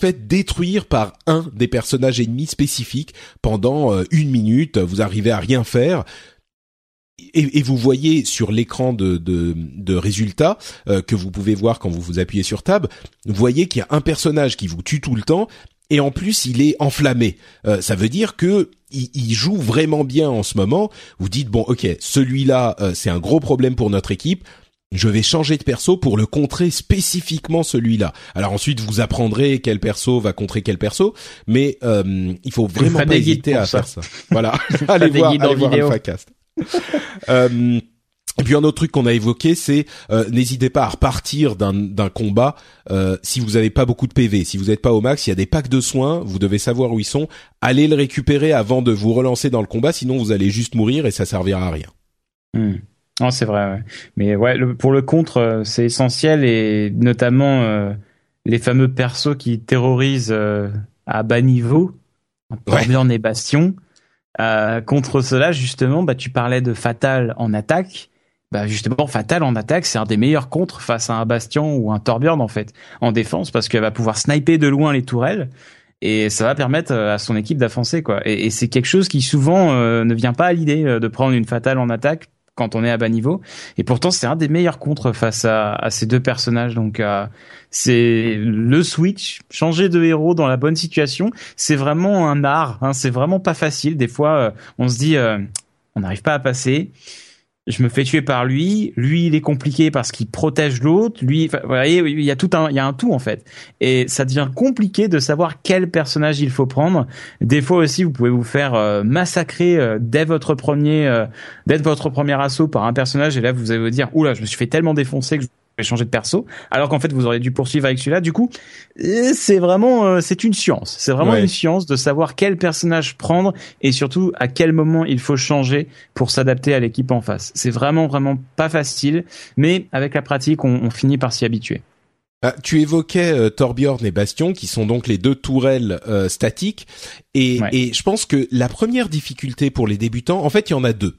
Faites détruire par un des personnages ennemis spécifiques pendant euh, une minute, vous arrivez à rien faire, et, vous voyez sur l'écran de, de, de résultats euh, que vous pouvez voir quand vous vous appuyez sur Tab, vous voyez qu'il y a un personnage qui vous tue tout le temps et en plus il est enflammé. Euh, ça veut dire que il, joue vraiment bien en ce moment. Vous dites bon ok celui-là c'est un gros problème pour notre équipe. Je vais changer de perso pour le contrer spécifiquement celui-là. Alors ensuite vous apprendrez quel perso va contrer quel perso, mais il faut vraiment pas hésiter à faire ça. Voilà, allez voir, allez voir Alphacast. euh, et puis un autre truc qu'on a évoqué, c'est euh, n'hésitez pas à repartir d'un combat euh, si vous n'avez pas beaucoup de PV, si vous n'êtes pas au max, il y a des packs de soins, vous devez savoir où ils sont, allez le récupérer avant de vous relancer dans le combat, sinon vous allez juste mourir et ça servira à rien. Hmm. Non, c'est vrai. Ouais. Mais ouais, pour le contre, euh, c'est essentiel et notamment euh, les fameux persos qui terrorisent à bas niveau, Torbjorn et Bastion. Euh, contre cela, justement, bah, tu parlais de Fatal en attaque. Bah, justement, Fatal en attaque, c'est un des meilleurs contres face à un Bastion ou un Torbjorn, en fait, en défense, parce qu'elle va pouvoir sniper de loin les tourelles. Et ça va permettre euh, à son équipe d'avancer, quoi. Et, c'est quelque chose qui souvent euh, ne vient pas à l'idée de prendre une Fatale en attaque quand on est à bas niveau. Et pourtant, c'est un des meilleurs contres face à, à ces deux personnages. Donc, euh, c'est le switch, changer de héros dans la bonne situation. C'est vraiment un art. Hein, c'est vraiment pas facile. Des fois, euh, on se dit, euh, on n'arrive pas à passer je me fais tuer par lui, lui il est compliqué parce qu'il protège l'autre, lui, vous voyez, il y a tout un, il y a un tout en fait, et ça devient compliqué de savoir quel personnage il faut prendre. Des fois aussi, vous pouvez vous faire euh, massacrer euh, dès votre premier, euh, dès votre premier assaut par un personnage, et là vous allez vous dire, oula, je me suis fait tellement défoncer que je changer de perso, alors qu'en fait vous auriez dû poursuivre avec celui-là. Du coup, euh, c'est vraiment euh, c'est une science. C'est vraiment une science de savoir quel personnage prendre et surtout à quel moment il faut changer pour s'adapter à l'équipe en face. C'est vraiment vraiment pas facile, mais avec la pratique, on, finit par s'y habituer. Ah, tu évoquais euh, Torbjorn et Bastion, qui sont donc les deux tourelles statiques, et, et je pense que la première difficulté pour les débutants, en fait, il y en a deux.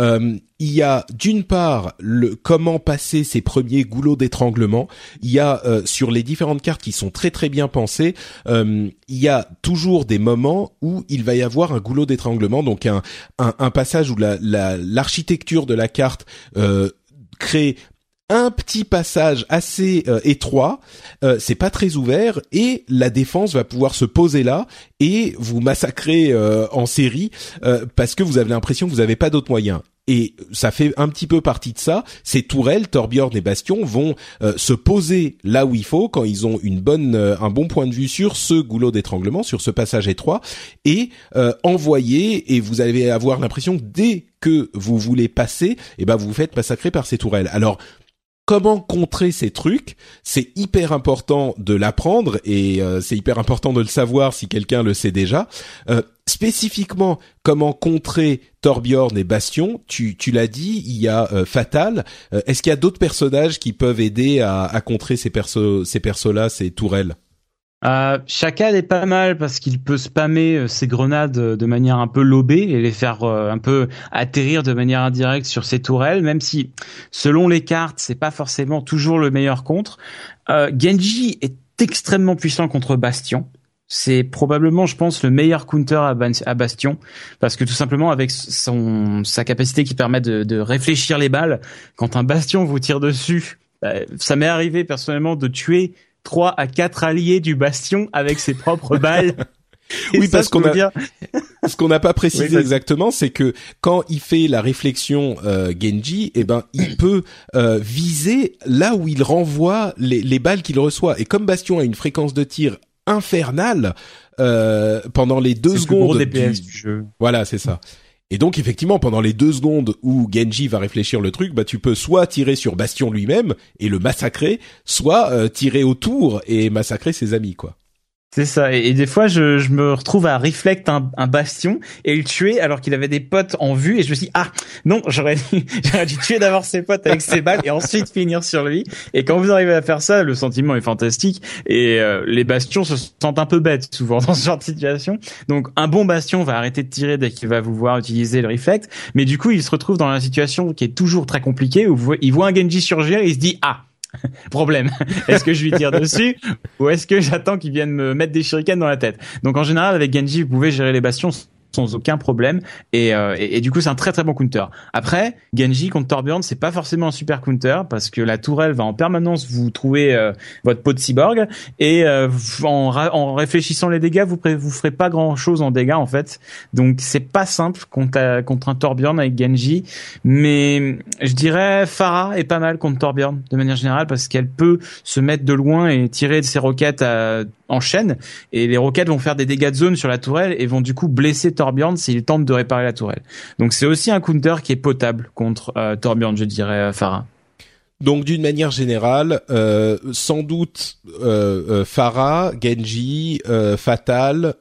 Euh, il y a d'une part le comment passer ces premiers goulots d'étranglement. Il y a euh, sur les différentes cartes qui sont très très bien pensées, euh, il y a toujours des moments où il va y avoir un goulot d'étranglement, donc un, un, passage où l'architecture la, de la carte crée un petit passage assez étroit, c'est pas très ouvert et la défense va pouvoir se poser là et vous massacrer en série parce que vous avez l'impression que vous n'avez pas d'autres moyens. Et ça fait un petit peu partie de ça. Ces tourelles, Torbjorn et Bastion, vont euh, se poser là où il faut quand ils ont une bonne, euh, un bon point de vue sur ce goulot d'étranglement, sur ce passage étroit, et euh, envoyer. Et vous allez avoir l'impression dès que vous voulez passer, eh ben vous vous faites massacrer par ces tourelles. Alors comment contrer ces trucs, c'est hyper important de l'apprendre et euh, c'est hyper important de le savoir si quelqu'un le sait déjà. Euh, spécifiquement, comment contrer Torbjorn et Bastion, tu, tu l'as dit, il y a Fatal. Est-ce qu'il y a d'autres personnages qui peuvent aider à, à contrer ces persos, ces persos-là, ces tourelles? Euh, Chacal est pas mal parce qu'il peut spammer euh, ses grenades euh, de manière un peu lobée et les faire euh, un peu atterrir de manière indirecte sur ses tourelles, même si selon les cartes c'est pas forcément toujours le meilleur contre. Euh, Genji est extrêmement puissant contre Bastion. C'est probablement, je pense, le meilleur counter à, Bastion parce que tout simplement avec son sa capacité qui permet de, de réfléchir les balles, quand un Bastion vous tire dessus, ça m'est arrivé personnellement de tuer 3 à 4 alliés du bastion avec ses propres balles. oui, parce qu'on a ce qu'on n'a pas précisé exactement, c'est que quand il fait la réflexion euh, Genji, eh ben il peut euh, viser là où il renvoie les, les balles qu'il reçoit. Et comme Bastion a une fréquence de tir infernale euh, pendant les deux secondes DPS du jeu. Voilà, c'est ça. Et donc effectivement, pendant les deux secondes où Genji va réfléchir le truc, bah tu peux soit tirer sur Bastion lui-même et le massacrer, soit euh, tirer autour et massacrer ses amis, quoi. C'est ça. Et, des fois, je, je, me retrouve à reflect un, un, bastion et le tuer alors qu'il avait des potes en vue. Et je me dit, ah non, j'aurais dû, dû tuer d'abord ses potes avec ses balles et ensuite finir sur lui. Et quand vous arrivez à faire ça, le sentiment est fantastique. Et euh, les bastions se sentent un peu bêtes souvent dans ce genre de situation. Donc un bon bastion va arrêter de tirer dès qu'il va vous voir utiliser le reflect. Mais du coup, il se retrouve dans une situation qui est toujours très compliquée où il voit un Genji surgir et il se dit, ah Problème. Est-ce que je lui tire dessus ou est-ce que j'attends qu'il vienne me mettre des shurikens dans la tête? Donc en général avec Genji, vous pouvez gérer les bastions sans aucun problème. Et, euh, et, du coup c'est un très très bon counter. Après Genji contre Torbjorn c'est pas forcément un super counter parce que la tourelle va en permanence vous trouver euh, votre peau de cyborg. Et euh, en, réfléchissant les dégâts vous vous ferez pas grand chose en dégâts en fait. Donc c'est pas simple contre, contre un Torbjorn avec Genji. Mais je dirais Farah est pas mal contre Torbjorn de manière générale parce qu'elle peut se mettre de loin et tirer de ses roquettes à en chaîne et les roquettes vont faire des dégâts de zone sur la tourelle et vont du coup blesser Torbjorn s'il tente de réparer la tourelle. Donc c'est aussi un counter qui est potable contre euh, Torbjorn, je dirais, Farah. Donc d'une manière générale, euh, sans doute euh, euh Farah, Genji, euh, Fatal,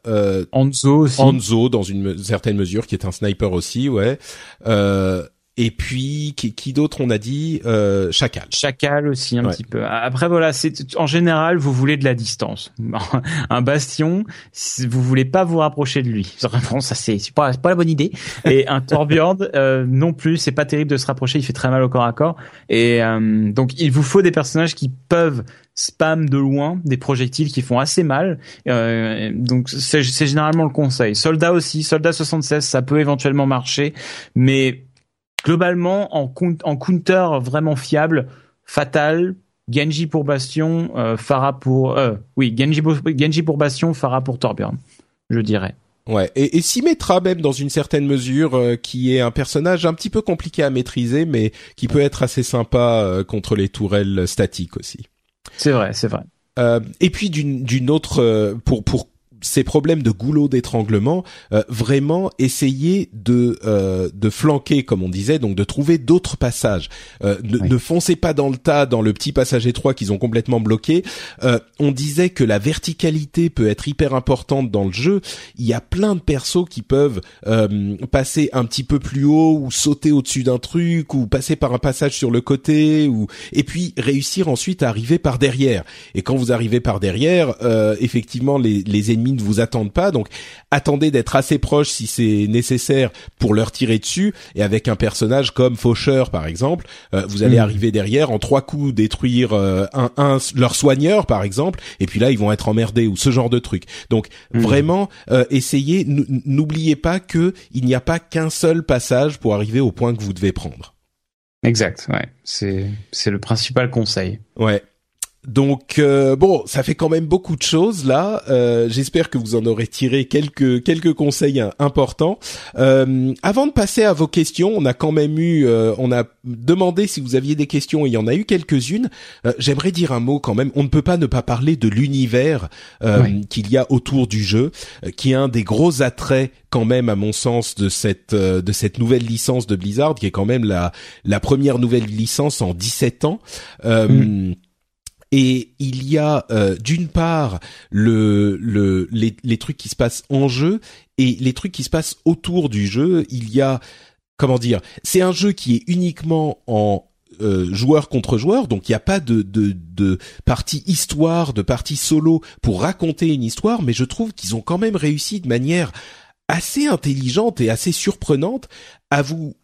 Anzo aussi. Anzo dans une certaine mesure, qui est un sniper aussi, ouais. Et puis qui, qui d'autre on a dit euh, Chacal. Chacal aussi un petit peu. Après voilà, c'est en général vous voulez de la distance. un bastion, vous voulez pas vous rapprocher de lui. Vraiment ça c'est pas pas la bonne idée. Et un Torbjorn euh, non plus, c'est pas terrible de se rapprocher, il fait très mal au corps à corps. Et euh, donc il vous faut des personnages qui peuvent spam de loin des projectiles qui font assez mal. Euh, donc c'est généralement le conseil. Soldat aussi, soldat 76, ça peut éventuellement marcher, mais globalement, en, en counter vraiment fiable, Fatal, Genji pour Bastion, euh, Farah pour... Euh, oui, Genji pour, Genji pour Bastion, Farah pour Torbjorn, je dirais. Ouais, et, et Symmetra même dans une certaine mesure, euh, qui est un personnage un petit peu compliqué à maîtriser, mais qui peut être assez sympa euh, contre les tourelles statiques aussi. C'est vrai, c'est vrai. Euh, et puis d'une autre, pour pour ces problèmes de goulot d'étranglement, euh, vraiment essayer de euh, de flanquer, comme on disait, donc de trouver d'autres passages. Euh, ne, foncez pas dans le tas, dans le petit passage étroit qu'ils ont complètement bloqué. on disait que la verticalité peut être hyper importante dans le jeu. Il y a plein de persos qui peuvent passer un petit peu plus haut ou sauter au-dessus d'un truc ou passer par un passage sur le côté ou et puis réussir ensuite à arriver par derrière. Et quand vous arrivez par derrière, effectivement les, les ennemis ne vous attendent pas. Donc attendez d'être assez proche si c'est nécessaire pour leur tirer dessus. Et avec un personnage comme Faucheur par exemple, euh, vous allez mm. arriver derrière en trois coups détruire euh, un, un, leur soigneur par exemple. Et puis là ils vont être emmerdés ou ce genre de truc. Donc mm. vraiment euh, essayez. N'oubliez pas que il n'y a pas qu'un seul passage pour arriver au point que vous devez prendre. Exact, ouais. C'est c'est le principal conseil. Ouais. Donc euh, bon, ça fait quand même beaucoup de choses là. Euh, J'espère que vous en aurez tiré quelques quelques conseils importants. Euh, avant de passer à vos questions, on a quand même eu, euh, on a demandé si vous aviez des questions et il y en a eu quelques-unes. Euh, j'aimerais dire un mot quand même. On ne peut pas ne pas parler de l'univers qu'il y a autour du jeu, qui est un des gros attraits quand même à mon sens de cette de cette nouvelle licence de Blizzard, qui est quand même la la première nouvelle licence en 17 ans. Mm. Et il y a euh, d'une part le, le les, les, trucs qui se passent en jeu et les trucs qui se passent autour du jeu. Il y a comment dire, c'est un jeu qui est uniquement en euh, joueur contre joueur, donc il n'y a pas de, de, de partie histoire, de partie solo pour raconter une histoire, mais je trouve qu'ils ont quand même réussi de manière assez intelligente et assez surprenante à vous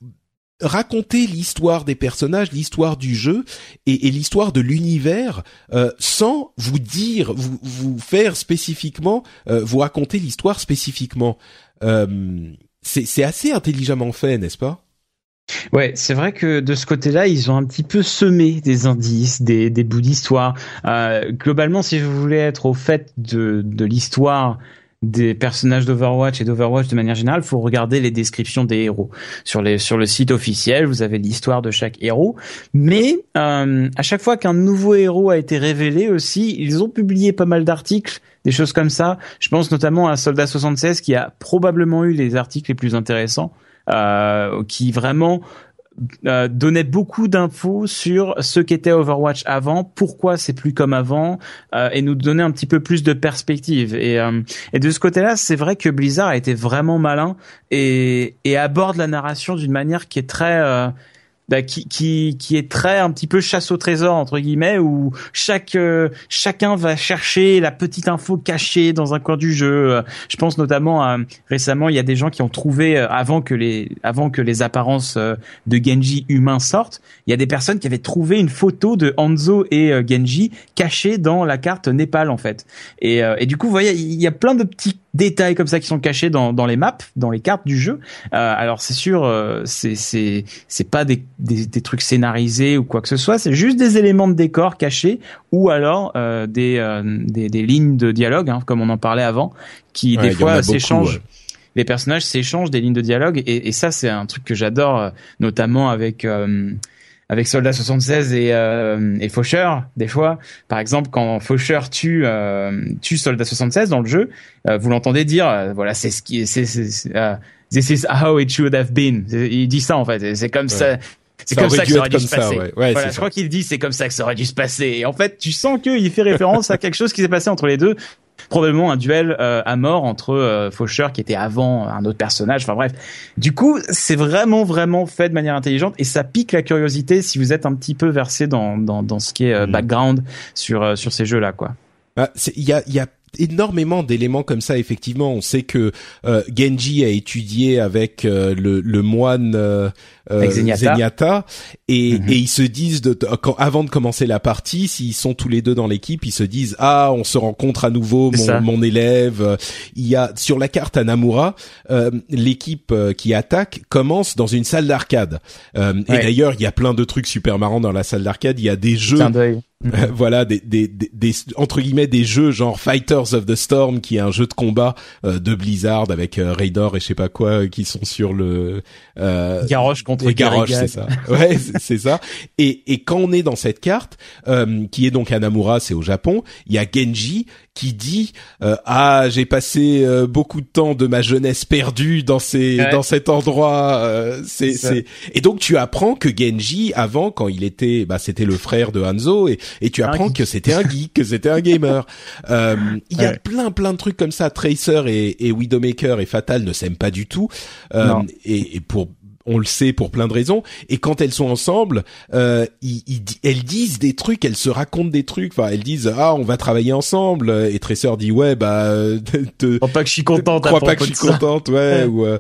raconter l'histoire des personnages, l'histoire du jeu et, et l'histoire de l'univers euh, sans vous dire, vous, vous faire spécifiquement, euh, vous raconter l'histoire spécifiquement. Euh, c'est assez intelligemment fait, n'est-ce pas? Ouais, c'est vrai que de ce côté-là, ils ont un petit peu semé des indices, des, des bouts d'histoire. Euh, globalement, si vous voulez être au fait de, de l'histoire des personnages d'Overwatch et d'Overwatch de manière générale, faut regarder les descriptions des héros sur les sur le site officiel. Vous avez l'histoire de chaque héros, mais euh, à chaque fois qu'un nouveau héros a été révélé aussi, ils ont publié pas mal d'articles, des choses comme ça. Je pense notamment à Soldat 76 qui a probablement eu les articles les plus intéressants. Euh, qui vraiment euh, donnait beaucoup d'infos sur ce qu'était Overwatch avant, pourquoi c'est plus comme avant, euh, et nous donnait un petit peu plus de perspective. Et, euh, et de ce côté-là, c'est vrai que Blizzard a été vraiment malin et, et aborde la narration d'une manière qui est très euh, qui, qui, qui est très un petit peu chasse au trésor entre guillemets où chaque euh, chacun va chercher la petite info cachée dans un coin du jeu. Je pense notamment à récemment il y a des gens qui ont trouvé euh, avant que les avant que les apparences euh, de Genji humains sortent, il y a des personnes qui avaient trouvé une photo de Hanzo et Genji cachée dans la carte Népal en fait. Et, et du coup vous voyez il y a plein de petits détails comme ça qui sont cachés dans, dans les maps, dans les cartes du jeu. alors c'est sûr c'est c'est c'est pas des des, des, trucs scénarisés ou quoi que ce soit. C'est juste des éléments de décor cachés ou alors euh, des, euh, des, des lignes de dialogue, hein, comme on en parlait avant, qui des fois s'échangent. Les personnages s'échangent des lignes de dialogue et, et ça c'est un truc que j'adore, euh, notamment avec euh, avec Soldat 76 et, euh, et Faucheur, des fois. Par exemple, quand Faucheur tue, euh, tue Soldat 76 dans le jeu, euh, vous l'entendez dire, voilà, c'est ce qui, c'est, this is how it should have been. Il dit ça en fait. C'est comme ça. C'est comme ça que ça aurait dû se passer. voilà, je crois qu'il dit c'est comme ça que ça aurait dû se passer. Et en fait, tu sens qu'il fait référence à quelque chose qui s'est passé entre les deux. Probablement un duel euh, à mort entre euh, Faucheur qui était avant un autre personnage. Enfin bref. Du coup, c'est vraiment vraiment fait de manière intelligente et ça pique la curiosité si vous êtes un petit peu versé dans dans, dans ce qui est euh, mm. background sur euh, sur ces jeux là quoi. Bah, il y a y a énormément d'éléments comme ça. Effectivement, on sait que euh, Genji a étudié avec euh, le, le, moine euh, euh Zenyatta, et, mhm. et, ils se disent de, quand, avant de commencer la partie, s'ils sont tous les deux dans l'équipe, ils se disent ah on se rencontre à nouveau mon, mon élève. Il y a sur la carte Anamura l'équipe qui attaque commence dans une salle d'arcade. Et d'ailleurs il y a plein de trucs super marrants dans la salle d'arcade. Il y a des jeux voilà des, des, des, entre guillemets des jeux genre Fighters of the Storm qui est un jeu de combat euh, de Blizzard avec euh, Raidor et je sais pas quoi euh, qui sont sur le euh, Garrosh contre Garrosh c'est ça. Ouais c'est ça. Et et quand on est dans cette carte qui est donc Anamura c'est au Japon il y a Genji qui dit ah j'ai passé beaucoup de temps de ma jeunesse perdue dans ces dans cet endroit c'est c'est et donc tu apprends que Genji avant quand il était bah c'était le frère de Hanzo et et tu apprends que c'était un geek, que c'était un gamer. Euh, il y a plein plein de trucs comme ça. Tracer et, et Widowmaker et Fatal ne s'aiment pas du tout. Euh, et, et pour on le sait pour plein de raisons. Et quand elles sont ensemble, euh, ils, elles disent des trucs, elles se racontent des trucs. Enfin, elles disent ah on va travailler ensemble. Et Tracer dit ouais bah. Te, crois pas que je suis contente. Crois pas que je suis contente ouais. ou, euh,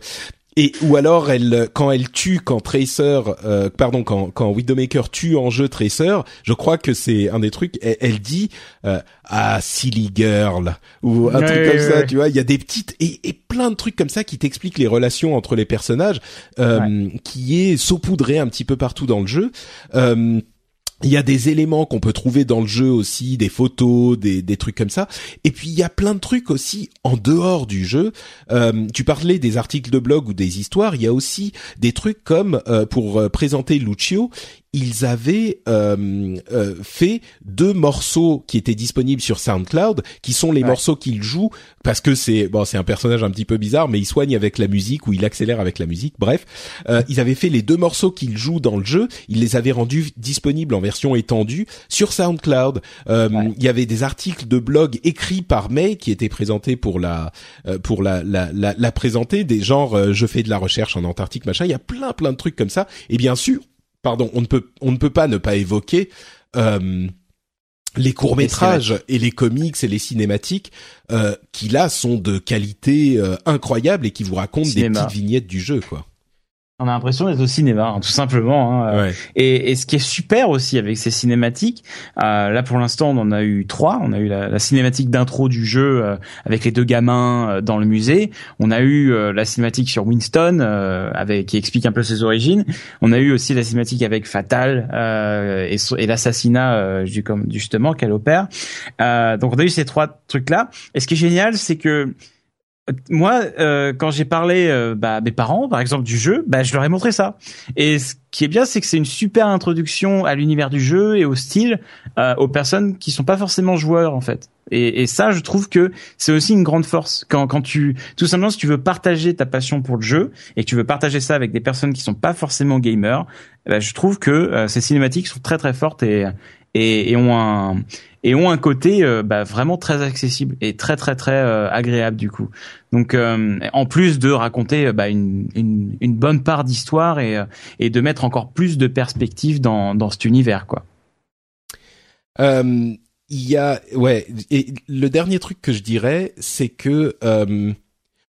et ou alors elle quand elle tue quand Tracer euh, pardon quand quand Widowmaker tue en jeu Tracer, je crois que c'est un des trucs elle, dit euh, ah silly girl ou un truc comme ça, tu vois, il y a des petites et, et, plein de trucs comme ça qui t'expliquent les relations entre les personnages euh, qui est saupoudré un petit peu partout dans le jeu. Il y a des éléments qu'on peut trouver dans le jeu aussi, des photos, des, des trucs comme ça. Et puis il y a plein de trucs aussi en dehors du jeu. Euh, tu parlais des articles de blog ou des histoires. Il y a aussi des trucs comme euh, pour euh, présenter Lucio, ils avaient euh, euh, fait deux morceaux qui étaient disponibles sur SoundCloud, qui sont les morceaux qu'il joue parce que c'est bon, c'est un personnage un petit peu bizarre, mais il soigne avec la musique ou il accélère avec la musique. Bref, euh, ils avaient fait les deux morceaux qu'il joue dans le jeu, ils les avaient rendus disponibles en version étendue sur SoundCloud. Il y avait des articles de blog écrits par May qui étaient présentés pour la pour la la, la, la présenter, des genres je fais de la recherche en Antarctique machin. Il y a plein plein de trucs comme ça. Et bien sûr pardon, on ne peut on ne peut pas ne pas évoquer euh, les courts métrages et les comics et les cinématiques euh, qui là sont de qualité euh, incroyable et qui vous racontent des petites vignettes du jeu quoi. On a l'impression d'être au cinéma, hein, tout simplement. Hein. Ouais. Et, et, ce qui est super aussi avec ces cinématiques, euh, là pour l'instant on en a eu trois. On a eu la, la cinématique d'intro du jeu euh, avec les deux gamins euh, dans le musée. On a eu euh, la cinématique sur Winston avec qui explique un peu ses origines. On a eu aussi la cinématique avec Fatal et, et l'assassinat justement qu'elle opère. donc on a eu ces trois trucs là. Et ce qui est génial, c'est que moi, euh, quand j'ai parlé euh, bah, à mes parents, par exemple, du jeu, bah, je leur ai montré ça. Et ce qui est bien, c'est que c'est une super introduction à l'univers du jeu et au style euh, aux personnes qui sont pas forcément joueurs en fait. Et, et ça, je trouve que c'est aussi une grande force quand, quand tu, tout simplement, si tu veux partager ta passion pour le jeu et que tu veux partager ça avec des personnes qui sont pas forcément gamers, bah, je trouve que ces cinématiques sont très très fortes et et, et ont un et ont un côté euh, bah, vraiment très accessible et très très très euh, agréable du coup. Donc euh, en plus de raconter bah, une, une, une, bonne part d'histoire et, et de mettre encore plus de perspectives dans, dans cet univers quoi. il y a ouais et le dernier truc que je dirais c'est que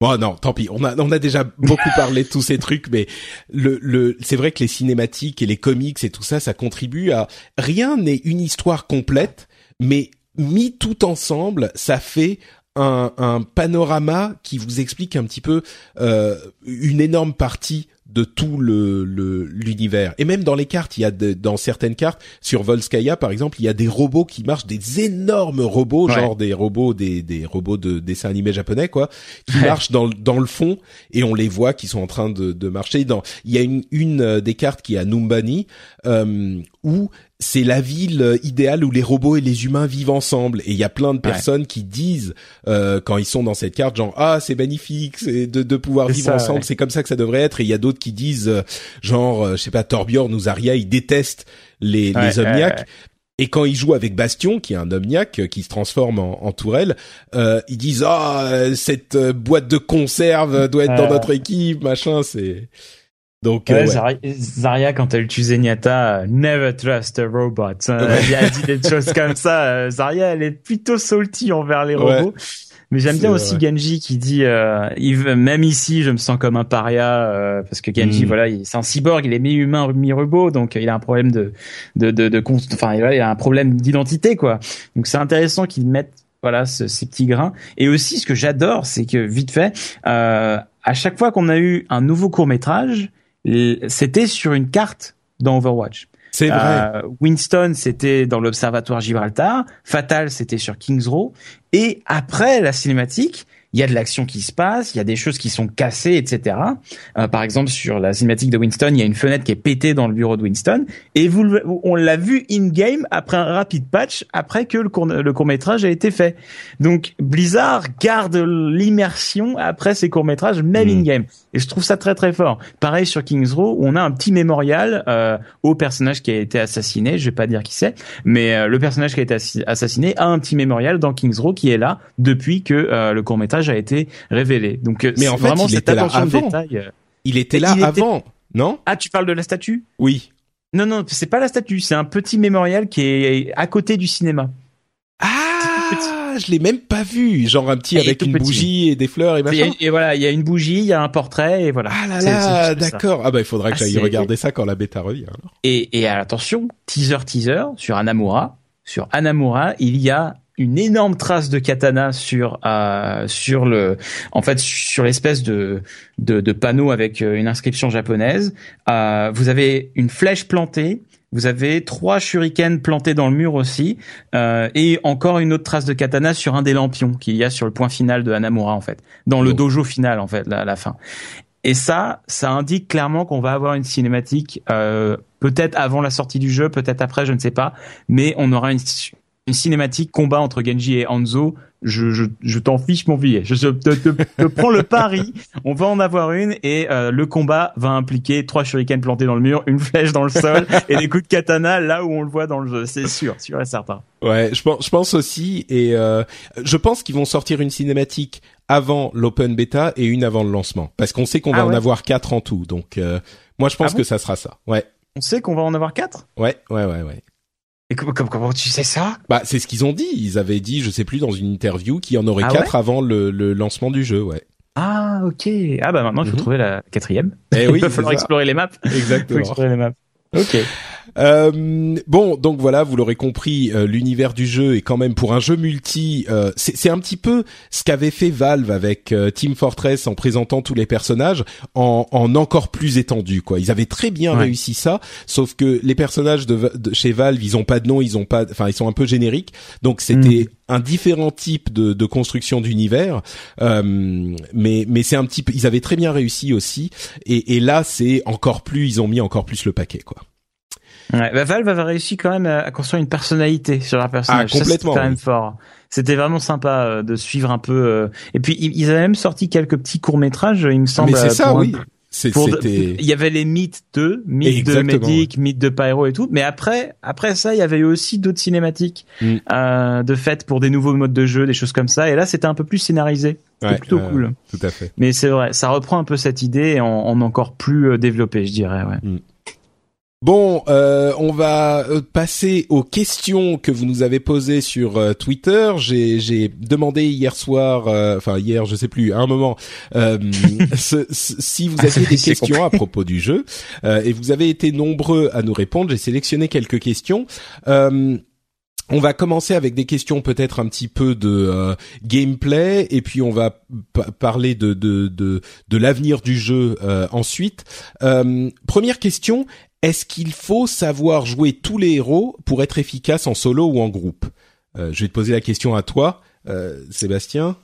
Bon non, tant pis. On a on a déjà beaucoup parlé de tous ces trucs, mais le le c'est vrai que les cinématiques et les comics et tout ça, ça contribue à rien n'est une histoire complète, mais mis tout ensemble, ça fait un, un panorama qui vous explique un petit peu euh, une énorme partie de tout le l'univers. Et même dans les cartes, il y a dans certaines cartes sur Volskaya par exemple, il y a des robots qui marchent, des énormes robots, genre des robots des des robots de dessins animés japonais quoi, qui marchent dans dans le fond et on les voit qui sont en train de de marcher. Dans il y a une une euh, des cartes qui est à Numbani euh, où c'est la ville euh, idéale où les robots et les humains vivent ensemble. Et il y a plein de personnes qui disent euh, quand ils sont dans cette carte, genre ah c'est magnifique, c'est de, de pouvoir vivre ensemble, c'est comme ça que ça devrait être. Et il y a d'autres qui disent euh, genre je sais pas Torbjorn ou Zarya, ils détestent les, les omniacs. Et quand ils jouent avec Bastion, qui est un omniac qui se transforme en, en tourelle, euh, ils disent ah cette boîte de conserve doit être dans notre équipe, machin. C'est donc, ouais, euh, Zarya, quand elle tue Zenyatta, never trust a robot. Hein. Elle a dit des choses comme ça. Euh, Zarya, elle est plutôt salty envers les robots. Mais j'aime bien aussi Genji qui dit euh, même ici je me sens comme un paria euh, parce que Genji mm. voilà c'est un cyborg il est mi humain mi robot donc il a un problème de de de, de enfin il a un problème d'identité quoi donc c'est intéressant qu'ils mettent voilà ce, ces petits grains et aussi ce que j'adore c'est que vite fait euh, à chaque fois qu'on a eu un nouveau court métrage c'était sur une carte dans Overwatch. C'est vrai. Euh, Winston, c'était dans l'observatoire Gibraltar. Fatal, c'était sur Kings Row. Et après la cinématique, il y a de l'action qui se passe, il y a des choses qui sont cassées, etc. Euh, par exemple, sur la cinématique de Winston, il y a une fenêtre qui est pétée dans le bureau de Winston, et vous, on l'a vu in-game après un rapide patch, après que le court, le court métrage a été fait. Donc Blizzard garde l'immersion après ces courts métrages, même hmm. in-game. Et je trouve ça très très fort. Pareil sur Kings Row, où on a un petit mémorial euh, au personnage qui a été assassiné. Je vais pas dire qui c'est, mais euh, le personnage qui a été assassiné a un petit mémorial dans Kings Row qui est là depuis que euh, le court métrage a été révélé. Donc, mais en fait, vraiment cette attention détail. Il était là avant, non? Ah, tu parles de la statue? Oui. Non, non, c'est pas la statue, c'est un petit mémorial qui est à côté du cinéma. Ah, je l'ai même pas vu. Genre un petit avec une bougie et des fleurs et machin. Et, voilà, il y a une bougie, il y a un portrait et voilà. Ah là là, d'accord. Ah bah il faudra que ah, j'aille regarder ça quand la bêta revient. Et, et attention, teaser teaser sur Anamura. Sur Anamura, il y a une énorme trace de katana sur euh, sur le en fait sur l'espèce de, de, de panneau avec euh, une inscription japonaise. Euh, vous avez une flèche plantée. Vous avez trois shurikens plantés dans le mur aussi, euh, et encore une autre trace de katana sur un des lampions qu'il y a sur le point final de Hanamura en fait, dans le dojo final en fait, à la fin. Et ça, ça indique clairement qu'on va avoir une cinématique, euh, peut-être avant la sortie du jeu, peut-être après, je ne sais pas, mais on aura une, une cinématique combat entre Genji et Hanzo, je, je, je t'en fiche mon billet. Je te, te, te prends le pari. On va en avoir une et euh, le combat va impliquer trois shurikens plantés dans le mur, une flèche dans le sol et des coups de katana là où on le voit dans le jeu. C'est sûr, sûr et certain. Ouais, je pense, je pense aussi et euh, je pense qu'ils vont sortir une cinématique avant l'open beta et une avant le lancement parce qu'on sait qu'on va ah en avoir quatre en tout. Donc euh, moi je pense ah que ça sera ça. Ouais. On sait qu'on va en avoir quatre? Ouais, ouais, ouais, ouais. Et comment, comment, tu sais ça? Bah, c'est ce qu'ils ont dit. Ils avaient dit, je sais plus, dans une interview, qu'il y en aurait ah quatre avant le, le, lancement du jeu, ouais. Ah, ok. Ah bah maintenant, il faut mhm. trouver la quatrième. Eh oui, il va falloir explorer les maps. Exactement. explorer les maps. Ok. Euh, bon, donc voilà, vous l'aurez compris, euh, l'univers du jeu est quand même pour un jeu multi. Euh, c'est un petit peu ce qu'avait fait Valve avec euh, Team Fortress en présentant tous les personnages en, en encore plus étendu. Quoi, ils avaient très bien réussi ça, sauf que les personnages de, chez Valve, ils ont pas de nom, ils ont pas, enfin, ils sont un peu génériques. Donc c'était mm. un différent type de, de construction d'univers, mais mais c'est un petit peu, ils avaient très bien réussi aussi. Et, et là, c'est encore plus, ils ont mis encore plus le paquet, quoi. Ouais, bah Valve avait réussi quand même à construire une personnalité sur leur personnage. Ah, complètement. quand même fort. C'était vraiment sympa euh, de suivre un peu. Euh, et puis ils avaient même sorti quelques petits courts métrages, il me semble. Mais c'est ça, oui. Il y avait les mythes de, mythes de Medic, mythes de Pyro et tout. Mais après, après ça, il y avait eu aussi d'autres cinématiques mm. euh, de fait pour des nouveaux modes de jeu, des choses comme ça. Et là, c'était un peu plus scénarisé. C'était plutôt cool. Tout à fait. Mais c'est vrai, ça reprend un peu cette idée en, en encore plus euh, développé, je dirais. Ouais. Mm. Bon, euh, on va euh, passer aux questions que vous nous avez posées sur euh, Twitter. J'ai demandé hier soir, enfin hier, je sais plus, à un moment, si vous ah, aviez des questions à propos du jeu, et vous avez été nombreux à nous répondre. J'ai sélectionné quelques questions. On va commencer avec des questions peut-être un petit peu de gameplay et puis on va parler de de de, de l'avenir du jeu ensuite. première question est-ce qu'il faut savoir jouer tous les héros pour être efficace en solo ou en groupe? Euh, Je vais te poser la question à toi, euh, Sébastien.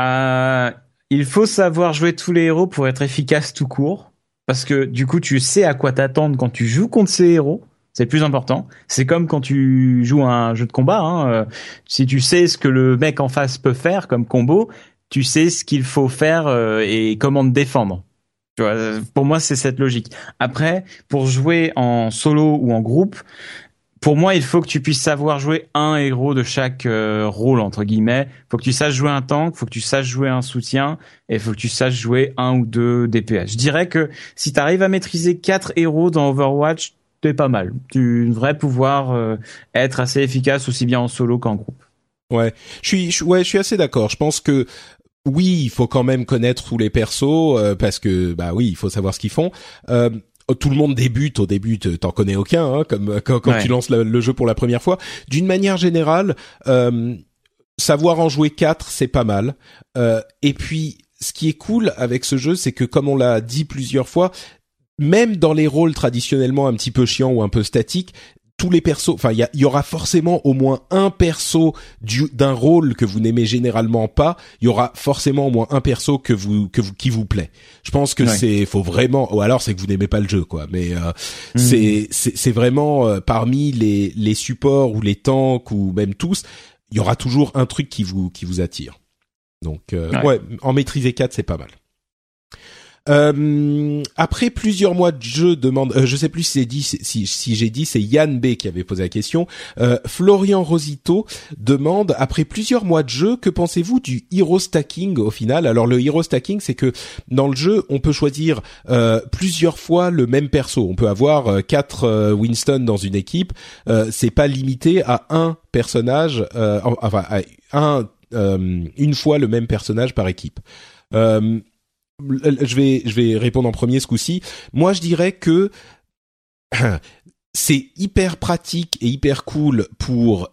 Euh, il faut savoir jouer tous les héros pour être efficace tout court, parce que du coup tu sais à quoi t'attendre quand tu joues contre ces héros. C'est le plus important. C'est comme quand tu joues un jeu de combat. Hein. Si tu sais ce que le mec en face peut faire comme combo, tu sais ce qu'il faut faire et comment te défendre pour moi, c'est cette logique. Après, pour jouer en solo ou en groupe, pour moi, il faut que tu puisses savoir jouer un héros de chaque euh, rôle entre guillemets. Il faut que tu saches jouer un tank, il faut que tu saches jouer un soutien, et il faut que tu saches jouer un ou deux DPS. Je dirais que si tu arrives à maîtriser quatre héros dans Overwatch, t'es pas mal. Tu devrais pouvoir euh, être assez efficace aussi bien en solo qu'en groupe. Ouais, je suis, ouais, je suis assez d'accord. Je pense que oui, il faut quand même connaître tous les persos euh, parce que bah oui, il faut savoir ce qu'ils font. Euh, tout le monde débute au début, t'en connais aucun, hein, comme quand, tu lances le, jeu pour la première fois. D'une manière générale, euh, savoir en jouer quatre, c'est pas mal. et puis, ce qui est cool avec ce jeu, c'est que comme on l'a dit plusieurs fois, même dans les rôles traditionnellement un petit peu chiants ou un peu statiques, tous les persos, enfin il y, aura forcément au moins un perso d'un rôle que vous n'aimez généralement pas. Il y aura forcément au moins un perso que vous que vous qui vous plaît. Je pense que c'est faut vraiment ou alors c'est que vous n'aimez pas le jeu quoi. Mais euh, hmm. c'est c'est vraiment euh, parmi les les supports ou les tanks ou même tous, il y aura toujours un truc qui vous qui vous attire. Donc euh, ouais. en maîtriser quatre c'est pas mal. Euh, après plusieurs mois de jeu, demande, euh, je sais plus si dit, si, si j'ai dit, c'est Yann B qui avait posé la question. Euh, Florian Rosito demande après plusieurs mois de jeu, que pensez-vous du hero stacking au final? Alors le hero stacking, c'est que dans le jeu, on peut choisir euh, plusieurs fois le même perso. On peut avoir euh, quatre Winston dans une équipe. c'est pas limité à un personnage, enfin à un une fois le même personnage par équipe. Euh, je vais je vais répondre en premier ce coup-ci. Moi, je dirais que c'est hyper pratique et hyper cool pour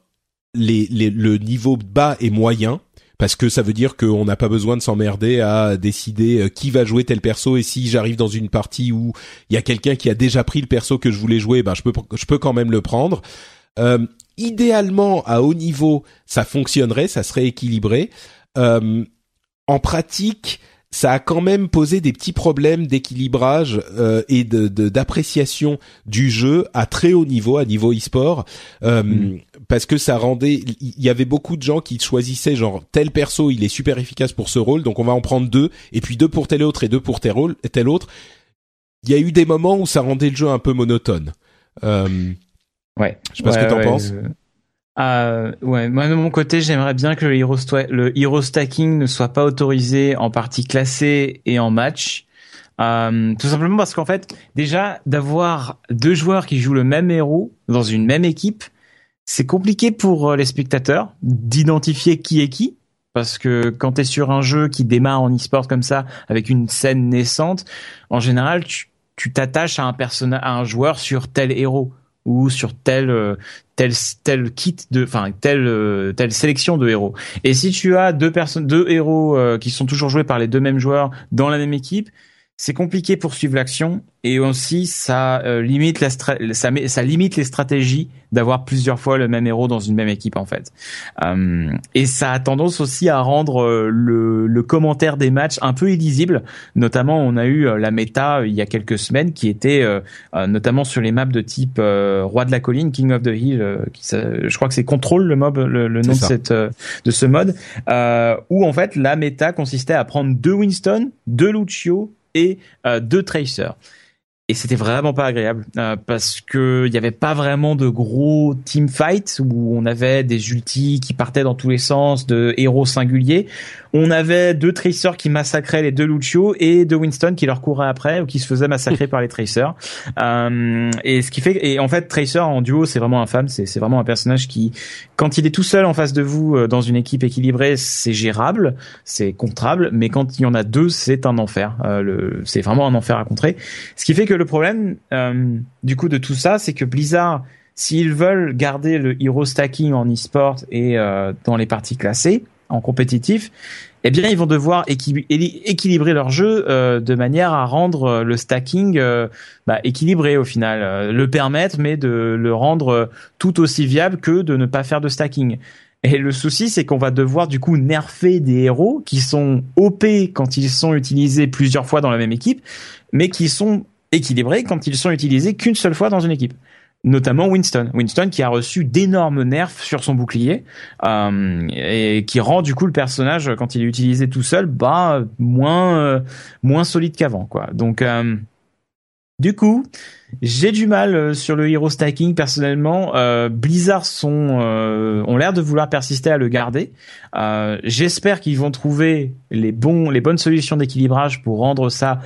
les, les, le niveau bas est moyen parce que ça veut dire qu'on n'a pas besoin de s'emmerder à décider euh, qui va jouer tel perso et si j'arrive dans une partie où il y a quelqu'un qui a déjà pris le perso que je voulais jouer, ben je peux je peux quand même le prendre. Euh, idéalement à haut niveau, ça fonctionnerait, ça serait équilibré. Euh, en pratique, ça a quand même posé des petits problèmes d'équilibrage euh, et de d'appréciation du jeu à très haut niveau, à niveau e-sport, euh, mm. parce que ça rendait, il y avait beaucoup de gens qui choisissaient genre tel perso, il est super efficace pour ce rôle, donc on va en prendre deux, et puis deux pour tel autre et deux pour tel, rôle, tel autre. Il y a eu des moments où ça rendait le jeu un peu monotone. Euh, ouais. Je sais pas ce que t'en penses. Euh, ouais, moi de mon côté, j'aimerais bien que le hero, stacking ne soit pas autorisé en partie classée et en match. Euh, tout simplement parce qu'en fait, déjà d'avoir deux joueurs qui jouent le même héros dans une même équipe, c'est compliqué pour euh, les spectateurs d'identifier qui est qui. Parce que quand tu es sur un jeu qui démarre en e-sport comme ça, avec une scène naissante, en général, tu t'attaches à un personnage, à un joueur sur tel héros ou sur tel euh, tel tel kit de enfin telle euh, telle sélection de héros. Et si tu as deux personnes deux héros euh, qui sont toujours joués par les deux mêmes joueurs dans la même équipe, c'est compliqué pour suivre l'action et aussi ça euh, limite la ça, ça limite les stratégies d'avoir plusieurs fois le même héros dans une même équipe en fait. Euh, et ça a tendance aussi à rendre euh, le, le, commentaire des matchs un peu illisible. Notamment, on a eu la méta il y a quelques semaines qui était notamment sur les maps de type Roi de la colline, King of the Hill, qui, je crois que c'est Control le mob, le, le nom de cette de ce mode, où en fait la méta consistait à prendre deux Winston, deux Lucio et euh, deux tracers et c'était vraiment pas agréable euh, parce que il y avait pas vraiment de gros team fights où on avait des ultis qui partaient dans tous les sens de héros singuliers. On avait deux tracers qui massacraient les deux Lucio et deux Winston qui leur couraient après ou qui se faisaient massacrer par les tracers. Euh, et ce qui fait et en fait Tracer en duo c'est vraiment infâme. C'est c'est vraiment un personnage qui quand il est tout seul en face de vous euh, dans une équipe équilibrée c'est gérable c'est contrable mais quand il y en a deux c'est un enfer. Euh, c'est vraiment un enfer à contrer. Ce qui fait que le problème euh, du coup de tout ça, c'est que Blizzard, s'ils veulent garder le hero stacking en e-sport et euh, dans les parties classées en compétitif, eh bien ils vont devoir équilibrer leur jeu euh, de manière à rendre le stacking bah, équilibré au final, le permettre mais de le rendre tout aussi viable que de ne pas faire de stacking. Et le souci, c'est qu'on va devoir du coup nerfer des héros qui sont OP quand ils sont utilisés plusieurs fois dans la même équipe, mais qui sont équilibrés quand ils sont utilisés qu'une seule fois dans une équipe notamment Winston. Winston qui a reçu d'énormes nerfs sur son bouclier euh, et qui rend du coup le personnage quand il est utilisé tout seul bah moins euh, moins solide qu'avant quoi. Donc euh, du coup, j'ai du mal sur le hero stacking personnellement. Blizzard sont ont l'air de vouloir persister à le garder. J'espère qu'ils vont trouver les bons les bonnes solutions d'équilibrage pour rendre ça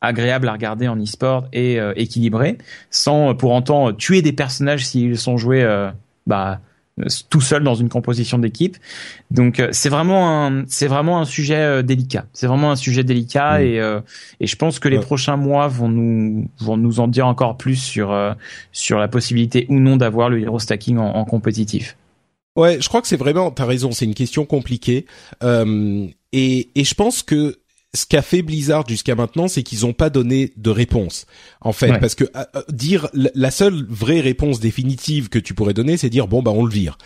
agréable à regarder en e-sport et euh, équilibré, sans pour autant tuer des personnages s'ils sont joués euh, bah, tout seuls dans une composition d'équipe. Donc euh, c'est vraiment un c'est vraiment un sujet délicat. C'est vraiment un sujet délicat mm. et et je pense que les prochains mois vont nous vont nous en dire encore plus sur sur la possibilité ou non d'avoir le hero stacking en, en compétitif. Ouais, je crois que c'est vraiment, t'as raison, c'est une question compliquée. et, et je pense que ce qu'a fait Blizzard jusqu'à maintenant, c'est qu'ils n'ont pas donné de réponse. En fait, parce que euh, euh, dire la seule vraie réponse définitive que tu pourrais donner, c'est dire bon bah on le vire.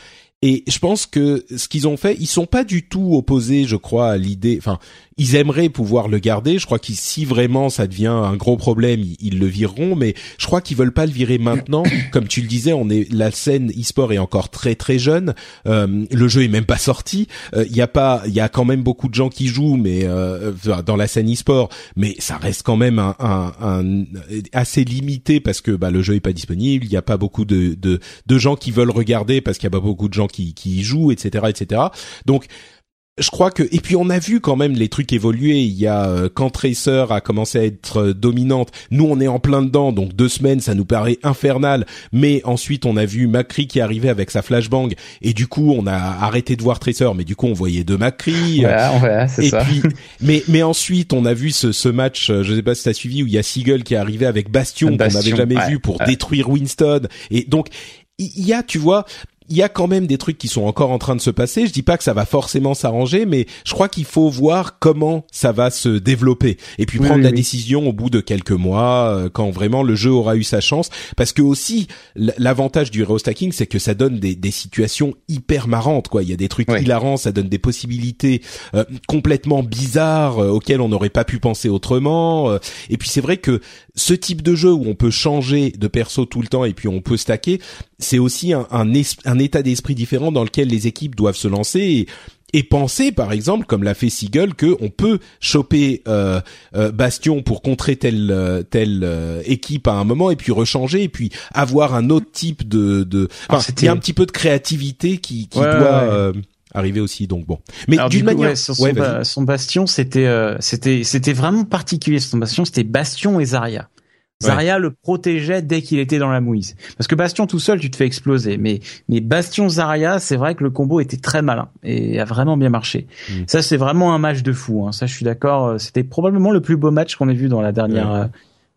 Et je pense que ce qu'ils ont fait, ils sont pas du tout opposés, je crois, à l'idée. Enfin, ils aimeraient pouvoir le garder. Je crois que si vraiment ça devient un gros problème, ils, le vireront. Mais je crois qu'ils veulent pas le virer maintenant. Comme tu le disais, on est la scène e-sport est encore très très jeune. Euh, le jeu est même pas sorti. Euh, il y a pas, il y a quand même beaucoup de gens qui jouent, mais euh, dans la scène e-sport, mais ça reste quand même un, un, un assez limité parce que bah, le jeu est pas disponible. Il y a pas beaucoup de, de, de gens qui veulent regarder parce qu'il y a pas beaucoup de gens qui, qui y jouent, etc., etc. Donc je crois que et puis on a vu quand même les trucs évoluer. Il y a euh, quand Tracer a commencé à être euh, dominante, nous on est en plein dedans, donc deux semaines ça nous paraît infernal. Mais ensuite on a vu Macri qui arrivait avec sa flashbang et du coup on a arrêté de voir Tracer, mais du coup on voyait deux c'est ça. Puis, mais mais ensuite on a vu ce, ce match, euh, je sais pas si t'as suivi, où il y a Seagull qui est arrivé avec Bastion, qu'on n'avait jamais vu pour détruire Winston. Et donc il y a, tu vois, il y a quand même des trucs qui sont encore en train de se passer. Je dis pas que ça va forcément s'arranger, mais je crois qu'il faut voir comment ça va se développer et puis prendre la décision au bout de quelques mois euh, quand vraiment le jeu aura eu sa chance. Parce que aussi l'avantage du hero stacking, c'est que ça donne des, des, situations hyper marrantes. Quoi, il y a des trucs hilarants, ça donne des possibilités euh, complètement bizarres euh, auxquelles on n'aurait pas pu penser autrement. et puis c'est vrai que ce type de jeu où on peut changer de perso tout le temps et puis on peut stacker, c'est aussi un, un, un état d'esprit différent dans lequel les équipes doivent se lancer et, et penser par exemple comme l'a fait Seagull que on peut choper euh, euh, Bastion pour contrer telle euh, telle équipe à un moment et puis rechanger et puis avoir un autre type de de enfin, il y a un petit peu de créativité qui qui doit arriver aussi donc bon mais d'une manière son, son, bastion c'était c'était c'était vraiment particulier son bastion c'était Bastion et Zarya Zarya le protégeait dès qu'il était dans la mouise. Parce que Bastion tout seul, tu te fais exploser. Mais, mais Bastion Zarya, c'est vrai que le combo était très malin et a vraiment bien marché. Mm. Ça, c'est vraiment un match de fou. Hein. Ça, je suis d'accord. C'était probablement le plus beau match qu'on ait vu dans la dernière, euh,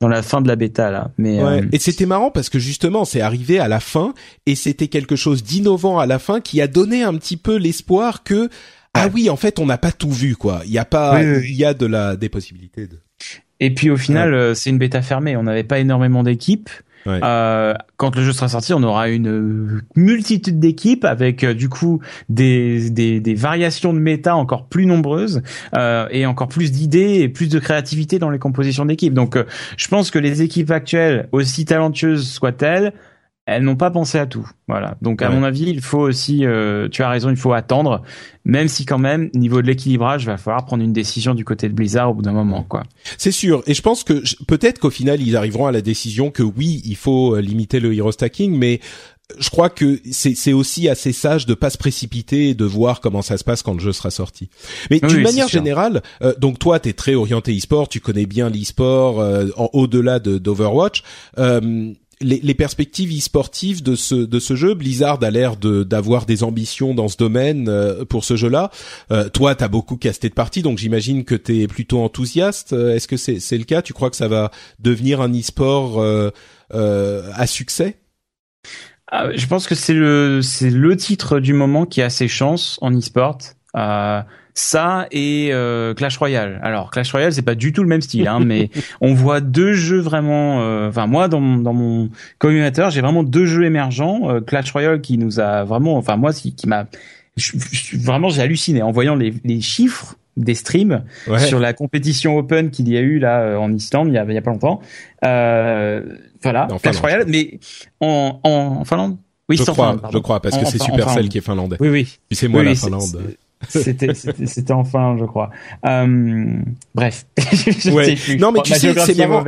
dans la fin de la bêta là. Mais euh, et c'était marrant parce que justement, c'est arrivé à la fin et c'était quelque chose d'innovant à la fin qui a donné un petit peu l'espoir que ah oui, en fait, on n'a pas tout vu quoi. Il y a pas, il y a de la des possibilités de. Et puis au final, euh, c'est une bêta fermée. On n'avait pas énormément d'équipes. Euh, quand le jeu sera sorti, on aura une multitude d'équipes avec euh, du coup des, des, des, variations de méta encore plus nombreuses euh, et encore plus d'idées et plus de créativité dans les compositions d'équipes. Donc, je pense que les équipes actuelles, aussi talentueuses soient-elles, elles n'ont pas pensé à tout. Voilà. Donc à mon avis, il faut aussi, euh, tu as raison, il faut attendre, même si quand même, niveau de l'équilibrage, il va falloir prendre une décision du côté de Blizzard au bout d'un moment, quoi. C'est sûr. Et je pense que peut-être qu'au final, ils arriveront à la décision que oui, il faut euh, limiter le hero stacking, mais je crois que c'est aussi assez sage de pas se précipiter et de voir comment ça se passe quand le jeu sera sorti. Mais d'une manière générale, euh, donc toi, tu es très orienté e-sport, tu connais bien l'e-sport au-delà d'Overwatch. Euh, les, les, perspectives e-sportives de ce de ce jeu, Blizzard a l'air de d'avoir des ambitions dans ce domaine euh, pour ce jeu-là. Euh, toi, t'as beaucoup casté de parties, donc j'imagine que t'es plutôt enthousiaste. Euh, est-ce que c'est c'est le cas? Tu crois que ça va devenir un e-sport euh, à succès? Ah, Je pense que c'est le c'est le titre du moment qui a ses chances en e-sport ça et euh, Clash Royale. Alors Clash Royale c'est pas du tout le même style, hein, mais on voit deux jeux vraiment. Euh, enfin moi dans mon, dans mon communautaire j'ai vraiment deux jeux émergents. Euh, Clash Royale qui nous a vraiment, enfin moi qui, qui m'a vraiment j'ai halluciné en voyant les, les chiffres des streams sur la compétition open qu'il y a eu là en Islande il y a, il y a pas longtemps. voilà Clash Royale, mais en, en, Finlande? Oui, je crois, je crois, parce que c'est Supercell qui est finlandais. Oui, oui. c'est moi la Finlande. C'était c'était enfin, je crois. Euh, bref. ouais. Non mais tu sais c'est marrant.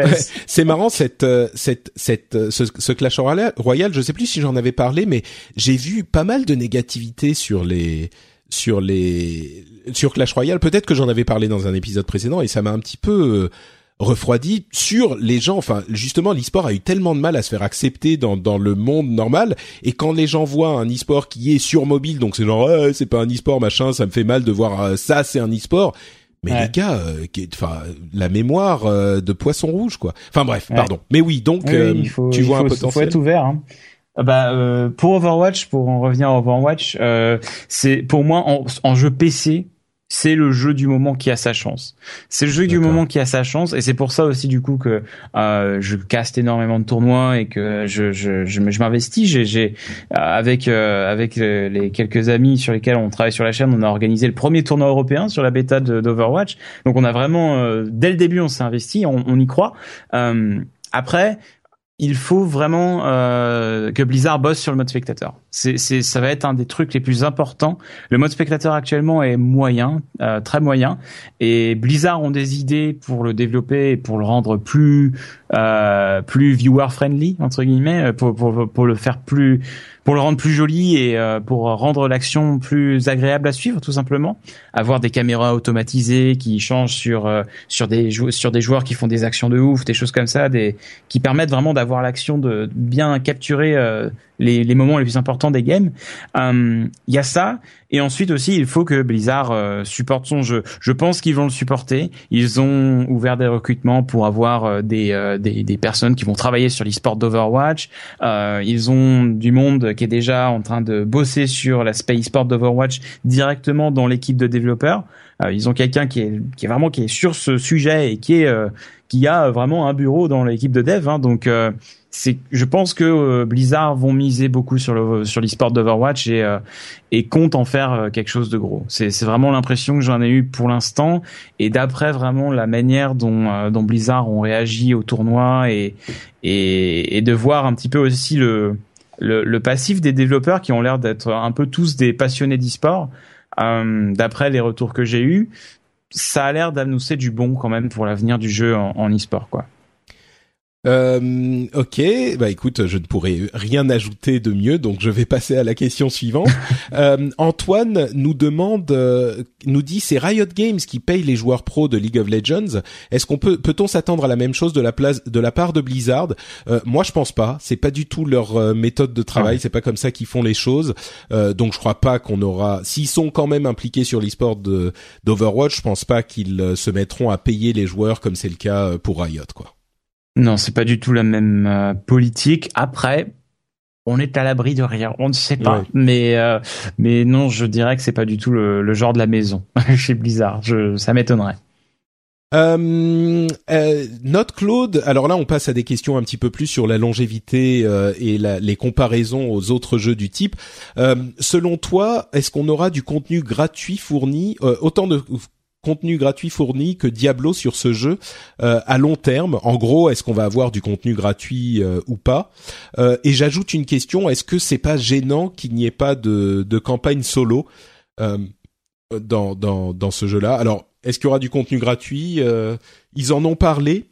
C'est marrant cette euh, cette cette euh, ce, ce Clash Royale. Je sais plus si j'en avais parlé, mais j'ai vu pas mal de négativité sur les sur les sur Clash Royale. Peut-être que j'en avais parlé dans un épisode précédent et ça m'a un petit peu refroidi sur les gens. Enfin, justement, l'e-sport a eu tellement de mal à se faire accepter dans, dans le monde normal. Et quand les gens voient un e-sport qui est sur mobile, donc c'est genre, c'est pas un e-sport, machin, ça me fait mal de voir euh, ça, c'est un e-sport. Mais les gars, euh, enfin, la mémoire euh, de poisson rouge, quoi. Enfin bref, pardon. Mais oui, donc tu vois un potentiel. Il faut être ouvert. Hein. Bah, pour Overwatch, pour en revenir à Overwatch, c'est pour moi en, en jeu PC, c'est le jeu du moment qui a sa chance. C'est le jeu du moment qui a sa chance et c'est pour ça aussi du coup que euh, je caste énormément de tournois et que je je je, m'investis. J'ai j'ai euh, avec euh, avec les quelques amis sur lesquels on travaille sur la chaîne, on a organisé le premier tournoi européen sur la bêta d'Overwatch. Donc on a vraiment dès le début on s'est investi, on, on, y croit. après, il faut vraiment euh, que Blizzard bosse sur le mode spectateur. C'est, c'est, ça va être un des trucs les plus importants. Le mode spectateur actuellement est moyen, euh, très moyen, et Blizzard ont des idées pour le développer et pour le rendre plus, euh, plus viewer friendly entre guillemets, pour, pour, pour le faire plus pour le rendre plus joli et euh, pour rendre l'action plus agréable à suivre tout simplement. Avoir des caméras automatisées qui changent sur euh, sur des sur des joueurs qui font des actions de ouf des choses comme ça des qui permettent vraiment d'avoir l'action de bien capturer euh, les, les moments les plus importants des games. Il y a ça, et ensuite aussi, il faut que Blizzard supporte son jeu. Je pense qu'ils vont le supporter. Ils ont ouvert des recrutements pour avoir des, des, des personnes qui vont travailler sur l'e-sport d'Overwatch. ils ont du monde qui est déjà en train de bosser sur l'aspect e-sport d'Overwatch directement dans l'équipe de développeurs. Euh, ils ont quelqu'un qui est, qui est vraiment qui est sur ce sujet et qui est euh, qui a vraiment un bureau dans l'équipe de dev. Hein, donc euh, c'est, je pense que Blizzard vont miser beaucoup sur le sur l'e-sport d'Overwatch et et compte en faire quelque chose de gros. C'est c'est vraiment l'impression que j'en ai eu pour l'instant et d'après vraiment la manière dont dont Blizzard ont réagi au tournoi et et et de voir un petit peu aussi le le, le passif des développeurs qui ont l'air d'être un peu tous des passionnés d'e-sport. Euh, d'après les retours que j'ai eus, ça a l'air d'annoncer du bon quand même pour l'avenir du jeu en, en e-sport, quoi. Euh, ok, bah écoute, je ne pourrais rien ajouter de mieux, donc je vais passer à la question suivante. euh, Antoine nous demande, euh, nous dit, c'est Riot Games qui paye les joueurs pros de League of Legends. Est-ce qu'on peut, peut-on s'attendre à la même chose de la place, de la part de Blizzard? Euh, Moi, je pense pas. C'est pas du tout leur euh, méthode de travail. C'est pas comme ça qu'ils font les choses. donc, je crois pas qu'on aura. S'ils sont quand même impliqués sur l'e-sport d'Overwatch, je pense pas qu'ils se mettront à payer les joueurs comme c'est le cas pour Riot, quoi. Non, c'est pas du tout la même euh, politique. Après, on est à l'abri de rien, on ne sait pas. Mais euh, mais non, je dirais que c'est pas du tout le, genre de la maison chez Blizzard. Je, ça m'étonnerait. Euh, euh, Note Claude, alors là on passe à des questions un petit peu plus sur la longévité et la, les comparaisons aux autres jeux du type. selon toi, est-ce qu'on aura du contenu gratuit fourni, autant de contenu gratuit fourni que Diablo sur ce jeu euh, à long terme. En gros, est-ce qu'on va avoir du contenu gratuit euh, ou pas? Euh, Et j'ajoute une question est-ce que c'est pas gênant qu'il n'y ait pas de, de campagne solo dans, dans dans ce jeu-là? Alors, est-ce qu'il y aura du contenu gratuit? Ils en ont parlé.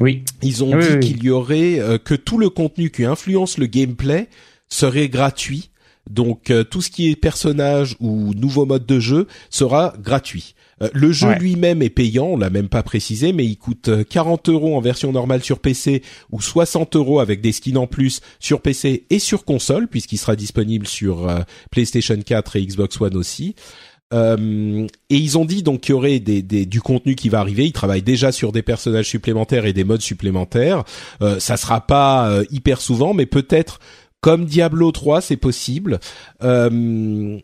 Oui. Ils ont dit qu'il y aurait que tout le contenu qui influence le gameplay serait gratuit. Donc tout ce qui est personnage ou nouveau mode de jeu sera gratuit. Euh, le jeu lui-même est payant, on l'a même pas précisé, mais il coûte 40 euh, euros en version normale sur PC ou 60 euros avec des skins en plus sur PC et sur console, puisqu'il sera disponible sur euh, PlayStation 4 et Xbox One aussi. Euh, et ils ont dit donc qu'il y aurait des, des, du contenu qui va arriver. Ils travaillent déjà sur des personnages supplémentaires et des modes supplémentaires. Euh, ça sera pas hyper souvent, mais peut-être comme Diablo 3, c'est possible. Euh,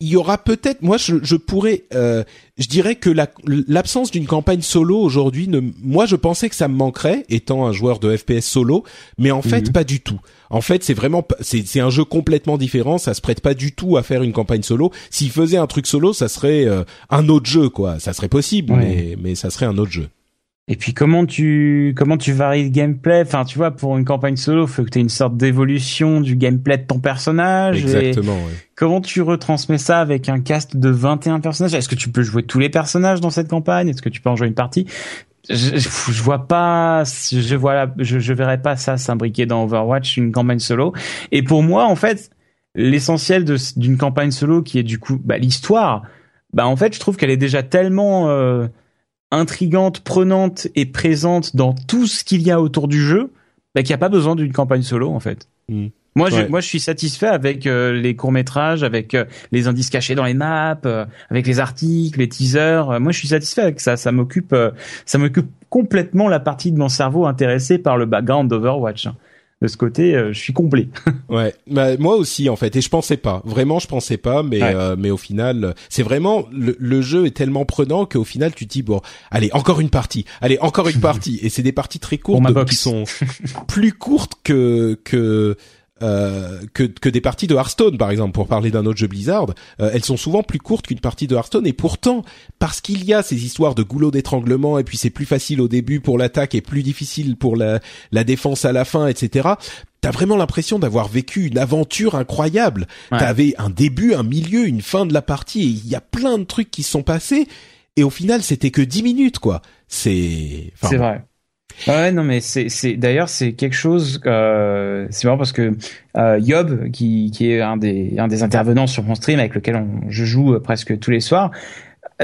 il y aura peut-être, moi je, je pourrais, euh, je dirais que l'absence d'une campagne solo aujourd'hui, ne, moi je pensais que ça me manquerait étant un joueur de FPS solo, mais en fait mhm. pas du tout. En fait c'est vraiment, c'est un jeu complètement différent, ça se prête pas du tout à faire une campagne solo. S'il faisait un truc solo, ça serait euh, un autre jeu quoi, ça serait possible, mais mais ça serait un autre jeu. Et puis comment tu comment tu varies le gameplay? Enfin, tu vois, pour une campagne solo, faut que tu aies une sorte d'évolution du gameplay de ton personnage. Exactement. Comment tu retransmets ça avec un cast de 21 personnages? Est-ce que tu peux jouer tous les personnages dans cette campagne? Est-ce que tu peux en jouer une partie? Je, je, vois pas, je vois, je, je verrais pas ça s'imbriquer dans Overwatch une campagne solo. Et pour moi, en fait, l'essentiel d'une campagne solo qui est du coup bah, l'histoire. Bah en fait, je trouve qu'elle est déjà tellement euh, intrigante, prenante et présente dans tout ce qu'il y a autour du jeu, bah, qu'il n'y a pas besoin d'une campagne solo en fait. Hmm. Moi, je, moi, je suis satisfait avec euh, les courts métrages, avec euh, les indices cachés dans les maps, euh, avec les articles, les teasers. moi, je suis satisfait avec ça. Ça m'occupe, ça m'occupe complètement la partie de mon cerveau intéressée par le background d'Overwatch. De ce côté, euh, je suis complet. ouais, bah, moi aussi en fait, et je pensais pas, vraiment je pensais pas, mais euh, mais au final, c'est vraiment le, jeu est tellement prenant qu'au final tu te dis bon, allez encore une partie, allez encore une partie, et c'est des parties très courtes qui sont plus courtes que que euh, que, que des parties de Hearthstone, par exemple, pour parler d'un autre jeu Blizzard, euh, elles sont souvent plus courtes qu'une partie de Hearthstone. Et pourtant, parce qu'il y a ces histoires de goulot d'étranglement, et puis c'est plus facile au début pour l'attaque et plus difficile pour la, la défense à la fin, etc. T'as vraiment l'impression d'avoir vécu une aventure incroyable. T'avais un début, un milieu, une fin de la partie, et il y a plein de trucs qui se sont passés. Et au final, c'était que dix minutes, quoi. C'est. c'est vrai. Ouais, non, mais c'est, c'est d'ailleurs c'est quelque chose. Euh, c'est marrant parce que euh, Yob, qui, qui est un des un des intervenants sur mon stream avec lequel on, je joue euh, presque tous les soirs,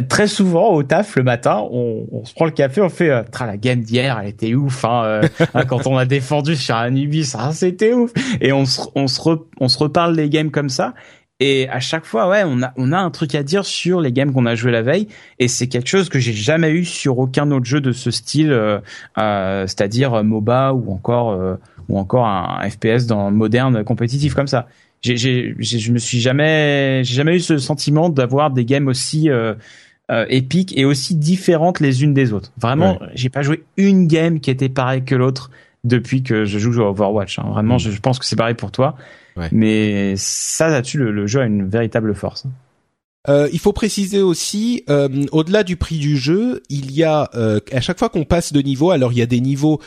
très souvent au taf le matin, on, on se prend le café, on fait euh, la game d'hier, elle était ouf. Hein, euh, quand on a défendu sur Anubis, ah, c'était ouf. Et on se on se on se reparle des games comme ça. Et à chaque fois, ouais, on a on a un truc à dire sur les games qu'on a joué la veille. Et c'est quelque chose que j'ai jamais eu sur aucun autre jeu de ce style, euh, euh c'est-à-dire MOBA ou encore ou encore un FPS dans moderne compétitif comme ça. J'ai, j'ai, je me suis jamais, j'ai jamais eu ce sentiment d'avoir des games aussi euh, euh, épiques et aussi différentes les unes des autres. Vraiment, j'ai pas joué une game qui était pareille que l'autre depuis que je joue à Overwatch. Hein. Vraiment, mm. je, pense que c'est pareil pour toi. Mais ça, là-dessus, le, le, jeu a une véritable force. Euh, il faut préciser aussi, euh, au-delà du prix du jeu, il y a euh, à chaque fois qu'on passe de niveau, alors il y a des niveaux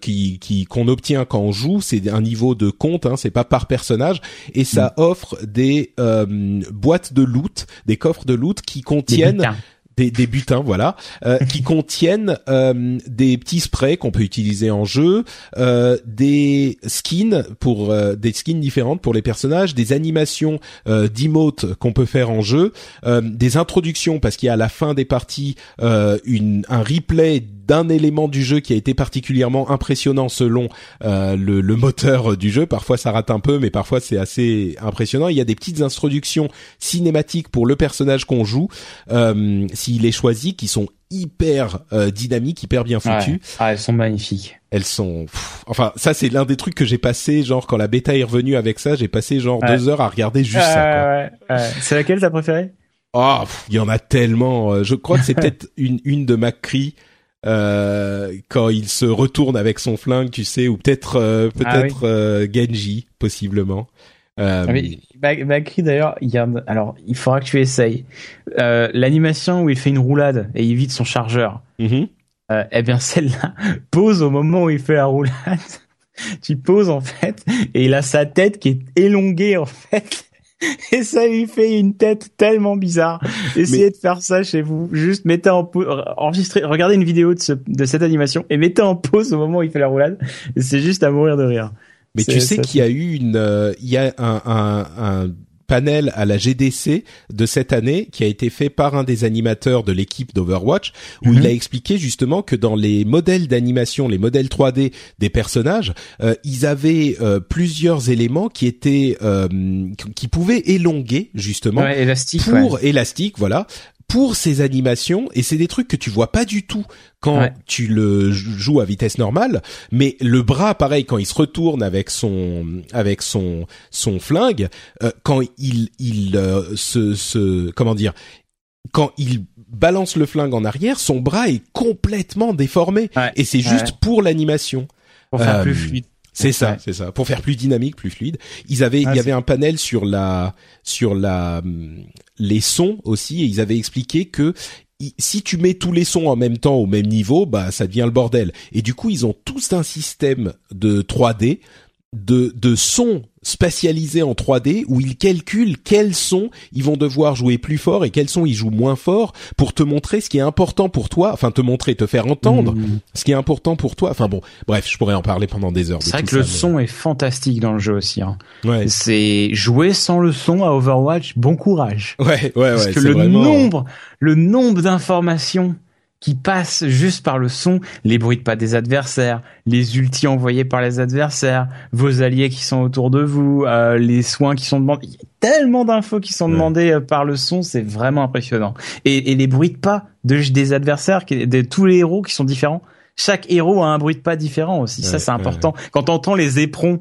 qui qu'on obtient quand on joue, c'est un niveau de compte, hein, c'est pas par personnage, et ça mm. offre des boîtes de loot, des coffres de loot qui contiennent des, des butins, voilà, euh, qui contiennent euh, des petits sprays qu'on peut utiliser en jeu, euh, des skins pour euh, des skins différentes pour les personnages, des animations euh, d'emotes qu'on peut faire en jeu, des introductions parce qu'il y a à la fin des parties une, un replay d'un élément du jeu qui a été particulièrement impressionnant selon euh, le, le, moteur du jeu. Parfois ça rate un peu, mais parfois c'est assez impressionnant. Il y a des petites introductions cinématiques pour le personnage qu'on joue, euh, s'il est choisi, qui sont hyper euh, dynamiques, hyper bien foutues. Ah, elles sont magnifiques. Elles sont, enfin, ça c'est l'un des trucs que j'ai passé, genre quand la bêta est revenue avec ça, j'ai passé genre deux heures à regarder juste ça. C'est laquelle t'as préféré Oh, il y en a tellement. Euh, je crois que c'est peut-être une une de McCree euh, quand il se retourne avec son flingue, tu sais, ou peut-être euh, ah peut-être euh, Genji possiblement. Euh, ah d'ailleurs, il y a alors il faudra que tu essayes l'animation où il fait une roulade et il vide son chargeur. Mm eh bien celle-là pose au moment où il fait la roulade. tu poses en fait et il a sa tête qui est élongée en fait et ça lui fait une tête tellement bizarre. Essayez de faire ça chez vous. Juste mettez en pause, enregistrez, regardez une vidéo de, ce, de cette animation et mettez en pause au moment où il fait la roulade. C'est juste à mourir de rire. Mais tu sais qu'il y a eu une, euh, il y a un, un, un panel à la GDC de cette année qui a été fait par un des animateurs de l'équipe d'Overwatch où il mhm. a expliqué justement que dans les modèles d'animation, les modèles 3D des personnages, euh, ils avaient euh, plusieurs éléments qui étaient euh, qui pouvaient élonguer justement ouais, élastique, pour élastique, voilà, pour ces animations et c'est des trucs que tu vois pas du tout quand tu le joues à vitesse normale mais le bras pareil quand il se retourne avec son avec son son flingue euh, quand il il euh, se, se comment dire quand il balance le flingue en arrière son bras est complètement déformé. Et c'est juste pour l'animation. Pour faire plus euh, fluide c'est ça, c'est ça. Pour faire plus dynamique, plus fluide. Ils avaient, il y avait un panel sur la, sur la, les sons aussi, et ils avaient expliqué que si tu mets tous les sons en même temps au même niveau, bah ça devient le bordel. Et du coup, ils ont tous un système de 3D de, de sons spatialisés en 3D où ils calculent quels sons ils vont devoir jouer plus fort et quels sons ils jouent moins fort pour te montrer ce qui est important pour toi, enfin te montrer, te faire entendre mmh. ce qui est important pour toi. Enfin bon, bref, je pourrais en parler pendant des heures. C'est vrai que le son est fantastique dans le jeu aussi. Hein. Ouais. C'est jouer sans le son à Overwatch, bon courage. Ouais, ouais, ouais. Parce que le nombre, le nombre d'informations qui passe juste par le son, les bruits de pas des adversaires, les ultis envoyés par les adversaires, vos alliés qui sont autour de vous, euh, les soins qui sont demandés. Il y a tellement d'infos qui sont demandées euh, par le son, c'est vraiment impressionnant. Et, et, les bruits de pas de, des adversaires, de tous les héros qui sont différents. Chaque héros a un bruit de pas différent aussi. ça, c'est important. Quand t'entends les éperons,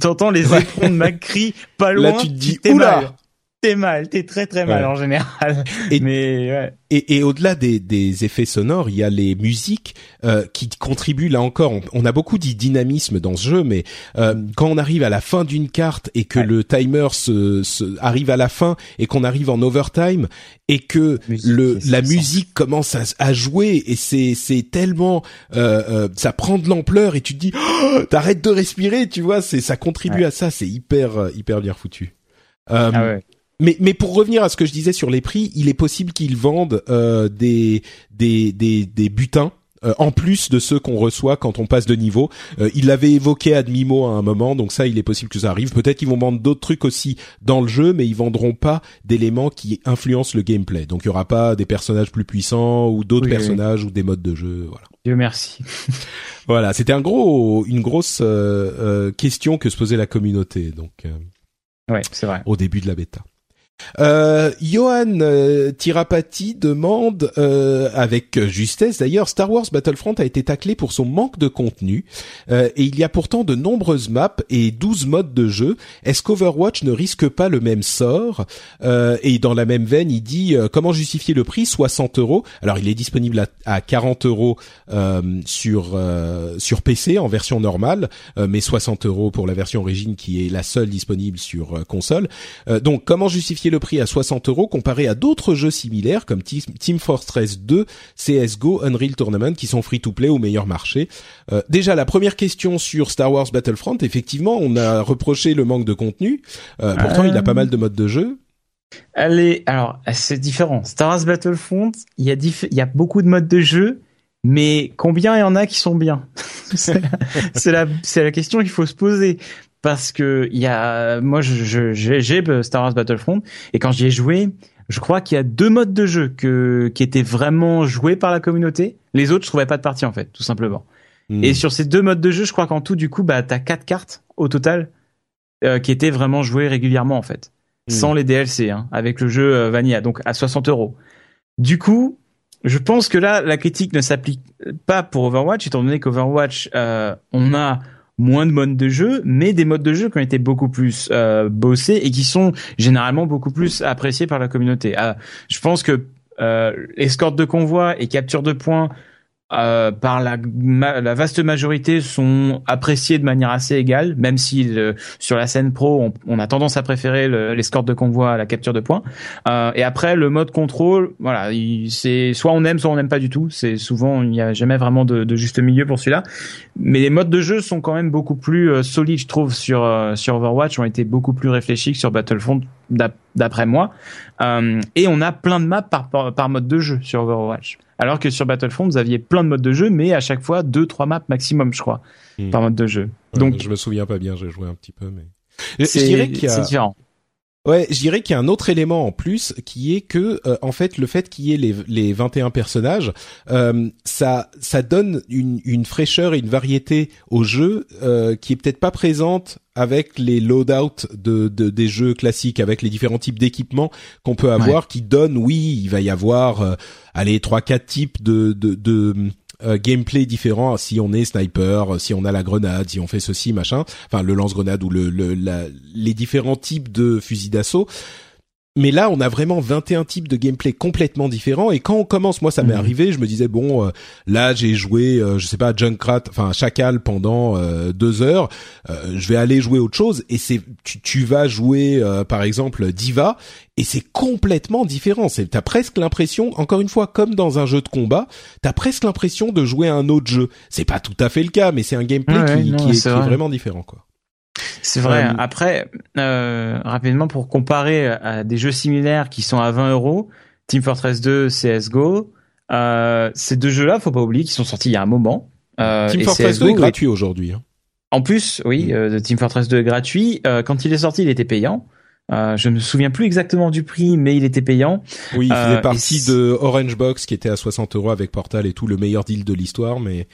t'entends les éperons de McCree pas loin, Là, tu te dis, oula! T'es mal, t'es très très mal en général. Et, Mais ouais. et, et au-delà des, des, effets sonores, il y a les musiques euh, qui contribuent là encore. On, a beaucoup dit dynamisme dans ce jeu, mais euh, quand on arrive à la fin d'une carte et que le timer se, se, arrive à la fin et qu'on arrive en overtime et que le la musique commence à, à, jouer et c'est c'est tellement euh, euh, ça prend de l'ampleur et tu te dis oh, t'arrêtes de respirer, tu vois, c'est ça contribue à ça, c'est hyper euh, hyper bien foutu. Euh, ah ouais. Mais, mais pour revenir à ce que je disais sur les prix, il est possible qu'ils vendent euh, des, des, des, des butins euh, en plus de ceux qu'on reçoit quand on passe de niveau. Euh, il l'avait évoqué à demi-mot à un moment, donc ça, il est possible que ça arrive. Peut-être qu'ils vont vendre d'autres trucs aussi dans le jeu, mais ils vendront pas d'éléments qui influencent le gameplay. Donc il y aura pas des personnages plus puissants ou d'autres personnages ou des modes de jeu. Voilà. Dieu merci. voilà, c'était un gros, une grosse euh, question que se posait la communauté. Donc. ouais, c'est vrai. Au début de la bêta. Euh, Johan euh, Tirapati demande, euh, avec justesse d'ailleurs, Star Wars Battlefront a été taclé pour son manque de contenu, euh, et il y a pourtant de nombreuses maps et 12 modes de jeu. Est-ce qu'Overwatch ne risque pas le même sort? Et dans la même veine, il dit, comment justifier le prix? 60 euros Alors il est disponible à, à 40 euros sur sur PC en version normale, mais 60 euros pour la version origine qui est la seule disponible sur console. donc comment justifier le prix à 60 euros comparé à d'autres jeux similaires comme Team Fortress 2, CS:GO, Unreal Tournament qui sont free to play au meilleur marché. Euh, déjà la première question sur Star Wars Battlefront, effectivement, on a reproché le manque de contenu. Euh, pourtant, il a pas mal de modes de jeu. Allez, alors c'est différent. Star Wars Battlefront, il y a il y a beaucoup de modes de jeu, mais combien il y en a qui sont bien? C'est la, c'est la question qu'il faut se poser parce que il y a moi je j'ai Star Wars Battlefront et quand j'y ai joué, je crois qu'il y a deux modes de jeu que qui étaient vraiment joués par la communauté. Les autres, je trouvais pas de partie en fait, tout simplement. Hmm. Et sur ces deux modes de jeu, je crois qu'en tout du coup, bah t'as quatre cartes au total euh, qui étaient vraiment jouées régulièrement en fait, hmm. sans les DLC, hein, avec le jeu euh, Vanilla, donc à 60 euros. Du coup, je pense que là, la critique ne s'applique pas pour Overwatch, étant donné qu'Overwatch, euh, on a moins de modes de jeu, mais des modes de jeu qui ont été beaucoup plus euh, bossés et qui sont généralement beaucoup plus appréciés par la communauté. Ah, je pense que euh, escorte de convoi et capture de points euh, par la, la, vaste majorité sont appréciés de manière assez égale, même si sur la scène pro on, on, a tendance à préférer l'escorte de convoi à la capture de points. Euh, et après le mode contrôle, voilà, c'est soit on aime, soit on n'aime pas du tout. C'est souvent il n'y a jamais vraiment de, de, juste milieu pour celui-là. Mais les modes de jeu sont quand même beaucoup plus euh, solides, je trouve, sur euh, sur Overwatch, ont été beaucoup plus réfléchis que sur Battlefront d'après moi. Euh, et on a plein de maps par, par, mode de jeu sur Overwatch. Alors que sur Battlefront, vous aviez plein de modes de jeu, mais à chaque fois deux, trois maps maximum, je crois, hmm. par mode de jeu. Donc, je me souviens pas bien, j'ai joué un petit peu, mais je dirais qu'il y a... différent. Ouais, je dirais qu'il y a un autre élément en plus qui est que euh, en fait le fait qu'il y ait les, les 21 personnages, euh, ça ça donne une, une fraîcheur et une variété au jeu euh, qui est peut-être pas présente avec les loadouts de, de, des jeux classiques, avec les différents types d'équipements qu'on peut avoir, qui donnent, oui, il va y avoir, euh, allez, trois quatre types de, de, de euh, gameplay différent. Si on est sniper, si on a la grenade, si on fait ceci machin, enfin le lance-grenade ou le, le les différents types de fusils d'assaut mais là, on a vraiment 21 types de gameplay complètement différents. Et quand on commence, moi, ça m'est mhm. arrivé, je me disais bon, euh, là, j'ai joué, euh, je sais pas, Junkrat, enfin Chacal pendant euh, deux heures. je vais aller jouer autre chose. Et c'est, tu, tu vas jouer, par exemple, Diva, et c'est complètement différent. C'est, t'as presque l'impression, encore une fois, comme dans un jeu de combat, t'as presque l'impression de jouer à un autre jeu. C'est pas tout à fait le cas, mais c'est un gameplay qui, est, qui est vraiment différent, quoi. C'est vrai. Euh, Après, euh, rapidement pour comparer à des jeux similaires qui sont à 20 euros, Team Fortress 2, CS:GO, euh, ces deux jeux-là, faut pas oublier qu'ils sont sortis il y a un moment. Euh, Team Fortress 2 est gratuit aujourd'hui. Hein. En plus, oui, mm. euh, Team Fortress 2 est gratuit. Euh, quand il est sorti, il était payant. Euh, je ne me souviens plus exactement du prix, mais il était payant. Oui, il faisait partie de Orange Box qui était à 60 euros avec Portal et tout, le meilleur deal de l'histoire, mais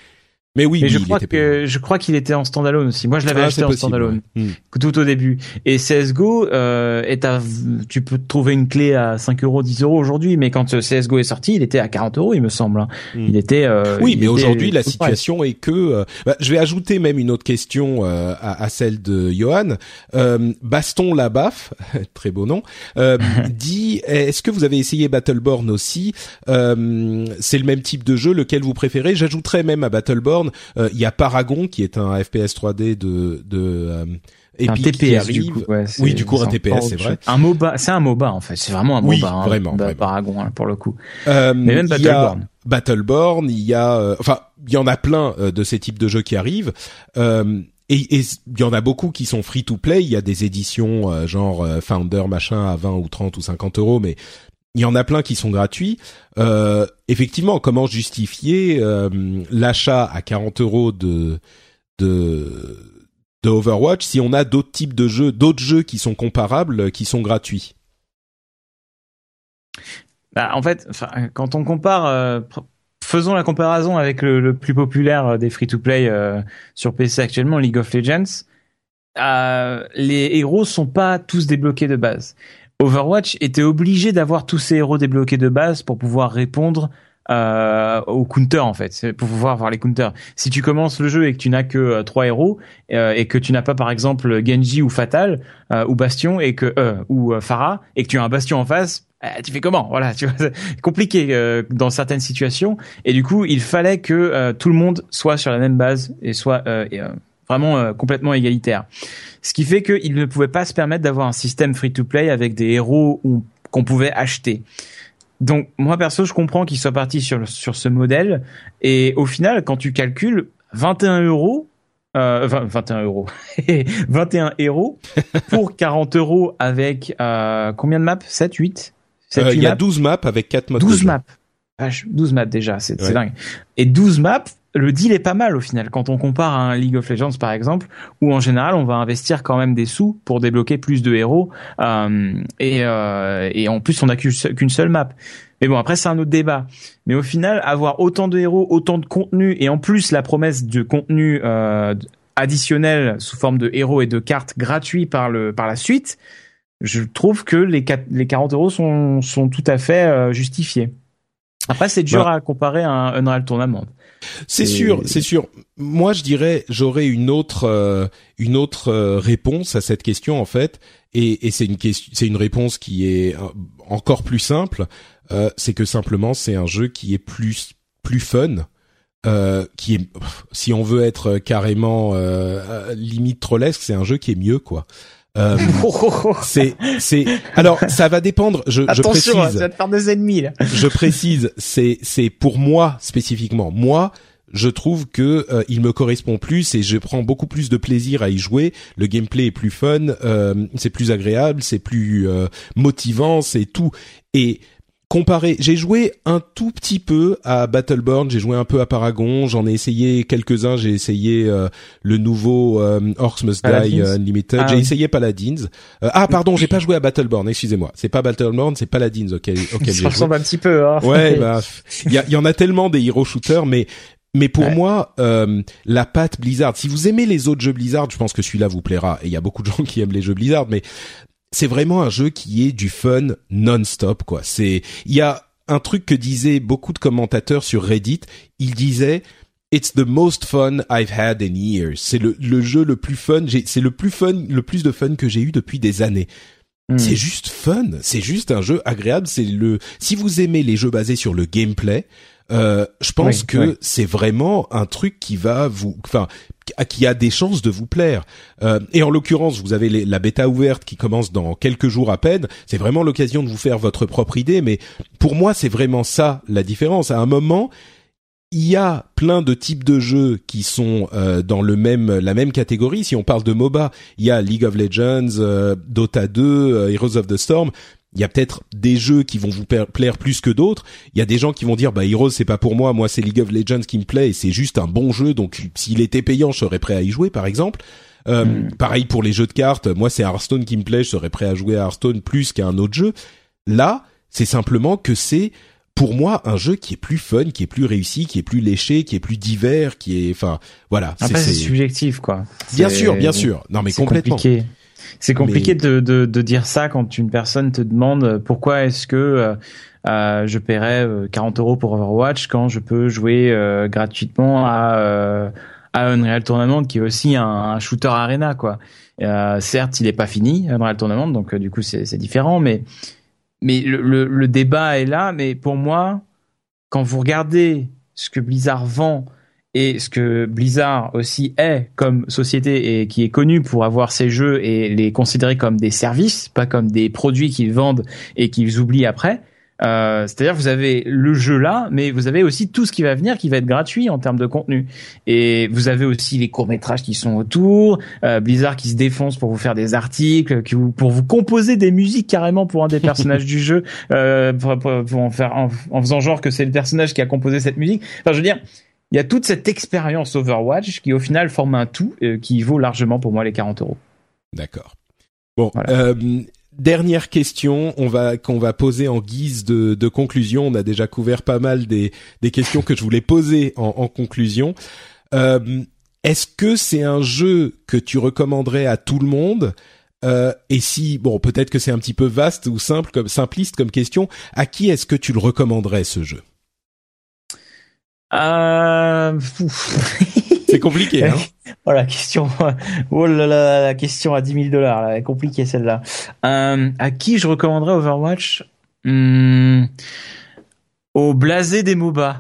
mais oui, je crois que je crois qu'il était en standalone aussi. Moi, je l'avais ah, acheté en standalone hmm. tout au début. Et CS:GO euh, est à, tu peux trouver une clé à 5 euros, 10 euros aujourd'hui, mais quand euh, CS:GO est sorti, il était à 40 euros, il me semble. Hein. Hmm. Il était. Euh, oui, mais aujourd'hui, la situation est que. Euh, bah, je vais ajouter même une autre question euh, à, à, celle de Johan. Baston Labaf, très beau nom, dit est-ce que vous avez essayé Battleborn aussi? C'est le même type de jeu, lequel vous préférez? J'ajouterais même à Battleborn euh, il y a Paragon qui est un FPS 3D de de euh, un TPS du coup. oui, du coup un TPS, c'est vrai. Un MOBA, c'est un MOBA en fait. C'est vraiment un MOBA. Oui, hein, vraiment, Paragon hein, pour le coup. Euh, Mais même Battleborn. Battleborn, il y a, euh, enfin, il y en a plein de ces types de jeux qui arrivent. Euh, et il y en a beaucoup qui sont free to play. Il y a des éditions genre Founder machin à 20 ou 30 ou 50 euros, mais il y en a plein qui sont gratuits. Euh, effectivement, comment justifier euh, l'achat à 40 euros de de Overwatch si on a d'autres types de jeux, d'autres jeux qui sont comparables, qui sont gratuits? Bah, en fait, quand on compare, euh, faisons la comparaison avec le, plus populaire des free-to-play sur PC actuellement, League of Legends. les héros sont pas tous débloqués de base. Overwatch était obligé d'avoir tous ses héros débloqués de base pour pouvoir répondre euh, au counter en fait, pour pouvoir voir les counters. Si tu commences le jeu et que tu n'as que euh, trois héros euh, et que tu n'as pas par exemple Genji ou Fatal euh, ou Bastion et que euh, ou Pharah et que tu as un Bastion en face, tu fais comment? Voilà, tu vois, c'est compliqué dans certaines situations. Et du coup il fallait que tout le monde soit sur la même base et soit vraiment complètement égalitaire. Ce qui fait qu'il ne pouvait pas se permettre d'avoir un système free-to-play avec des héros qu'on pouvait acheter. Donc moi perso, je comprends qu'il soit parti sur sur ce modèle. Et au final, quand tu calcules 21 euros, euh, 21 euros, 21 euros pour 40 euros avec euh, combien de maps? 7, 8 Il y a 12 maps avec 4 modes 12 maps. 12 maps déjà, c'est dingue. Et 12 maps le deal est pas mal au final quand on compare à un League of Legends par exemple où en général on va investir quand même des sous pour débloquer plus de héros euh, et, euh, et en plus on n'a qu'une seule map. Mais bon après c'est un autre débat. Mais au final avoir autant de héros, autant de contenu et en plus la promesse de contenu euh, additionnel sous forme de héros et de cartes gratuits par le par la suite, je trouve que les, les 40 euros sont, sont tout à fait euh, justifiés. Après, c'est dur bah. à comparer à un Unreal Tournament. C'est sûr, c'est sûr. Moi, je dirais, j'aurais une autre, euh, une autre euh, réponse à cette question en fait, et, et c'est une question, c'est une réponse qui est euh, encore plus simple. c'est que simplement, c'est un jeu qui est plus, plus fun. qui est, si on veut être carrément limite trollesque, c'est un jeu qui est mieux quoi. Euh, c'est c'est alors ça va dépendre. Je, Attention, je précise. ça va te faire des ennemis là. je précise, c'est c'est pour moi spécifiquement. Moi, je trouve que euh, il me correspond plus et je prends beaucoup plus de plaisir à y jouer. Le gameplay est plus fun, euh, c'est plus agréable, c'est plus euh, motivant, c'est tout. Et comparé, j'ai joué un tout petit peu à Battleborn, j'ai joué un peu à Paragon, j'en ai essayé quelques-uns, j'ai essayé euh, le nouveau euh, Orcs Must Die euh, Unlimited, ah j'ai essayé Paladins. ah pardon, j'ai pas joué à Battleborn, excusez-moi. C'est pas Battleborn, c'est Paladins auquel, auquel Ça ressemble un petit peu. Hein. Ouais, bah il y, y, en a tellement des hero shooters, mais mais pour moi, euh, la patte Blizzard, si vous aimez les autres jeux Blizzard, je pense que celui-là vous plaira. Et il y a beaucoup de gens qui aiment les jeux Blizzard, mais c'est vraiment un jeu qui est du fun non-stop quoi. C'est il y a un truc que disaient beaucoup de commentateurs sur Reddit, ils disaient It's the most fun I've had in years. C'est le, le jeu le plus fun, c'est le plus fun, le plus de fun que j'ai eu depuis des années. Hmm. C'est juste fun, c'est juste un jeu agréable, c'est le si vous aimez les jeux basés sur le gameplay, euh, je pense que c'est vraiment un truc qui va vous, enfin, qui a des chances de vous plaire. Euh, et en l'occurrence, vous avez la bêta ouverte qui commence dans quelques jours à peine. C'est vraiment l'occasion de vous faire votre propre idée. Mais pour moi, c'est vraiment ça la différence. À un moment, il y a plein de types de jeux qui sont euh, dans le même la même catégorie. Si on parle de MOBA, il y a League of Legends, euh, Dota 2, Heroes of the Storm il y a peut-être des jeux qui vont vous plaire plus que d'autres. Il y a des gens qui vont dire bah Heroes c'est pas pour moi, moi c'est League of Legends qui me plaît et c'est juste un bon jeu donc s'il était payant je serais prêt à y jouer par exemple. Euh, hmm. Pareil pour les jeux de cartes, moi c'est Hearthstone qui me plaît, je serais prêt à jouer à Hearthstone plus qu'à un autre jeu. Là, c'est simplement que c'est pour moi un jeu qui est plus fun, qui est plus réussi, qui est plus léché, qui est plus divers, qui est enfin voilà. c'est subjectif quoi. Bien sûr, bien sûr. Non mais complètement. Compliqué. C'est compliqué de, de, de, dire ça quand une personne te demande pourquoi est-ce que euh, euh je paierais 40 euh, euros pour Overwatch quand je peux jouer euh, gratuitement à, à Unreal Tournament qui est aussi un, shooter arena quoi. certes, il est pas fini Unreal Tournament donc du coup c'est différent mais mais le, le, le débat est là mais pour moi quand vous regardez ce que Blizzard vend et ce que Blizzard aussi est comme société et qui est connu pour avoir ses jeux et les considérer comme des services, pas comme des produits qu'ils vendent et qu'ils oublient après. Euh, C'est-à-dire vous avez le jeu là, mais vous avez aussi tout ce qui va venir qui va être gratuit en termes de contenu. Et vous avez aussi les courts métrages qui sont autour, euh, Blizzard qui se défonce pour vous faire des articles, qui vous, pour vous composer des musiques carrément pour un des personnages du jeu, euh, pour, pour, pour en faire en, en faisant genre que c'est le personnage qui a composé cette musique. Enfin, je veux dire il y a toute cette expérience Overwatch qui au final forme un tout euh, qui vaut largement pour moi les 40 euros. D'accord. Bon, euh, dernière question, on va qu'on va poser en guise de, de, conclusion. On a déjà couvert pas mal des, des questions que je voulais poser en, en conclusion. Euh, Est-ce que c'est un jeu que tu recommanderais à tout le monde? Euh, Et si, bon, peut-être que c'est un petit peu vaste ou simple comme simpliste comme question, à qui est-ce que tu le recommanderais ce jeu? Euh... C'est compliqué, hein Voilà, question. Oh là là, la question à 10 000 dollars, compliquée celle-là. Euh, à qui je recommanderais Overwatch? Hmm, Au blasé des MOBA.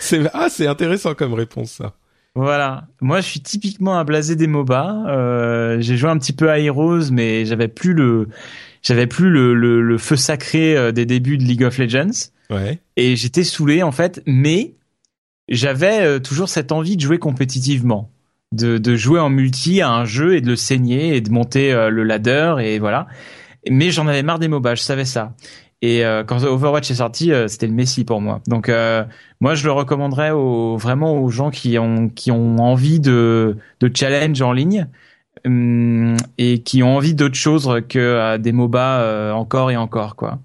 c'est ah, c'est intéressant comme réponse ça. Voilà, moi je suis typiquement un blasé des MOBA. Euh, j'ai joué un petit peu à Heroes, mais j'avais plus le, j'avais plus le, le, le, feu sacré des débuts de League of Legends. Ouais. Et j'étais saoulé en fait, mais j'avais euh, toujours cette envie de jouer compétitivement, de, de, jouer en multi à un jeu et de le saigner et de monter euh, le ladder et voilà. Mais j'en avais marre des MOBA, je savais ça. Et euh, quand Overwatch est sorti, euh, c'était le Messi pour moi. Donc euh, moi, je le recommanderais aux, vraiment aux gens qui ont qui ont envie de de challenge en ligne hum, et qui ont envie d'autre chose que des MOBA encore et encore quoi.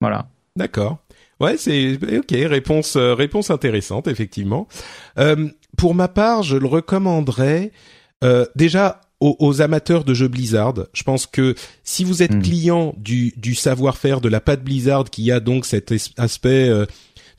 Voilà. D'accord. Ouais, c'est ok. Réponse réponse intéressante effectivement. pour ma part, je le recommanderais déjà aux, aux, amateurs de jeux Blizzard. Je pense que si vous êtes mmh. client du, du savoir-faire de la patte Blizzard, qui a donc cet aspect euh,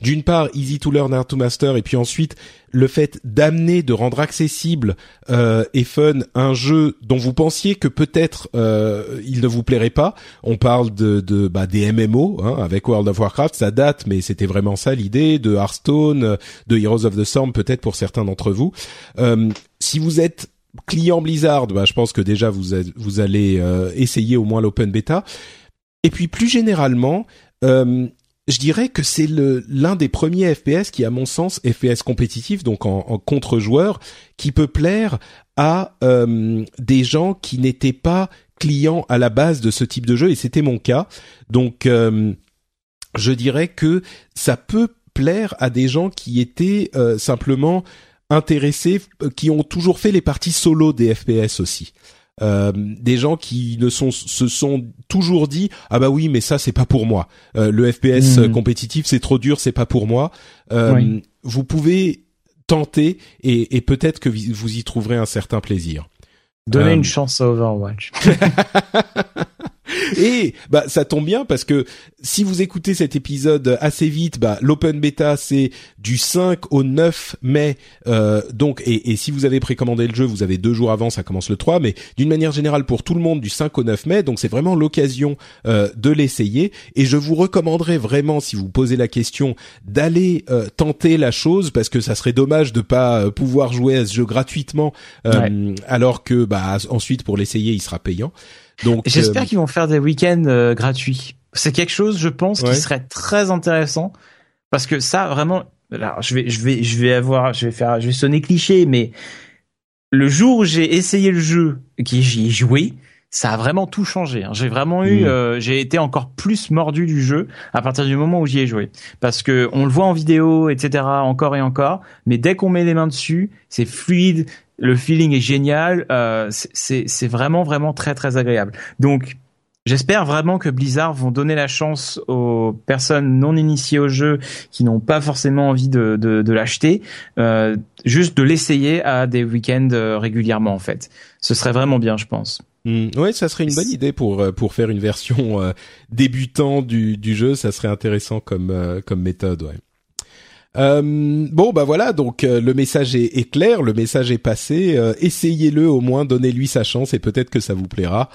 d'une part easy to learn, hard to master, et puis ensuite le fait d'amener, de rendre accessible euh, et fun un jeu dont vous pensiez que peut-être euh, il ne vous plairait pas. On parle de, de bah, des MMO hein, avec World of Warcraft, ça date, mais c'était vraiment ça l'idée de Hearthstone, de Heroes of the Storm, peut-être pour certains d'entre vous. Euh, si vous êtes client Blizzard, bah, je pense que déjà vous, vous allez euh, essayer au moins l'open beta. Et puis plus généralement, euh, je dirais que c'est l'un des premiers FPS qui, à mon sens, FPS compétitif, donc en, contre-joueur, qui peut plaire à euh, des gens qui n'étaient pas clients à la base de ce type de jeu, et c'était mon cas. Donc, euh, je dirais que ça peut plaire à des gens qui étaient euh, simplement intéressés, qui ont toujours fait les parties solo des FPS aussi. Euh, des gens qui ne sont se sont toujours dit ah bah oui mais ça c'est pas pour moi euh, le FPS mmh. compétitif c'est trop dur c'est pas pour moi euh, oui. vous pouvez tenter et, et peut-être que vous y trouverez un certain plaisir Donnez une chance à Overwatch. Et bah ça tombe bien parce que si vous écoutez cet épisode assez vite, bah l'open beta c'est du 5 au 9 mai. Euh, donc et, et, si vous avez précommandé le jeu, vous avez deux jours avant, ça commence le 3. Mais d'une manière générale pour tout le monde du 5 au 9 mai. Donc c'est vraiment l'occasion euh, de l'essayer. Et je vous recommanderais vraiment, si vous posez la question, d'aller euh, tenter la chose parce que ça serait dommage de pas euh, pouvoir jouer à ce jeu gratuitement euh, ouais. alors que bah ensuite pour l'essayer il sera payant. Donc j'espère euh... qu'ils vont faire des week-ends euh, gratuits. C'est quelque chose, je pense, ouais. qui serait très intéressant parce que ça vraiment. Alors, je vais, je vais, je vais avoir, je vais faire, je vais sonner cliché, mais le jour où j'ai essayé le jeu, qui j'y ai joué, ça a vraiment tout changé. J'ai vraiment eu, mmh. euh, j'ai été encore plus mordu du jeu à partir du moment où j'y ai joué, parce que on le voit en vidéo, etc. Encore et encore, mais dès qu'on met les mains dessus, c'est fluide, le feeling est génial, euh, c'est vraiment vraiment très très agréable. Donc J'espère vraiment que Blizzard vont donner la chance aux personnes non initiées au jeu qui n'ont pas forcément envie de, de, de l'acheter, euh, juste de l'essayer à des week-ends euh, régulièrement en fait. Ce serait vraiment bien, je pense. Mmh, ouais, ça serait une bonne idée pour euh, pour faire une version euh, débutant du, du jeu. Ça serait intéressant comme euh, comme méthode, ouais. Euh, bon bah voilà donc euh, le message est, clair, le message est passé. Euh, Essayez-le au moins, donnez-lui sa chance et peut-être que ça vous plaira.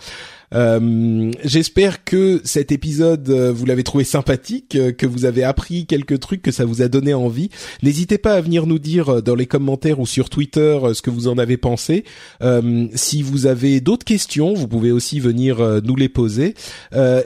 J'espère que cet épisode vous l'avez trouvé sympathique, que vous avez appris quelques trucs, que ça vous a donné envie. N'hésitez pas à venir nous dire dans les commentaires ou sur Twitter ce que vous en avez pensé. si vous avez d'autres questions, vous pouvez aussi venir nous les poser.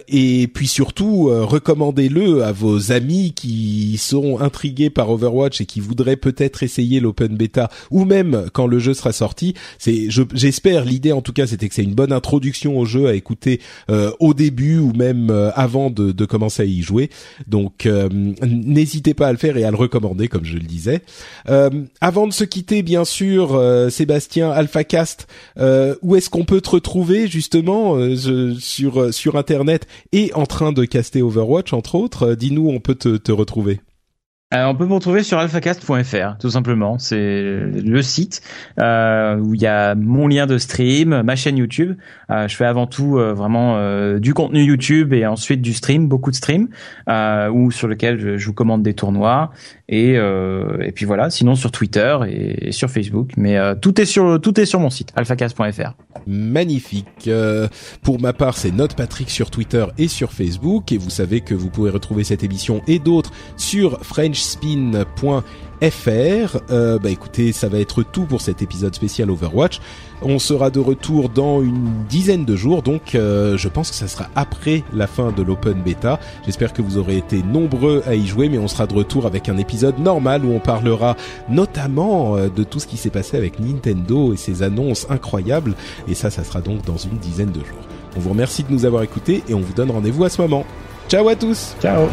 et puis surtout, recommandez-le à vos amis qui sont intrigués par Overwatch et qui voudraient peut-être essayer l'open beta ou même quand le jeu sera sorti. J'espère, l'idée en tout cas, c'était que c'est une bonne introduction au jeu écouter euh, au début ou même euh, avant de, commencer à y jouer. Donc, euh, n'hésitez pas à le faire et à le recommander, comme je le disais. avant de se quitter, bien sûr, Sébastien AlphaCast, où est-ce qu'on peut te retrouver justement sur sur internet et en train de caster Overwatch entre autres? Dis-nous, on peut te retrouver. Euh, on peut me retrouver sur alphacast.fr, tout simplement. C'est le site euh, où il y a mon lien de stream, ma chaîne YouTube. Euh, je fais avant tout vraiment du contenu YouTube et ensuite du stream, beaucoup de stream, ou sur lequel je, vous commande des tournois. Et, et puis voilà. Sinon sur Twitter et, sur Facebook. Mais tout est sur tout est sur mon site alphacast.fr. Magnifique. pour ma part, c'est Note Patrick sur Twitter et sur Facebook. Et vous savez que vous pouvez retrouver cette émission et d'autres sur French spin.fr. Euh, bah écoutez, ça va être tout pour cet épisode spécial Overwatch. On sera de retour dans une dizaine de jours, donc euh, je pense que ça sera après la fin de l'open beta. J'espère que vous aurez été nombreux à y jouer, mais on sera de retour avec un épisode normal où on parlera notamment euh, de tout ce qui s'est passé avec Nintendo et ses annonces incroyables. Et ça, ça sera donc dans une dizaine de jours. On vous remercie de nous avoir écoutés et on vous donne rendez-vous à ce moment. Ciao à tous Ciao